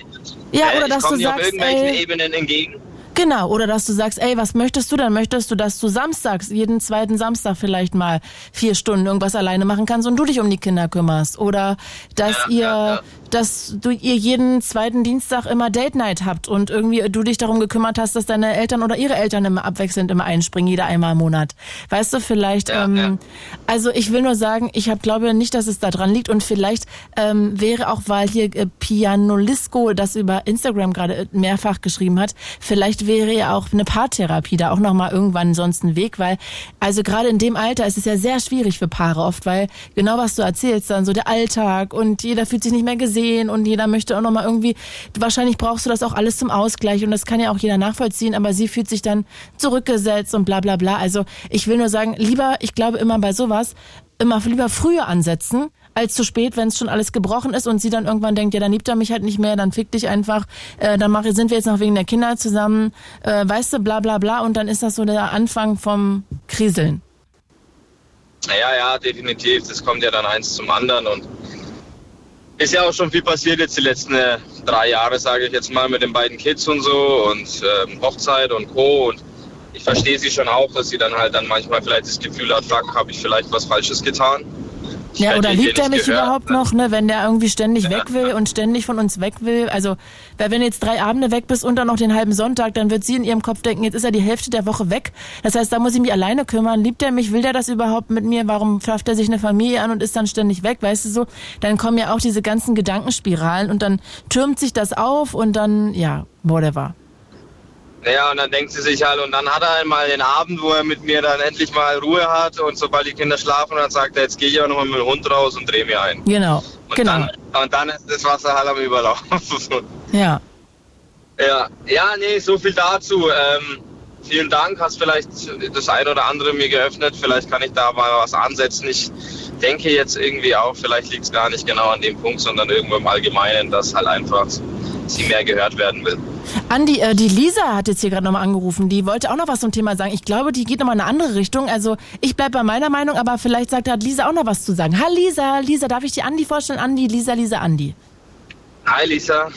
Ja, äh, oder dass du dir auf sagst, irgendwelchen ey, Ebenen entgegen. Genau, oder dass du sagst, ey, was möchtest du? Dann möchtest du, dass du samstags, jeden zweiten Samstag vielleicht mal vier Stunden irgendwas alleine machen kannst und du dich um die Kinder kümmerst. Oder dass Ja, ihr, ja, ja. dass du ihr jeden zweiten Dienstag immer Date Night habt und irgendwie du dich darum gekümmert hast, dass deine Eltern oder ihre Eltern immer abwechselnd immer einspringen, jeder einmal im Monat. Weißt du, vielleicht, ähm, also ich will nur sagen, ich hab, glaube nicht, dass es da dran liegt und vielleicht ähm, wäre auch, weil hier äh, Pianolisco das über Instagram gerade äh, mehrfach geschrieben hat, vielleicht wäre ja auch eine Paartherapie da auch nochmal irgendwann sonst ein Weg, weil also gerade in dem Alter ist es ja sehr schwierig für Paare oft, weil genau was du erzählst, dann so der Alltag und jeder fühlt sich nicht mehr gesehen und jeder möchte auch nochmal irgendwie, wahrscheinlich brauchst du das auch alles zum Ausgleich und das kann ja auch jeder nachvollziehen, aber sie fühlt sich dann zurückgesetzt und bla bla bla. Also ich will nur sagen, lieber, ich glaube immer bei sowas, immer lieber früher ansetzen, als zu spät, wenn es schon alles gebrochen ist und sie dann irgendwann denkt, ja, dann liebt er mich halt nicht mehr, dann fick dich einfach, äh, dann mach, sind wir jetzt noch wegen der Kinder zusammen, äh, weißt du, bla bla bla und dann ist das so der Anfang vom Kriseln. Ja, ja, definitiv. Das kommt ja dann eins zum anderen und ist ja auch schon viel passiert jetzt die letzten äh, drei Jahre, sage ich jetzt mal, mit den beiden Kids und so und ähm, Hochzeit und Co. Und ich verstehe sie schon auch, dass sie dann halt dann manchmal vielleicht das Gefühl hat, fuck, habe ich vielleicht was Falsches getan. Ja, oder liebt er mich gehört. überhaupt noch, ne, wenn der irgendwie ständig weg will und ständig von uns weg will? Also, weil wenn du jetzt drei Abende weg bist und dann noch den halben Sonntag, dann wird sie in ihrem Kopf denken, jetzt ist er die Hälfte der Woche weg. Das heißt, da muss ich mich alleine kümmern. Liebt er mich? Will der das überhaupt mit mir? Warum schafft er sich eine Familie an und ist dann ständig weg? Weißt du so? Dann kommen ja auch diese ganzen Gedankenspiralen und dann türmt sich das auf und dann, ja, whatever. Ja, und dann denkt sie sich halt, und dann hat er einmal den Abend, wo er mit mir dann endlich mal Ruhe hat und sobald die Kinder schlafen, dann sagt er, jetzt gehe ich auch nochmal mit dem Hund raus und drehe mir ein. Genau. Und, genau. dann, und dann ist das Wasser halt am Überlaufen. Ja. ja, ja, nee, so viel dazu. Ähm, vielen Dank, hast vielleicht das ein oder andere mir geöffnet. Vielleicht kann ich da mal was ansetzen. Ich denke jetzt irgendwie auch, vielleicht liegt es gar nicht genau an dem Punkt, sondern irgendwo im Allgemeinen, dass halt einfach sie mehr gehört werden will. Andi, äh, die Lisa hat jetzt hier gerade nochmal angerufen. Die wollte auch noch was zum Thema sagen. Ich glaube, die geht nochmal in eine andere Richtung. Also ich bleib bei meiner Meinung, aber vielleicht sagt hat Lisa auch noch was zu sagen. Hallo Lisa, Lisa, darf ich dir Andi vorstellen? Andi, Lisa, Lisa, Andi. Hi Lisa.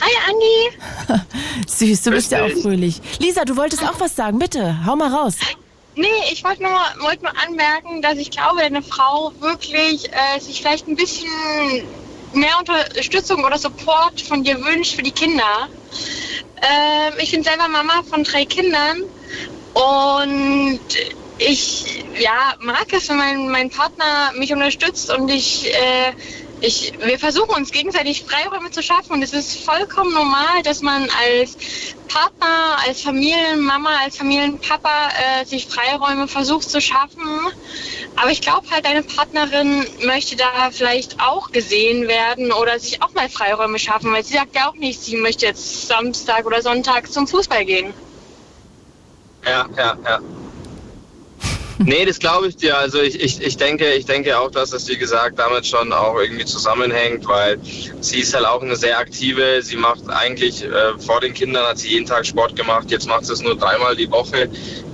Hi Andi. Süß, du bist Grüß ja auch dich. fröhlich. Lisa, du wolltest auch was sagen. Bitte, hau mal raus. Nee, ich wollte nur, wollte nur anmerken, dass ich glaube, eine Frau wirklich äh, sich vielleicht ein bisschen mehr Unterstützung oder Support von dir wünscht für die Kinder. Ähm, ich bin selber Mama von drei Kindern und ich ja, mag es, wenn mein, mein Partner mich unterstützt und ich, äh, ich, wir versuchen uns gegenseitig Freiräume zu schaffen und es ist vollkommen normal, dass man als Partner, als Familienmama, als Familienpapa äh, sich Freiräume versucht zu schaffen. Aber ich glaube halt, deine Partnerin möchte da vielleicht auch gesehen werden oder sich auch mal Freiräume schaffen, weil sie sagt ja auch nicht, sie möchte jetzt Samstag oder Sonntag zum Fußball gehen. Ja, ja, ja. Nee, das glaube ich dir. Also ich, ich, ich denke, ich denke auch, dass das wie gesagt damit schon auch irgendwie zusammenhängt, weil sie ist halt auch eine sehr aktive. Sie macht eigentlich äh, vor den Kindern hat sie jeden Tag Sport gemacht. Jetzt macht sie es nur dreimal die Woche,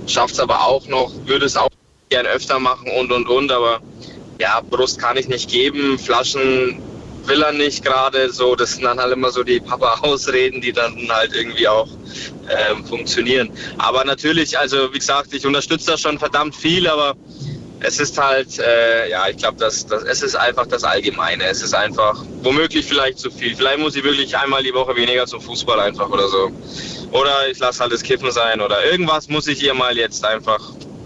schafft es aber auch noch, würde es auch gern öfter machen und und und. Aber ja, Brust kann ich nicht geben, Flaschen will er nicht gerade. So, das sind dann halt immer so die Papa-Ausreden, die dann halt irgendwie auch ähm, funktionieren. Aber natürlich, also wie gesagt, ich unterstütze das schon verdammt viel, aber es ist halt, äh, ja, ich glaube, das, das, es ist einfach das Allgemeine. Es ist einfach womöglich vielleicht zu viel. Vielleicht muss ich wirklich einmal die Woche weniger zum Fußball einfach oder so. Oder ich lasse halt das Kiffen sein oder irgendwas muss ich ihr mal jetzt einfach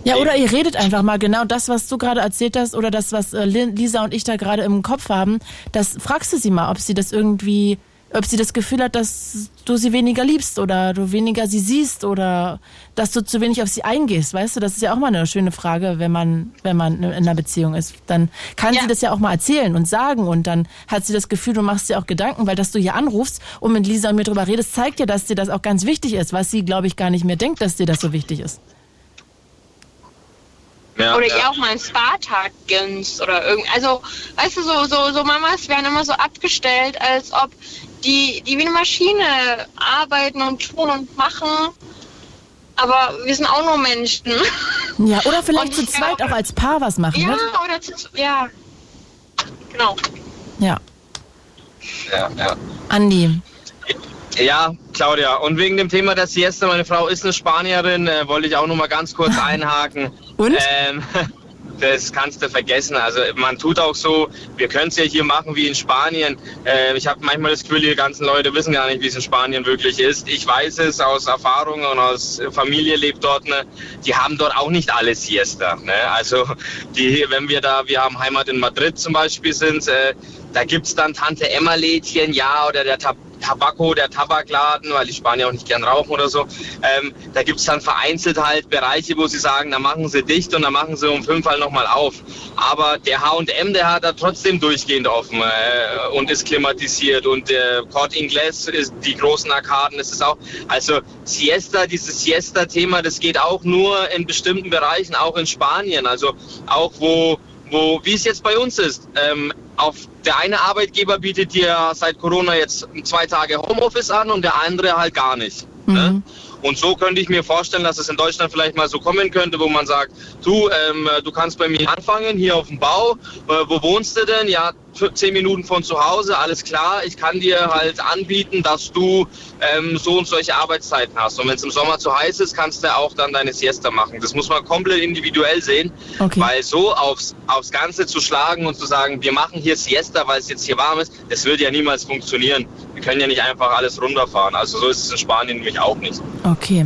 Ja, oder ihr redet einfach mal genau das, was du gerade erzählt hast oder das, was äh, Lisa und ich da gerade im Kopf haben. Das fragst du sie mal, ob sie das irgendwie, ob sie das Gefühl hat, dass du sie weniger liebst oder du weniger sie siehst oder dass du zu wenig auf sie eingehst, weißt du? Das ist ja auch mal eine schöne Frage, wenn man, wenn man in einer Beziehung ist. Dann kann Ja. sie das ja auch mal erzählen und sagen und dann hat sie das Gefühl, du machst dir auch Gedanken, weil dass du hier anrufst und mit Lisa und mir drüber redest, zeigt ja, dass dir das auch ganz wichtig ist, was sie, glaube ich, gar nicht mehr denkt, dass dir das so wichtig ist. Ja, Oder ja. ihr auch mal einen Spa-Tag gönnst oder irgend. Also, weißt du, so, so, so Mamas werden immer so abgestellt, als ob die, die wie eine Maschine arbeiten und tun und machen. Aber wir sind auch nur Menschen. Ja, oder vielleicht Und zu zweit glaube- auch als Paar was machen, Ja, ne? oder zu, ja. Genau. Ja. ja, ja. Andi. Ja, Claudia, und wegen dem Thema der Siesta, meine Frau ist eine Spanierin, äh, wollte ich auch noch mal ganz kurz einhaken. Und? Ähm, das kannst du vergessen. Also man tut auch so, wir können es ja hier machen wie in Spanien. Äh, ich habe manchmal das Gefühl, die ganzen Leute wissen gar nicht, wie es in Spanien wirklich ist. Ich weiß es aus Erfahrung und aus Familie lebt dort. Ne? Die haben dort auch nicht alle Siesta. Ne? Also die, wenn wir da, wir haben Heimat in Madrid zum Beispiel sind, äh, da gibt's dann Tante Emma-Lädchen, ja, oder der Tab Tabako, der Tabakladen, weil die Spanier auch nicht gern rauchen oder so. Ähm, da gibt's dann vereinzelt halt Bereiche, wo sie sagen, da machen sie dicht und da machen sie um fünf halt nochmal auf. Aber der H&M, der hat da trotzdem durchgehend offen äh, und ist klimatisiert und der Corte Inglés ist die großen Arkaden, das ist auch, also Siesta, dieses Siesta-Thema, das geht auch nur in bestimmten Bereichen, auch in Spanien, also auch wo wo, wie es jetzt bei uns ist. Ähm, auf der eine Arbeitgeber bietet dir seit Corona jetzt zwei Tage Homeoffice an und der andere halt gar nicht. Ne? Und so könnte ich mir vorstellen, dass es in Deutschland vielleicht mal so kommen könnte, wo man sagt, du, ähm, du kannst bei mir anfangen, hier auf dem Bau. Äh, wo wohnst du denn? Ja, für zehn Minuten von zu Hause, alles klar. Ich kann dir halt anbieten, dass du ähm, so und solche Arbeitszeiten hast. Und wenn es im Sommer zu heiß ist, kannst du auch dann deine Siesta machen. Das muss man komplett individuell sehen, Okay. weil so aufs, aufs Ganze zu schlagen und zu sagen, wir machen hier Siesta, weil es jetzt hier warm ist, das würde ja niemals funktionieren. Wir können ja nicht einfach alles runterfahren. Also so ist es in Spanien nämlich auch nicht. Okay.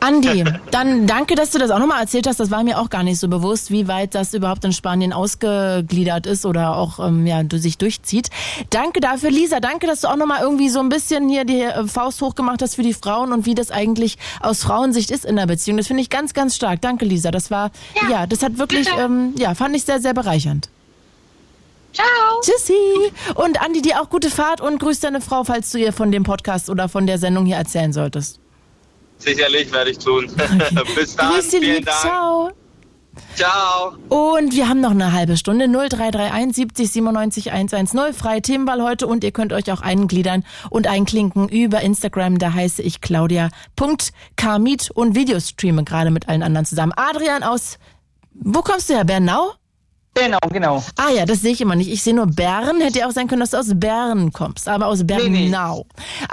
Andi, dann danke, dass du das auch nochmal erzählt hast. Das war mir auch gar nicht so bewusst, wie weit das überhaupt in Spanien ausgegliedert ist oder auch ähm, ja, du- sich durchzieht. Danke dafür, Lisa. Danke, dass du auch nochmal irgendwie so ein bisschen hier die äh, Faust hochgemacht hast für die Frauen und wie das eigentlich aus Frauensicht ist in der Beziehung. Das finde ich ganz, ganz stark. Danke, Lisa. Das war, ja, das hat wirklich, ähm, ja, fand ich sehr, sehr bereichernd. Ciao. Tschüssi. Und Andi, dir auch gute Fahrt und grüß deine Frau, falls du ihr von dem Podcast oder von der Sendung hier erzählen solltest. Sicherlich werde ich tun. Bis dann. Grüß Vielen lieb. Dank. Ciao. Ciao. Und wir haben noch eine halbe Stunde. 0331 70 97 110. Freie Themenwahl heute und ihr könnt euch auch eingliedern und einklinken über Instagram. Da heiße ich claudia.kamit und Videostreame gerade mit allen anderen zusammen. Adrian aus, wo kommst du her? Bernau? Genau, genau. Ah ja, das sehe ich immer nicht. Ich sehe nur Bern. Hätte ja auch sein können, dass du aus Bern kommst, aber aus Bernau. nee.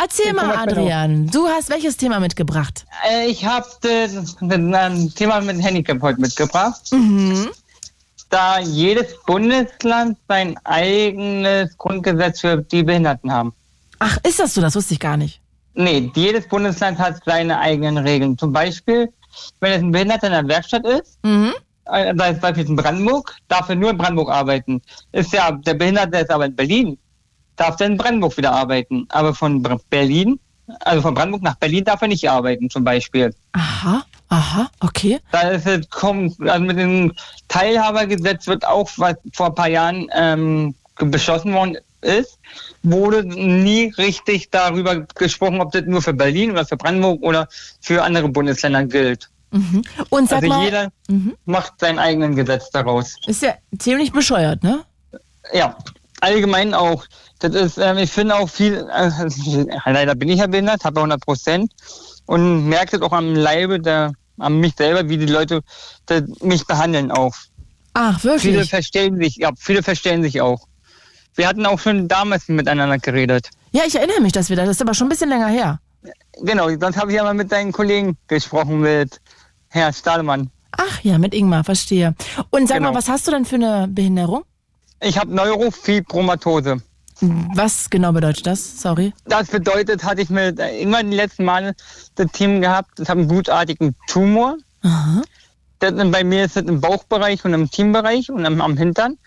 Erzähl Ich mal. Adrian. Du hast welches Thema mitgebracht? Äh, ich habe ein Thema mit Handicap heute mitgebracht. Mhm. Da jedes Bundesland sein eigenes Grundgesetz für die Behinderten haben. Ach, ist das so? Das wusste ich gar nicht. Nee, jedes Bundesland hat seine eigenen Regeln. Zum Beispiel, wenn es ein Behinderter in der Werkstatt ist, Mhm. Äh, beispielsweise in Brandenburg, darf er nur in Brandenburg arbeiten. Ist ja, der Behinderte ist aber in Berlin, darf er in Brandenburg wieder arbeiten. Aber von Berlin, also von Brandenburg nach Berlin darf er nicht arbeiten, zum Beispiel. Aha, aha, okay. Da ist es kommt, also mit dem Teilhabergesetz wird auch, was vor ein paar Jahren ähm, beschlossen worden ist, wurde nie richtig darüber gesprochen, ob das nur für Berlin oder für Brandenburg oder für andere Bundesländer gilt. Mhm. Und sag also mal, jeder Mhm. macht seinen eigenen Gesetz daraus. ist ja ziemlich bescheuert, ne? Ja, allgemein auch. Das ist, ähm, ich finde auch viel, äh, leider bin ich ja behindert, habe 100 Prozent und merke das auch am Leibe, der, an mich selber, wie die Leute das, mich behandeln auch. Ach, Viele wirklich? verstehen sich, ja, viele verstehen sich auch. Wir hatten auch schon damals miteinander geredet. Ja, ich erinnere mich, dass wir das, das ist aber schon ein bisschen länger her. Genau, sonst habe ich ja mal mit deinen Kollegen gesprochen, mit Herr Stahlmann. Ach ja, mit Ingmar, verstehe. Und sag Genau. mal, was hast du denn für eine Behinderung? Ich habe Neurofibromatose. Was genau bedeutet das? Sorry. Das bedeutet, hatte ich mit irgendwann die letzten Male das Team gehabt, das hat einen gutartigen Tumor. Aha. Das, bei mir ist es im Bauchbereich und im Teambereich und am, am Hintern.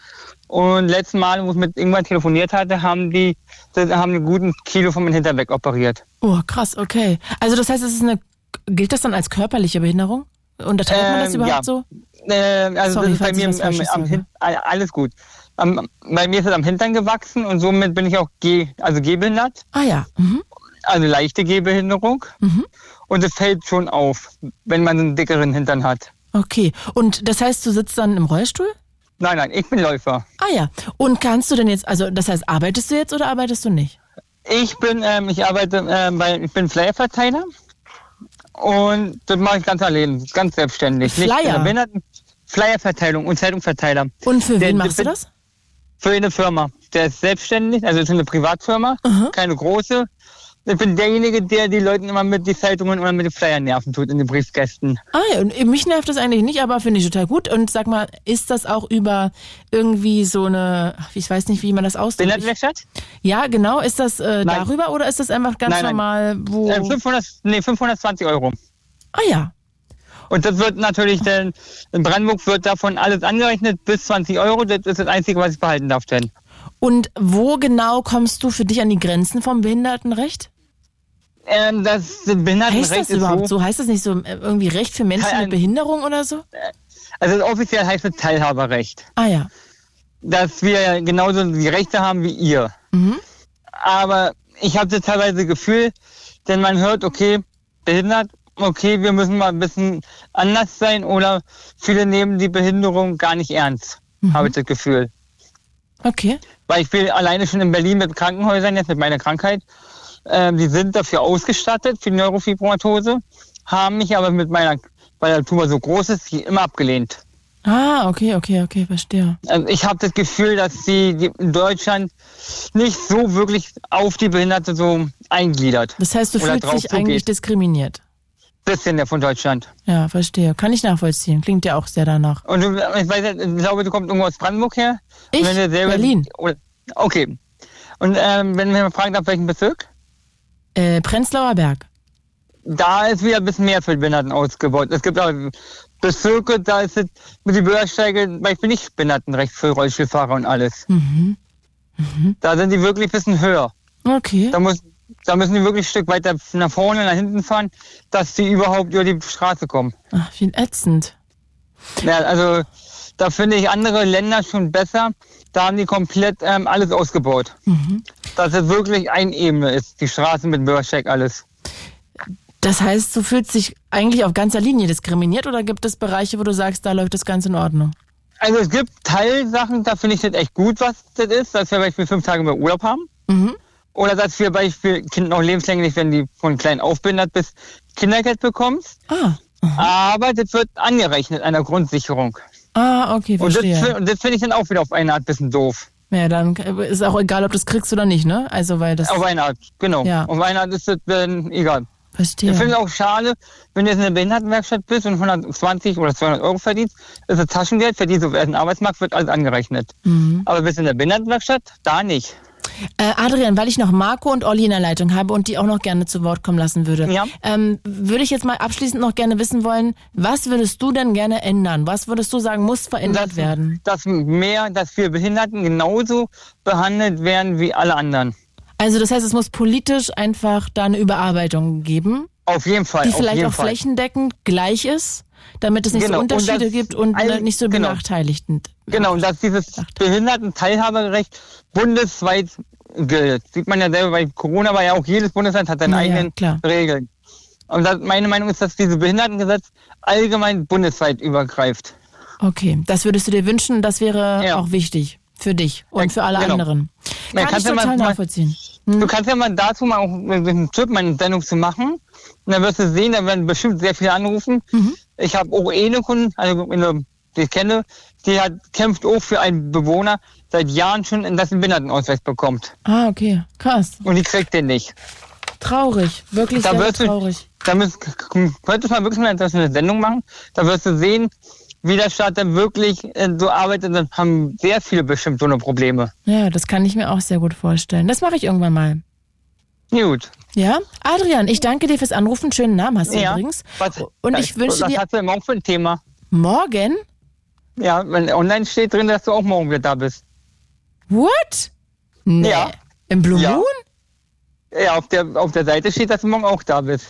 Und letztes Mal, wo ich mit irgendwann telefoniert hatte, haben die, das, haben einen guten Kilo von meinem Hintern weg operiert. Oh, krass, okay. Also das heißt, es ist eine, gilt das dann als körperliche Behinderung? Unterteilt man das Ähm, überhaupt ja. so? Äh, also Sorry, das ist bei mir was am, am alles gut. Am, bei mir ist es am Hintern gewachsen und somit bin ich auch geh, also gehbehindert, Ah ja. Mhm. also leichte Gehbehinderung. Mhm. Und es fällt schon auf, wenn man einen dickeren Hintern hat. Okay. Und das heißt, du sitzt dann im Rollstuhl? Nein, nein, ich bin Läufer. Ah ja. Und kannst du denn jetzt, also das heißt, arbeitest du jetzt oder arbeitest du nicht? Ich bin, ähm, ich arbeite, ähm, bei, ich bin Flyer-Verteiler und das mache ich ganz allein, ganz selbstständig. Nicht Flyer? der Behinderten- Flyer-Verteilung und Zeitungsverteiler. Und für Der- wen machst du der- das? Für eine Firma. Der ist selbstständig, also es ist eine Privatfirma, keine große. Ich bin derjenige, der die Leuten immer mit die Zeitungen oder mit den Flyern nerven tut in den Briefkästen. Ah ja, und mich nervt das eigentlich nicht, aber finde ich total gut. Und sag mal, ist das auch über irgendwie so eine, ich weiß nicht, wie man das ausdrückt. Behindertenwerkstatt? ja, genau. Ist das äh, Nein. darüber oder ist das einfach ganz Nein, nein. normal, wo... Äh, 500, nee, 520 Euro. ah ja. Und das wird natürlich, denn in Brandenburg wird davon alles angerechnet, bis 20 Euro. Das ist das Einzige, was ich behalten darf, denn. Und wo genau kommst du für dich an die Grenzen vom Behindertenrecht? Ähm, das Heißt Behindertenrecht das ist überhaupt so, so? Heißt das nicht so äh, irgendwie Recht für Menschen Teil- mit Behinderung oder so? also offiziell heißt es Teilhaberrecht. Ah ja. Dass wir genauso die Rechte haben wie ihr. Mhm. Aber ich habe das teilweise das Gefühl, denn man hört, okay, behindert, okay, wir müssen mal ein bisschen anders sein oder viele nehmen die Behinderung gar nicht ernst, Mhm. habe ich das Gefühl. Okay. Weil ich bin alleine schon in Berlin mit Krankenhäusern jetzt mit meiner Krankheit. Ähm, die sind dafür ausgestattet für die Neurofibromatose, haben mich aber mit meiner, weil der Tumor so groß ist, immer abgelehnt. Ah, okay, okay, okay, verstehe. Also ich habe das Gefühl, dass sie in Deutschland nicht so wirklich auf die Behinderte so eingliedert. Das heißt, du fühlst dich eigentlich diskriminiert. Bisschen von Deutschland. Ja, verstehe. Kann ich nachvollziehen. Klingt ja auch sehr danach. Und du, ich, weiß, ich glaube, du kommst irgendwo aus Brandenburg her. Ich? Berlin. Okay. Und ähm, wenn wir mal fragen darf, welchen Bezirk? Äh, Prenzlauer Berg. Da ist wieder ein bisschen mehr für die Behinderten ausgebaut. Es gibt auch Bezirke, da ist es mit den Bürgersteige, weil ich bin nicht Behindertenrecht für Rollstuhlfahrer und alles. Mhm. Da sind die wirklich ein bisschen höher. Okay. Da, muss, da müssen die wirklich ein Stück weiter nach vorne, nach hinten fahren, dass die überhaupt über die Straße kommen. Ach, wie ätzend. Ja, also da finde ich andere Länder schon besser. Da haben die komplett ähm, alles ausgebaut. Mhm. Dass es wirklich eine Ebene ist, die Straße mit Bürgersteig, alles. Das heißt, du fühlst dich eigentlich auf ganzer Linie diskriminiert oder gibt es Bereiche, wo du sagst, da läuft das Ganze in Ordnung? Also es gibt Teilsachen, da finde ich das echt gut, was das ist, dass wir beispielsweise fünf Tage mehr Urlaub haben. Mhm. Oder dass wir beispielsweise Kinder noch lebenslänglich, wenn die von klein aufbehindert bis Kindergeld bekommst. Ah. Aber das wird angerechnet einer Grundsicherung. Ah, okay, Und das, verstehe. und das finde ich dann auch wieder auf eine Art bisschen doof. Ja, dann ist auch egal, ob du es kriegst oder nicht, ne? Also, weil das. Auf eine Art, genau. Ja. Auf eine Art ist das dann egal. Verstehe. Ich finde es auch schade, wenn du jetzt in der Behindertenwerkstatt bist und 120 oder 200 Euro verdienst, ist das Taschengeld, verdienst du auf den Arbeitsmarkt, wird alles angerechnet. Mhm. Aber bist du in der Behindertenwerkstatt, da nicht. Äh, Adrian, weil ich noch Marco und Olli in der Leitung habe und die auch noch gerne zu Wort kommen lassen würde, Ja. ähm, würde ich jetzt mal abschließend noch gerne wissen wollen, was würdest du denn gerne ändern? Was würdest du sagen, muss verändert dass, werden? Dass mehr, dass wir Behinderten genauso behandelt werden wie alle anderen. Also das heißt, es muss politisch einfach da eine Überarbeitung geben, Auf jeden Fall. die vielleicht auch Fall. flächendeckend gleich ist, damit es nicht Genau, so Unterschiede das gibt und all- nicht so genau. benachteiligt. Genau, und dass dieses Behindertenteilhaberecht bundesweit gilt. Sieht man ja selber bei Corona, war ja auch jedes Bundesland hat seine Ja, ja, eigenen klar. Regeln. Und das, meine Meinung ist, dass dieses Behindertengesetz allgemein bundesweit übergreift. Okay, das würdest du dir wünschen, das wäre Ja. auch wichtig für dich und Ja, für alle genau. anderen. Kann ich ja mal- total mal- nachvollziehen. Du kannst ja mal dazu mal auch einen Tipp, meine Sendung zu machen. Und dann wirst du sehen, da werden bestimmt sehr viele anrufen. Mhm. Ich habe auch eh eine Kunden, also eine, die ich kenne, die hat, kämpft auch für einen Bewohner seit Jahren schon, dass einen Behindertenausweis bekommt. Ah, okay, krass. Und die kriegt den nicht. Traurig, wirklich Da wirst du- traurig. Da müsst, könntest du mal wirklich mal eine Sendung machen. Da wirst du sehen, wie der Staat dann wirklich äh, so arbeitet. Dann haben sehr viele bestimmt so eine Probleme. Ja, das kann ich mir auch sehr gut vorstellen. Das mache ich irgendwann mal. Gut. Ja, Adrian, ich danke dir fürs Anrufen. Schönen Namen hast du Ja. übrigens. Was, Und ich wünsche was dir, hast du auch für ein Thema? Morgen? Ja, wenn online steht drin, dass du auch morgen wieder da bist. What? Nee. Ja. Im Blue Ja. Moon? Ja, auf der, auf der Seite steht, dass du morgen auch da bist.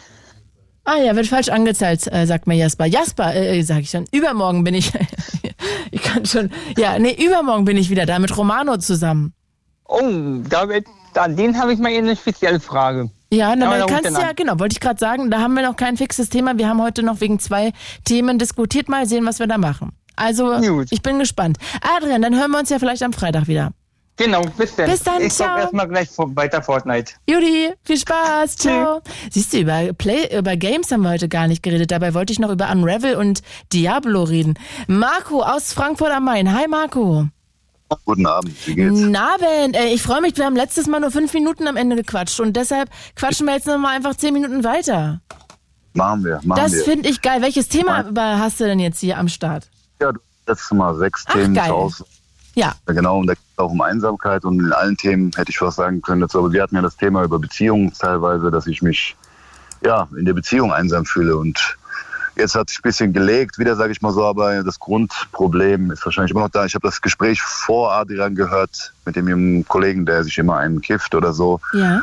Ah ja, wird falsch angezeigt, äh, sagt mir Jasper. Jasper, äh, sag ich schon. Übermorgen bin ich. ich kann schon. Ja, nee, übermorgen bin ich wieder da mit Romano zusammen. Oh, da wird, an den habe ich mal eine spezielle Frage. Ja, na, ruft kannst ja, genau, wollte ich gerade sagen, da haben wir noch kein fixes Thema. Wir haben heute noch wegen zwei Themen diskutiert. Mal sehen, was wir da machen. Also, ich bin gespannt. Adrian, dann hören wir uns ja vielleicht am Freitag wieder. Genau, bis dann. Bis dann, ich ciao. erstmal gleich weiter Fortnite. Judy, viel Spaß, ciao. Siehst du, über Play, über Games haben wir heute gar nicht geredet. Dabei wollte ich noch über Unravel und Diablo reden. Marco aus Frankfurt am Main. Hi Marco. Guten Abend, wie geht's? Guten Abend. Äh, Ich freue mich, wir haben letztes Mal nur fünf Minuten am Ende gequatscht und deshalb quatschen wir jetzt nochmal einfach zehn Minuten weiter. Machen wir, machen das wir. finde ich geil. Welches Thema hast du denn jetzt hier am Start? Ja, letztes Mal sechs Ach, Themen geil. Auswahl. Ja. Ja, Genau, und da geht es auch um Einsamkeit und in allen Themen hätte ich was sagen können dazu. Aber wir hatten ja das Thema über Beziehungen teilweise, dass ich mich ja in der Beziehung einsam fühle. Und jetzt hat sich ein bisschen gelegt, wieder sage ich mal so, aber das Grundproblem ist wahrscheinlich immer noch da. Ich habe das Gespräch vor Adrian gehört mit dem jungen Kollegen, der sich immer einen kifft oder so. Ja.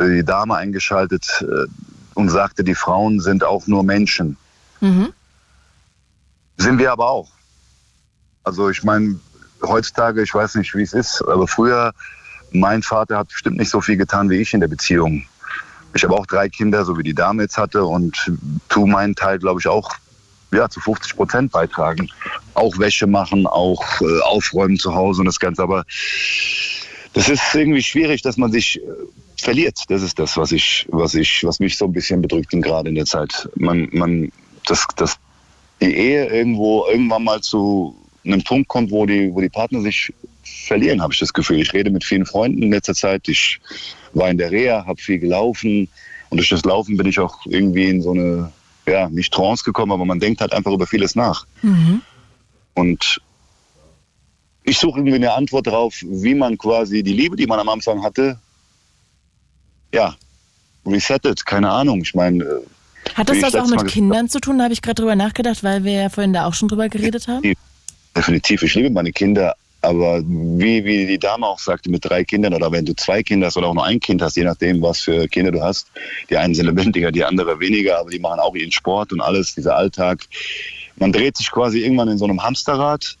Die Dame eingeschaltet äh, und sagte, die Frauen sind auch nur Menschen. Mhm. Sind wir aber auch. Also ich meine, heutzutage, ich weiß nicht, wie es ist, aber früher, mein Vater hat bestimmt nicht so viel getan wie ich in der Beziehung. Ich habe auch drei Kinder, so wie die Dame jetzt hatte, und tu meinen Teil, glaube ich, auch ja, zu 50 Prozent beitragen. Auch Wäsche machen, auch äh, aufräumen zu Hause und das Ganze. Aber das ist irgendwie schwierig, dass man sich äh, verliert. Das ist das, was ich, was ich, was mich so ein bisschen bedrückt gerade in der Zeit. Man, man, das, das, die Ehe irgendwo irgendwann mal zu einem Punkt kommt, wo die, wo die Partner sich verlieren, habe ich das Gefühl. Ich rede mit vielen Freunden in letzter Zeit. Ich war in der Reha, habe viel gelaufen und durch das Laufen bin ich auch irgendwie in so eine, ja, nicht Trance gekommen, aber man denkt halt einfach über vieles nach. Und ich suche irgendwie eine Antwort darauf, wie man quasi die Liebe, die man am Anfang hatte, ja, resettet. Keine Ahnung. Ich meine, äh, Hat das was auch mit Kindern zu tun? Da habe ich gerade drüber nachgedacht, weil wir ja vorhin da auch schon drüber geredet haben. Definitiv, ich liebe meine Kinder, aber wie, wie die Dame auch sagte, mit drei Kindern oder wenn du zwei Kinder hast oder auch nur ein Kind hast, je nachdem, was für Kinder du hast, die einen sind lebendiger, die andere weniger, aber die machen auch ihren Sport und alles, dieser Alltag. Man dreht sich quasi irgendwann in so einem Hamsterrad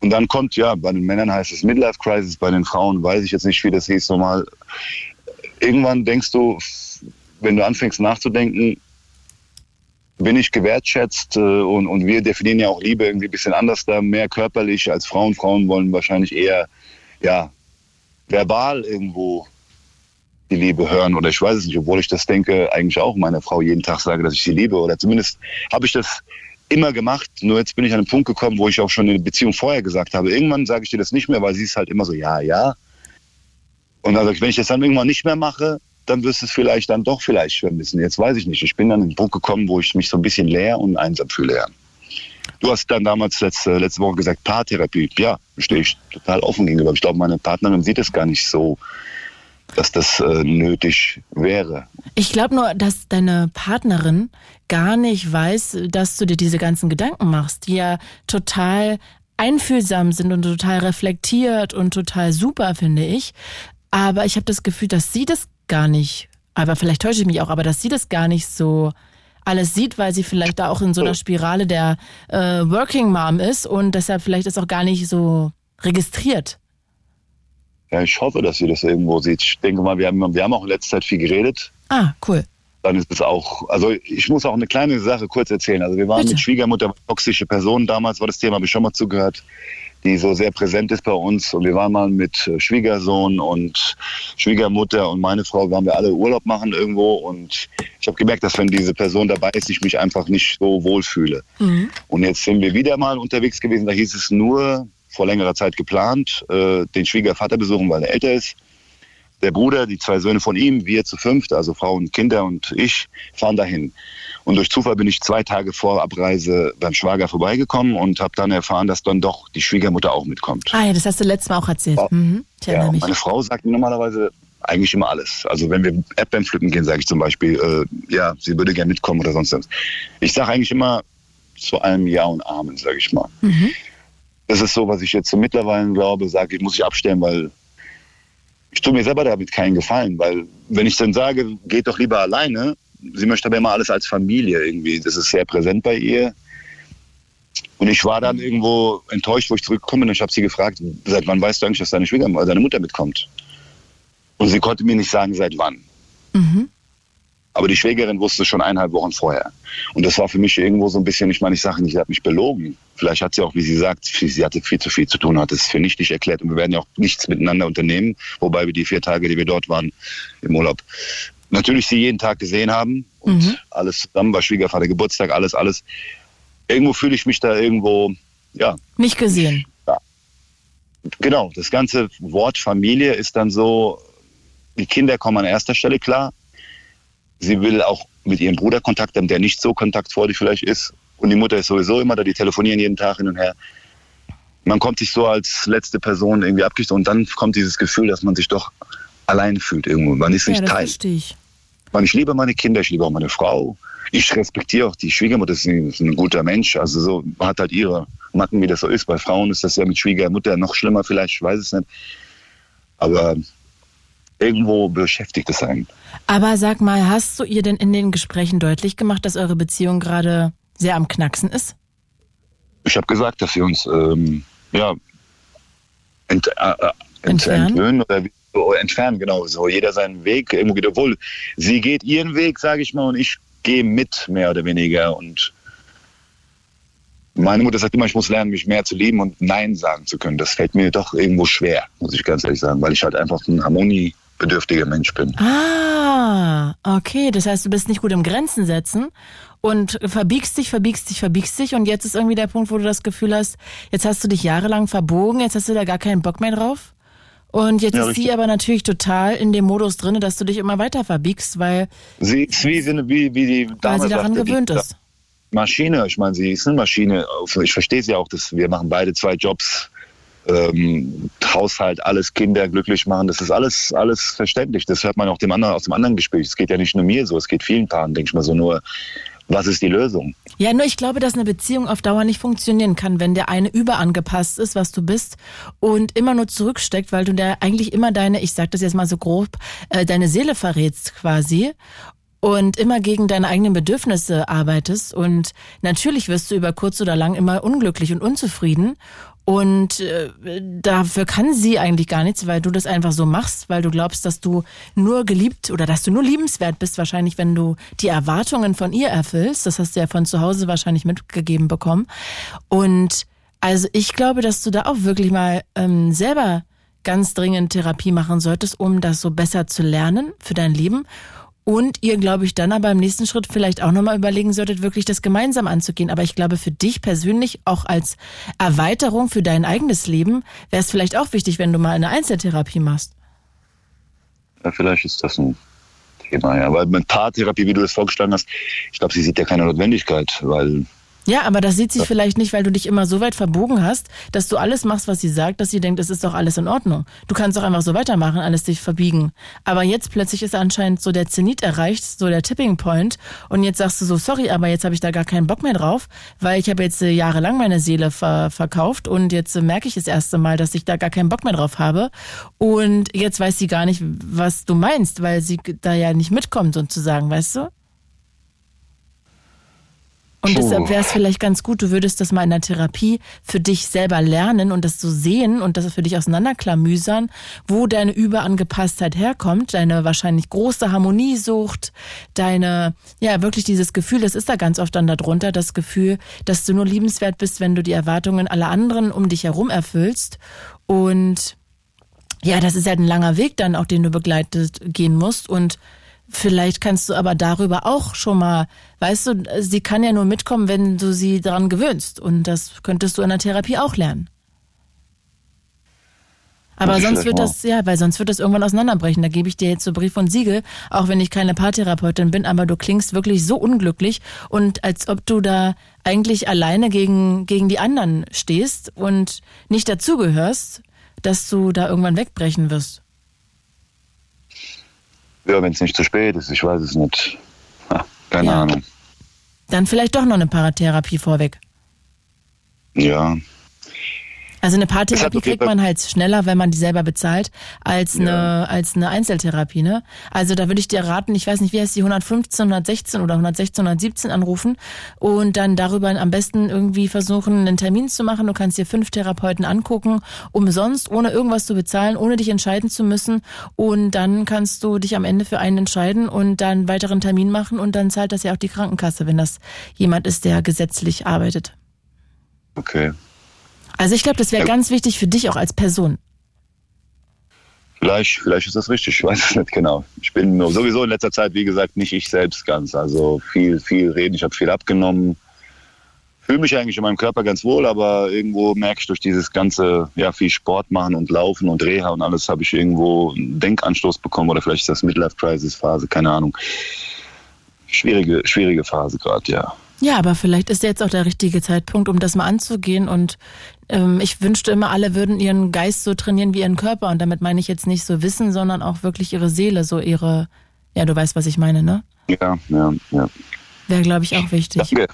und dann kommt, ja, bei den Männern heißt es Midlife Crisis, bei den Frauen weiß ich jetzt nicht, wie das hieß, nochmal. Irgendwann denkst du, wenn du anfängst nachzudenken, bin ich gewertschätzt äh, und, und wir definieren ja auch Liebe irgendwie ein bisschen anders da, mehr körperlich als Frauen. Frauen wollen wahrscheinlich eher, ja, verbal irgendwo die Liebe hören oder ich weiß es nicht, obwohl ich das denke, eigentlich auch meiner Frau jeden Tag sage, dass ich sie liebe oder zumindest habe ich das immer gemacht. Nur jetzt bin ich an einen Punkt gekommen, wo ich auch schon in der Beziehung vorher gesagt habe, irgendwann sage ich dir das nicht mehr, weil sie ist halt immer so, ja, ja. Und dann sag ich, wenn ich das dann irgendwann nicht mehr mache, dann wirst du es vielleicht dann doch vielleicht vermissen. Jetzt weiß ich nicht. Ich bin dann an den Punkt gekommen, wo ich mich so ein bisschen leer und einsam fühle. Ja. Du hast dann damals letzte, letzte Woche gesagt, Paartherapie. Ja, stehe ich total offen gegenüber. Ich glaube, meine Partnerin sieht es gar nicht so, dass das äh, nötig wäre. Ich glaube nur, dass deine Partnerin gar nicht weiß, dass du dir diese ganzen Gedanken machst, die ja total einfühlsam sind und total reflektiert und total super, finde ich. Aber ich habe das Gefühl, dass sie das gar nicht, aber vielleicht täusche ich mich auch, aber dass sie das gar nicht so alles sieht, weil sie vielleicht da auch in so einer Spirale der äh, Working Mom ist und deshalb vielleicht das auch gar nicht so registriert. Ja, ich hoffe, dass sie das irgendwo sieht. Ich denke mal, wir haben, wir haben auch in letzter Zeit viel geredet. Ah, cool. Dann ist es auch, also ich muss auch eine kleine Sache kurz erzählen. Also wir waren Bitte. mit Schwiegermutter, toxische Person damals, war das Thema, habe ich schon mal zugehört, die so sehr präsent ist bei uns. Und wir waren mal mit äh, Schwiegersohn und Schwiegermutter und meine Frau, waren wir alle Urlaub machen irgendwo. Und ich habe gemerkt, dass wenn diese Person dabei ist, ich mich einfach nicht so wohlfühle. Und jetzt sind wir wieder mal unterwegs gewesen. Da hieß es nur vor längerer Zeit geplant, äh, den Schwiegervater besuchen, weil er älter ist. Der Bruder, die zwei Söhne von ihm, wir zu fünft, also Frau und Kinder und ich, fahren dahin. Und durch Zufall bin ich zwei Tage vor Abreise beim Schwager vorbeigekommen und habe dann erfahren, dass dann doch die Schwiegermutter auch mitkommt. Ah ja, das hast du letztes Mal auch erzählt. Mhm. Ich Ja, meine Frau sagt mir normalerweise eigentlich immer alles. Also wenn wir Erdbeeren pflücken gehen, sage ich zum Beispiel, äh, ja, sie würde gerne mitkommen oder sonst was. Ich sage eigentlich immer, zu allem Ja und Amen, sage ich mal. Das ist so, was ich jetzt so mittlerweile glaube, sage ich, muss ich abstellen, weil ich tue mir selber damit keinen Gefallen, weil wenn ich dann sage, geht doch lieber alleine, sie möchte aber immer alles als Familie irgendwie. Das ist sehr präsent bei ihr. Und ich war dann irgendwo enttäuscht, wo ich zurückgekommen bin. Und ich habe sie gefragt, seit wann weißt du eigentlich, dass deine Schwiegermutter, deine Mutter mitkommt? Und sie konnte mir nicht sagen, seit wann. Aber die Schwägerin wusste schon eineinhalb Wochen vorher. Und das war für mich irgendwo so ein bisschen, ich meine, ich sage nicht, sie hat mich belogen. Vielleicht hat sie auch, wie sie sagt, sie hatte viel zu viel zu tun, hat es für nichtig erklärt. Und wir werden ja auch nichts miteinander unternehmen, wobei wir die vier Tage, die wir dort waren im Urlaub, natürlich sie jeden Tag gesehen haben. Und alles zusammen, bei Schwiegervater Geburtstag, alles, alles. Irgendwo fühle ich mich da irgendwo, ja, Nicht gesehen. genau, das ganze Wort Familie ist dann so, die Kinder kommen an erster Stelle klar. Sie will auch mit ihrem Bruder Kontakt haben, der nicht so kontaktfreudig vielleicht ist. Und die Mutter ist sowieso immer da, die telefonieren jeden Tag hin und her. Man kommt sich so als letzte Person irgendwie abgeschickt und dann kommt dieses Gefühl, dass man sich doch allein fühlt irgendwo. Man ist Ja, nicht das Teil. ich. Man, ich liebe meine Kinder, ich liebe auch meine Frau. Ich respektiere auch die Schwiegermutter, ist ein, ist ein guter Mensch. Also so hat halt ihre Macken, wie das so ist. Bei Frauen ist das ja mit Schwiegermutter noch schlimmer vielleicht, ich weiß es nicht. Aber irgendwo beschäftigt es einen. Aber sag mal, hast du ihr denn in den Gesprächen deutlich gemacht, dass eure Beziehung gerade sehr am Knacksen ist? Ich habe gesagt, dass wir uns ähm, ja, ent, äh, äh, ent, Entfernen? entwöhnen oder so, entfernen, genau. So jeder seinen Weg. Irgendwo geht, obwohl sie geht ihren Weg, sage ich mal, und ich gehe mit, mehr oder weniger. Und meine Mutter sagt immer, ich muss lernen, mich mehr zu lieben und Nein sagen zu können. Das fällt mir doch irgendwo schwer, muss ich ganz ehrlich sagen, weil ich halt einfach ein harmoniebedürftiger Mensch bin. Ah, okay. Das heißt, du bist nicht gut im Grenzen setzen und verbiegst dich, verbiegst dich, verbiegst dich und jetzt ist irgendwie der Punkt, wo du das Gefühl hast, jetzt hast du dich jahrelang verbogen, jetzt hast du da gar keinen Bock mehr drauf. Und jetzt Ja, ist richtig. sie aber natürlich total in dem Modus drin, dass du dich immer weiter verbiegst, weil, Sie ist wie, wie, wie die weil Dame sie daran sagte, gewöhnt ist. Maschine. Ich meine, sie ist eine Maschine. Ich verstehe sie auch, dass wir machen beide zwei Jobs. Ähm, Haushalt, alles Kinder glücklich machen, das ist alles, alles verständlich. Das hört man auch dem anderen, aus dem anderen Gespräch. Es geht ja nicht nur mir so, es geht vielen Paaren, denke ich mal so nur, was ist die Lösung? Ja, nur ich glaube, dass eine Beziehung auf Dauer nicht funktionieren kann, wenn der eine überangepasst ist, was du bist, und immer nur zurücksteckt, weil du da eigentlich immer deine, ich sag das jetzt mal so grob, äh, deine Seele verrätst quasi und immer gegen deine eigenen Bedürfnisse arbeitest. Und natürlich wirst du über kurz oder lang immer unglücklich und unzufrieden. Und äh, dafür kann sie eigentlich gar nichts, weil du das einfach so machst, weil du glaubst, dass du nur geliebt oder dass du nur liebenswert bist, wahrscheinlich, wenn du die Erwartungen von ihr erfüllst. Das hast du ja von zu Hause wahrscheinlich mitgegeben bekommen. Und also ich glaube, dass du da auch wirklich mal ähm, selber ganz dringend Therapie machen solltest, um das so besser zu lernen für dein Leben. Und ihr, glaube ich, dann aber im nächsten Schritt vielleicht auch nochmal überlegen solltet, wirklich das gemeinsam anzugehen. Aber ich glaube, für dich persönlich, auch als Erweiterung für dein eigenes Leben, wäre es vielleicht auch wichtig, wenn du mal eine Einzeltherapie machst. Ja, vielleicht ist das ein Thema, ja. Weil mit Paartherapie, wie du das vorgeschlagen hast, ich glaube, sie sieht ja keine Notwendigkeit, weil Ja, aber das sieht sie vielleicht nicht, weil du dich immer so weit verbogen hast, dass du alles machst, was sie sagt, dass sie denkt, es ist doch alles in Ordnung. Du kannst doch einfach so weitermachen, alles dich verbiegen. Aber jetzt plötzlich ist anscheinend so der Zenit erreicht, so der Tipping Point. Und jetzt sagst du so, sorry, aber jetzt habe ich da gar keinen Bock mehr drauf, weil ich habe jetzt äh, jahrelang meine Seele ver verkauft und jetzt äh, merke ich das erste Mal, dass ich da gar keinen Bock mehr drauf habe. Und jetzt weiß sie gar nicht, was du meinst, weil sie da ja nicht mitkommt sozusagen, weißt du? Und deshalb wäre es vielleicht ganz gut, du würdest das mal in der Therapie für dich selber lernen und das so sehen und das für dich auseinanderklamüsern, wo deine Überangepasstheit herkommt, deine wahrscheinlich große Harmoniesucht, deine, ja, wirklich dieses Gefühl, das ist da ganz oft dann darunter, das Gefühl, dass du nur liebenswert bist, wenn du die Erwartungen aller anderen um dich herum erfüllst. Und ja, das ist halt ein langer Weg dann auch, den du begleitet gehen musst. Und Vielleicht kannst du aber darüber auch schon mal, weißt du, sie kann ja nur mitkommen, wenn du sie daran gewöhnst. Und das könntest du in der Therapie auch lernen. Aber sonst wird das, ja, weil sonst wird das irgendwann auseinanderbrechen. Da gebe ich dir jetzt so Brief und Siegel, auch wenn ich keine Paartherapeutin bin, aber du klingst wirklich so unglücklich und als ob du da eigentlich alleine gegen, gegen die anderen stehst und nicht dazugehörst, dass du da irgendwann wegbrechen wirst. Ja, wenn es nicht zu spät ist, ich weiß es nicht. Ha, keine Ja. Ahnung. Dann vielleicht doch noch eine Paartherapie vorweg. Ja, Also eine Paartherapie kriegt man halt schneller, wenn man die selber bezahlt, als eine, als eine Einzeltherapie, ne? Also da würde ich dir raten, ich weiß nicht, wie heißt die, 115, 116 oder 116, 117 anrufen und dann darüber am besten irgendwie versuchen, einen Termin zu machen. Du kannst dir fünf Therapeuten angucken, umsonst, ohne irgendwas zu bezahlen, ohne dich entscheiden zu müssen. Und dann kannst du dich am Ende für einen entscheiden und dann weiteren Termin machen und dann zahlt das ja auch die Krankenkasse, wenn das jemand ist, der gesetzlich arbeitet. okay. Also ich glaube, das wäre Ja. ganz wichtig für dich auch als Person. Vielleicht, vielleicht ist das richtig, ich weiß es nicht genau. Ich bin sowieso in letzter Zeit, wie gesagt, nicht ich selbst ganz. Also viel, viel reden, ich habe viel abgenommen. Fühle mich eigentlich in meinem Körper ganz wohl, aber irgendwo merke ich durch dieses ganze, ja, viel Sport machen und Laufen und Reha und alles, habe ich irgendwo einen Denkanstoß bekommen oder vielleicht ist das Midlife-Crisis-Phase, keine Ahnung. Schwierige, schwierige Phase gerade, ja. Ja, aber vielleicht ist jetzt auch der richtige Zeitpunkt, um das mal anzugehen. Und ähm, ich wünschte immer, alle würden ihren Geist so trainieren wie ihren Körper. Und damit meine ich jetzt nicht so Wissen, sondern auch wirklich ihre Seele, so ihre, ja, du weißt, was ich meine, ne? Ja, ja, ja. Wäre, glaube ich, auch wichtig. Danke.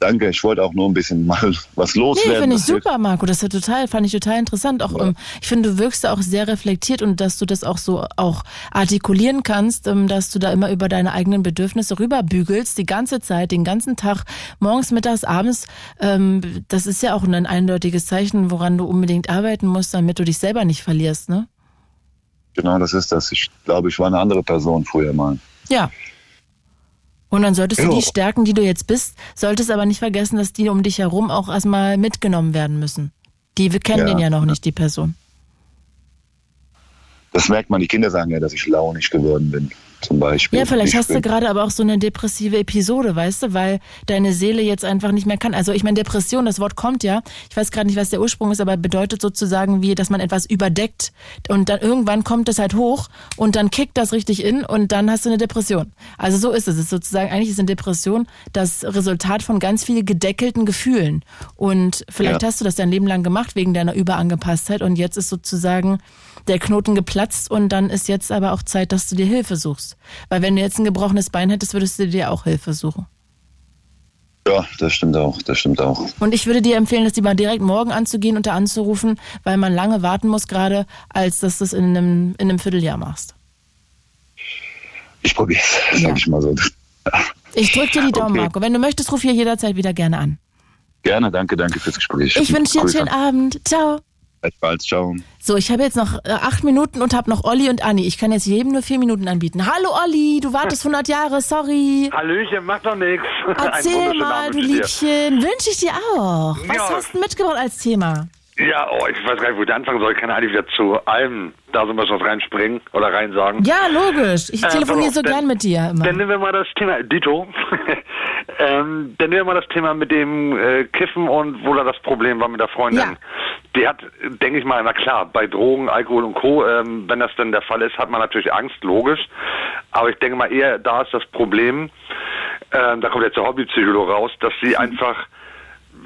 Danke, ich wollte auch nur ein bisschen mal was Nee, loswerden. finde ich super, Marco. Das ist ja total, fand ich total interessant. Auch, ähm, ich finde, du wirkst da auch sehr reflektiert und dass du das auch so auch artikulieren kannst, ähm, dass du da immer über deine eigenen Bedürfnisse rüberbügelst, die ganze Zeit, den ganzen Tag, morgens, mittags, abends. Ähm, das ist ja auch ein eindeutiges Zeichen, woran du unbedingt arbeiten musst, damit du dich selber nicht verlierst, ne? Genau, das ist das. Ich glaube, ich war eine andere Person früher mal. Ja. Und dann solltest du Jo. die Stärken, die du jetzt bist, solltest aber nicht vergessen, dass die um dich herum auch erstmal mitgenommen werden müssen. Die wir kennen Ja. den ja noch nicht, die Person. Das merkt man, die Kinder sagen ja, dass ich launig geworden bin, zum Beispiel. Ja, vielleicht ich hast du gerade aber auch so eine depressive Episode, weißt du, weil deine Seele jetzt einfach nicht mehr kann. Also ich meine, Depression, das Wort kommt ja, ich weiß gerade nicht, was der Ursprung ist, aber bedeutet sozusagen wie, dass man etwas überdeckt und dann irgendwann kommt es halt hoch und dann kickt das richtig in und dann hast du eine Depression. Also so ist es. Es ist sozusagen, eigentlich ist eine Depression das Resultat von ganz viel gedeckelten Gefühlen. Und vielleicht Ja. hast du das dein Leben lang gemacht wegen deiner Überangepasstheit und jetzt ist sozusagen der Knoten geplatzt und dann ist jetzt aber auch Zeit, dass du dir Hilfe suchst. Weil wenn du jetzt ein gebrochenes Bein hättest, würdest du dir auch Hilfe suchen. Ja, das stimmt auch, das stimmt auch. Und ich würde dir empfehlen, das lieber direkt morgen anzugehen und da anzurufen, weil man lange warten muss gerade, als dass du es in einem, in einem Vierteljahr machst. Ich probiere es, sag ich mal so. Ich drück dir die Daumen, Okay. Marco. Wenn du möchtest, ruf hier jederzeit wieder gerne an. Gerne, danke, danke fürs Gespräch. Ich wünsche dir einen schönen Abend. Ciao. Bis bald, ciao. So, ich habe jetzt noch äh, acht Minuten und habe noch Olli und Anni. Ich kann jetzt jedem nur vier Minuten anbieten. Hallo Olli, du wartest 100 Jahre, sorry. Hallöchen, macht doch nichts. Erzähl mal, du Liebchen. Wünsche ich dir auch. Was Ja. hast du mitgebracht als Thema? Ja, oh, ich weiß gar nicht, wo ich anfangen soll. Ich kann eigentlich wieder zu allem da so was reinspringen oder reinsagen. Ja, logisch. Ich Äh, telefoniere pass so dann- gern mit dir immer. Dann nehmen wir mal das Thema, Dito. ähm, dann nehmen wir mal das Thema mit dem äh, Kiffen und wo da das Problem war mit der Freundin. Ja. Die hat, denke ich mal, na klar, bei Drogen, Alkohol und Co., ähm, wenn das denn der Fall ist, hat man natürlich Angst, logisch. Aber ich denke mal eher, da ist das Problem, ähm, da kommt jetzt der Hobbypsychologe raus, dass sie einfach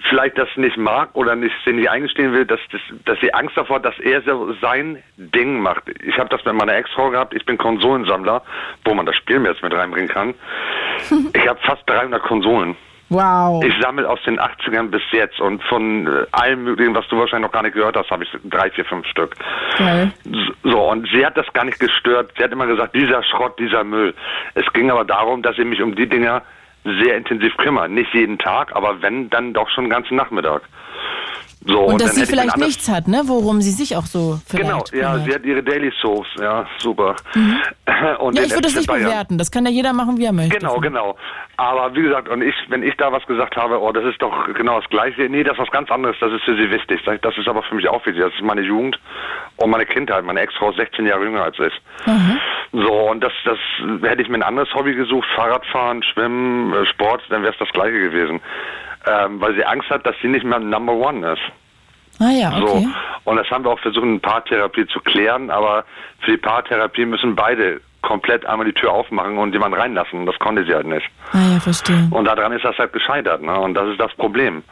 vielleicht das nicht mag oder nicht, sie nicht eingestehen will, dass, dass, dass sie Angst davor hat, dass er so sein Ding macht. Ich habe das mit meiner Ex-Frau gehabt, ich bin Konsolensammler, wo man das Spiel mir jetzt mit reinbringen kann. Ich habe fast 300 Konsolen. Wow. Ich sammle aus den 80ern bis jetzt und von äh, allem möglichen, was du wahrscheinlich noch gar nicht gehört hast, habe ich drei, vier, fünf Stück. Geil. So, und sie hat das gar nicht gestört. Sie hat immer gesagt, dieser Schrott, dieser Müll. Es ging aber darum, dass ich mich um die Dinger sehr intensiv kümmere. Nicht jeden Tag, aber wenn, dann doch schon den ganzen Nachmittag. So, Und, dass dann sie vielleicht nichts hat, ne? Worum sie sich auch so vielleicht Genau, ja, kümmert. sie hat ihre Daily Soaps, ja, super. Und ja, ich würde das nicht bewerten. Das kann ja jeder machen, wie er möchte. Genau, genau. Aber wie gesagt, und ich, wenn ich da was gesagt habe, oh, das ist doch genau das Gleiche, nee, das ist was ganz anderes, das ist für sie wichtig. Das ist aber für mich auch wichtig. Das ist meine Jugend und meine Kindheit. Meine Ex-Frau ist 16 Jahre jünger als ich. So, und das, das hätte ich mir ein anderes Hobby gesucht, Fahrradfahren, Schwimmen, äh, Sport, dann wäre es das Gleiche gewesen. Ähm, weil sie Angst hat, dass sie nicht mehr Number One ist. Ah ja, okay. So. Und das haben wir auch versucht, in Paartherapie zu klären, aber für die Paartherapie müssen beide komplett einmal die Tür aufmachen und jemanden reinlassen. Das konnte sie halt nicht. Ah ja, verstehe. Und daran ist das halt gescheitert, ne? Und das ist das Problem.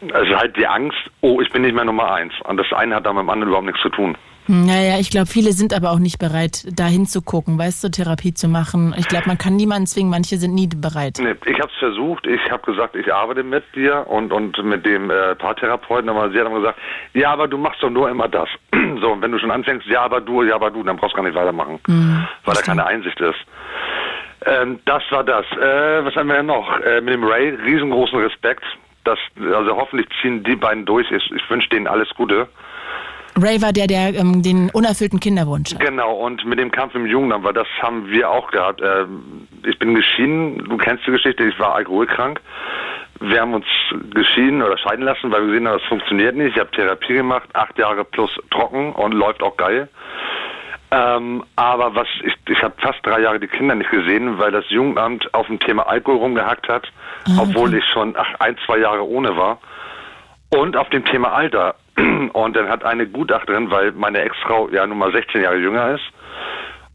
Es ist halt die Angst, oh, ich bin nicht mehr Nummer eins. Und das eine hat da mit dem anderen überhaupt nichts zu tun. Naja, ich glaube, viele sind aber auch nicht bereit, da hinzugucken, weißt du, Therapie zu machen. Ich glaube, man kann niemanden zwingen, manche sind nie bereit. Nee, ich habe es versucht, ich habe gesagt, ich arbeite mit dir und, und mit dem äh, Paartherapeuten, aber sie hat dann gesagt, ja, aber du machst doch nur immer das. so, und wenn du schon anfängst, ja, aber du, ja, aber du, dann brauchst du gar nicht weitermachen, Mhm. weil da keine Einsicht ist. Ähm, das war das. Äh, was haben wir denn noch? Äh, mit dem Ray, riesengroßen Respekt. Das, also hoffentlich ziehen die beiden durch. Ich, ich wünsche denen alles Gute. Ray war der, der ähm, den unerfüllten Kinderwunsch hat. Genau, und mit dem Kampf im Jugendamt, weil das haben wir auch gehabt. Ähm, ich bin geschieden, du kennst die Geschichte, ich war alkoholkrank. Wir haben uns geschieden oder scheiden lassen, weil wir gesehen haben, das funktioniert nicht. Ich habe Therapie gemacht, acht Jahre plus trocken und läuft auch geil. Ähm, aber was ich, ich habe fast drei Jahre die Kinder nicht gesehen, weil das Jugendamt auf dem Thema Alkohol rumgehackt hat, obwohl ich schon ach, ein, zwei Jahre ohne war. Und auf dem Thema Alter. Und dann hat eine Gutachterin, weil meine Ex-Frau ja nun mal 16 Jahre jünger ist,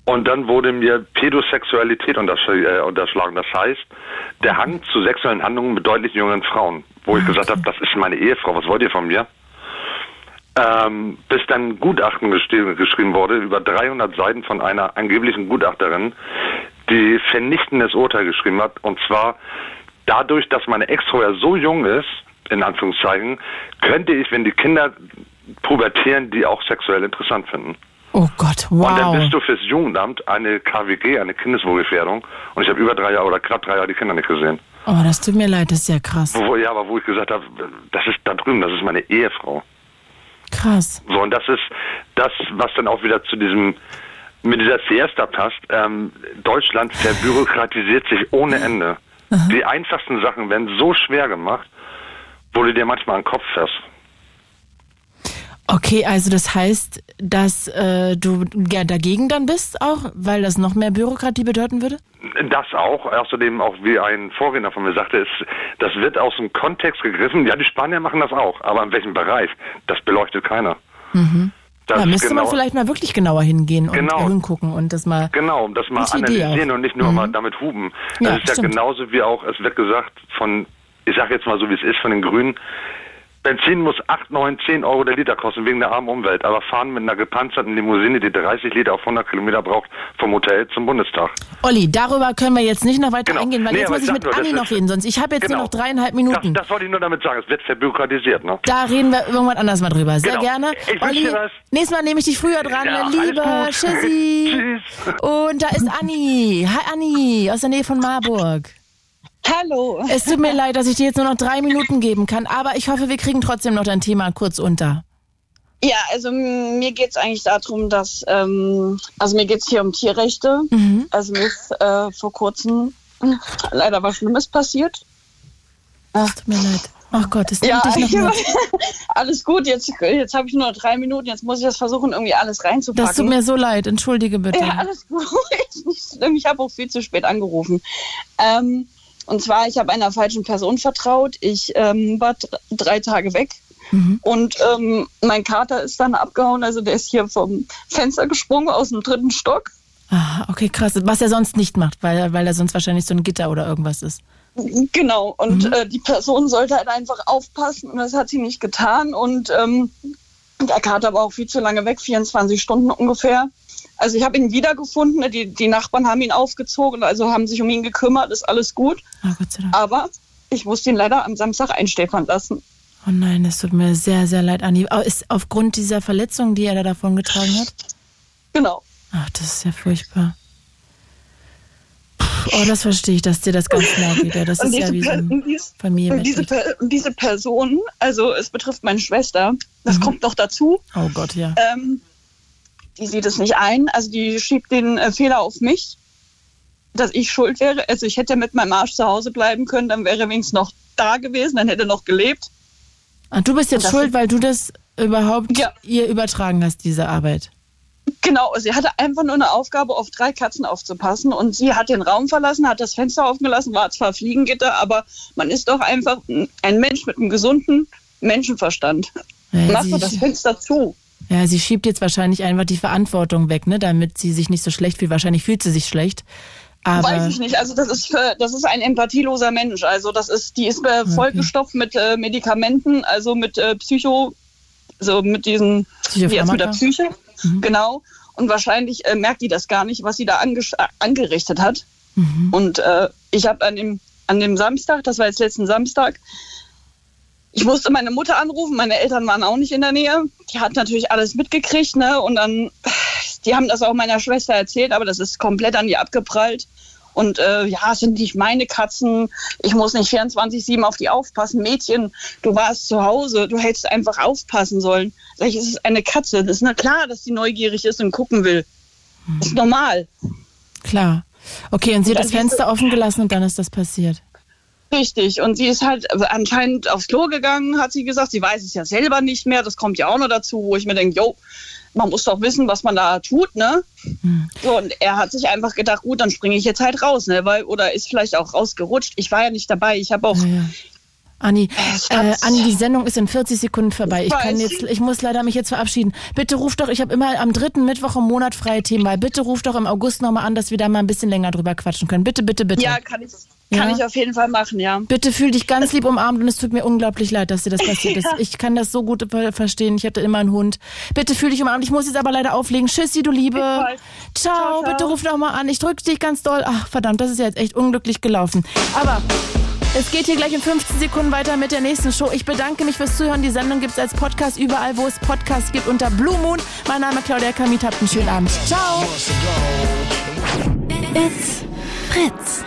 und dann wurde mir Pädosexualität äh, unterschlagen. Das heißt, der Hang zu sexuellen Handlungen mit deutlich jüngeren Frauen. Wo ich gesagt habe, das ist meine Ehefrau, was wollt ihr von mir? Ähm, bis dann Gutachten geschrieben wurde, über 300 Seiten von einer angeblichen Gutachterin, die vernichtendes Urteil geschrieben hat. Und zwar dadurch, dass meine Ex-Frau ja so jung ist, in Anführungszeichen, könnte ich, wenn die Kinder pubertieren, die auch sexuell interessant finden. Oh Gott, Und dann wow. bist du fürs Jugendamt eine KWG, eine Kindeswohlgefährdung. Und ich habe über drei Jahre oder knapp drei Jahre die Kinder nicht gesehen. Oh, das tut mir leid, das ist ja krass. Wo, ja, aber wo ich gesagt habe, das ist da drüben, das ist meine Ehefrau. Krass. So, und das ist das, was dann auch wieder zu diesem, mit dieser Siesta passt. Ähm, Deutschland verbürokratisiert sich ohne Ende. Die einfachsten Sachen werden so schwer gemacht, wo du dir manchmal an den Kopf fährst. Okay, also das heißt, dass äh, du ja, dagegen dann bist auch, weil das noch mehr Bürokratie bedeuten würde? Das auch. Außerdem auch, wie ein Vorredner von mir sagte, ist, das wird aus dem Kontext gegriffen. Ja, die Spanier machen das auch. Aber in welchem Bereich? Das beleuchtet keiner. Mhm. Das da müsste man genau- vielleicht mal wirklich genauer hingehen und Genau. hingucken und das mal. Genau, das mal analysieren und nicht nur Mhm. mal damit huben. Ja, Das ist ja stimmt. genauso wie auch, es wird gesagt von, ich sage jetzt mal so wie es ist, von den Grünen, Benzin muss 8, 9, 10 Euro der Liter kosten wegen der armen Umwelt. Aber fahren mit einer gepanzerten Limousine, die 30 Liter auf 100 Kilometer braucht, vom Hotel zum Bundestag. Olli, darüber können wir jetzt nicht noch weiter eingehen, weil Nee, jetzt muss ich mit nur, Anni noch reden, sonst ich habe jetzt Genau. nur noch dreieinhalb Minuten. Das, das wollte ich nur damit sagen, es wird verbürokratisiert, ne? Da reden wir irgendwann anders mal drüber. Sehr Genau. gerne. Ich Olli, was. nächstes Mal nehme ich dich früher dran. Ja, alles Liebe gut. Tschüssi. Und da ist Anni. Hi Anni, aus der Nähe von Marburg. Hallo. Es tut mir leid, dass ich dir jetzt nur noch drei Minuten geben kann, aber ich hoffe, wir kriegen trotzdem noch dein Thema kurz unter. Ja, also mir geht es eigentlich darum, dass, ähm, also mir geht es hier um Tierrechte. Mhm. Also mir ist äh, vor kurzem leider was Schlimmes passiert. Es tut mir leid. Ach Gott, es Ja, dich noch alles gut, jetzt, jetzt habe ich nur noch drei Minuten, jetzt muss ich das versuchen, irgendwie alles reinzupacken. Das tut mir so leid, entschuldige bitte. Ja, alles gut. Ist nicht schlimm. Ich habe auch viel zu spät angerufen. Ähm, und zwar, ich habe einer falschen Person vertraut. Ich ähm, war dr- drei Tage weg. Mhm. Und ähm, mein Kater ist dann abgehauen. Also der ist hier vom Fenster gesprungen aus dem dritten Stock. Ah, okay, krass. Was er sonst nicht macht, weil, weil er sonst wahrscheinlich so ein Gitter oder irgendwas ist. Genau. Und Mhm. äh, die Person sollte halt einfach aufpassen. Und das hat sie nicht getan. Und ähm, der Kater war auch viel zu lange weg, 24 Stunden ungefähr. Also ich habe ihn wiedergefunden. Die, die Nachbarn haben ihn aufgezogen, also haben sich um ihn gekümmert. Ist alles gut. Ah, Gott sei Dank. Aber ich musste ihn leider am Samstag einstäfern lassen. Oh nein, es tut mir sehr, sehr leid, Anni. Oh, Ist aufgrund dieser Verletzung, die er da davon getragen hat? Genau. Ach, das ist ja furchtbar. Oh, das verstehe ich, dass dir das ganz nahe geht. Ja, das Und ist ja wie so ein und dies- und diese. Per- und diese Person, also es betrifft meine Schwester, das Mhm. kommt noch dazu. Oh Gott, ja. Ähm, die sieht es nicht ein, also die schiebt den äh, Fehler auf mich, dass ich schuld wäre. Also ich hätte mit meinem Arsch zu Hause bleiben können, dann wäre er wenigstens noch da gewesen, dann hätte er noch gelebt. Ah, du bist jetzt schuld, weil du das überhaupt ihr übertragen hast, diese Arbeit. Genau, sie hatte einfach nur eine Aufgabe, auf drei Katzen aufzupassen und sie hat den Raum verlassen, hat das Fenster offen gelassen, war zwar Fliegengitter, aber man ist doch einfach ein Mensch mit einem gesunden Menschenverstand. Ja, Mach doch das Fenster zu. Ja, sie schiebt jetzt wahrscheinlich einfach die Verantwortung weg, ne, damit sie sich nicht so schlecht fühlt. Wahrscheinlich fühlt sie sich schlecht. Aber Weiß ich nicht. Also das ist für, das ist ein empathieloser Mensch. Also das ist, die ist äh, vollgestopft mit äh, Medikamenten, also mit äh, Psycho, so mit diesen jetzt mit der? Psyche. Genau. Und wahrscheinlich äh, merkt die das gar nicht, was sie da ange- angerichtet hat. Und äh, ich habe an dem, an dem Samstag, das war jetzt letzten Samstag, ich musste meine Mutter anrufen, meine Eltern waren auch nicht in der Nähe. Die hat natürlich alles mitgekriegt, ne? Und dann, die haben das auch meiner Schwester erzählt, aber das ist komplett an die abgeprallt. Und äh, ja, es sind nicht meine Katzen. Ich muss nicht 24-7 auf die aufpassen. Mädchen, du warst zu Hause. Du hättest einfach aufpassen sollen. Sag ich, es ist eine Katze. Das ist na klar, dass die neugierig ist und gucken will. Das ist normal. Klar. Okay, und sie hat Und das dann Fenster offen gelassen und dann ist das passiert. Richtig. Und sie ist halt anscheinend aufs Klo gegangen, hat sie gesagt. Sie weiß es ja selber nicht mehr. Das kommt ja auch noch dazu, wo ich mir denke, jo, man muss doch wissen, was man da tut, ne? So, und er hat sich einfach gedacht, gut, dann springe ich jetzt halt raus, ne? Weil, oder ist vielleicht auch rausgerutscht. Ich war ja nicht dabei. Ich habe auch. Anni, äh, Anni, die Sendung ist in 40 Sekunden vorbei. Ich kann jetzt, ich muss leider mich jetzt verabschieden. Bitte ruf doch, ich habe immer am dritten Mittwoch im Monat freie Themen, weil bitte ruf doch im August nochmal an, dass wir da mal ein bisschen länger drüber quatschen können. Bitte, bitte, bitte. Ja, kann ich, kann Ja? ich auf jeden Fall machen, ja. Bitte fühl dich ganz lieb umarmt und es tut mir unglaublich leid, dass dir das passiert ist. Ja. Ich kann das so gut ver- verstehen. Ich hatte immer einen Hund. Bitte fühl dich umarmt. Ich muss jetzt aber leider auflegen. Tschüssi, du Liebe. Ciao, Ciao, ciao. bitte ruf noch mal an. Ich drück dich ganz doll. Ach, verdammt, das ist jetzt echt unglücklich gelaufen. Aber es geht hier gleich in 15 Sekunden weiter mit der nächsten Show. Ich bedanke mich fürs Zuhören. Die Sendung gibt es als Podcast überall, wo es Podcasts gibt, unter Blue Moon. Mein Name ist Claudia Kamit. Habt einen schönen Abend. Ciao. It's Fritz.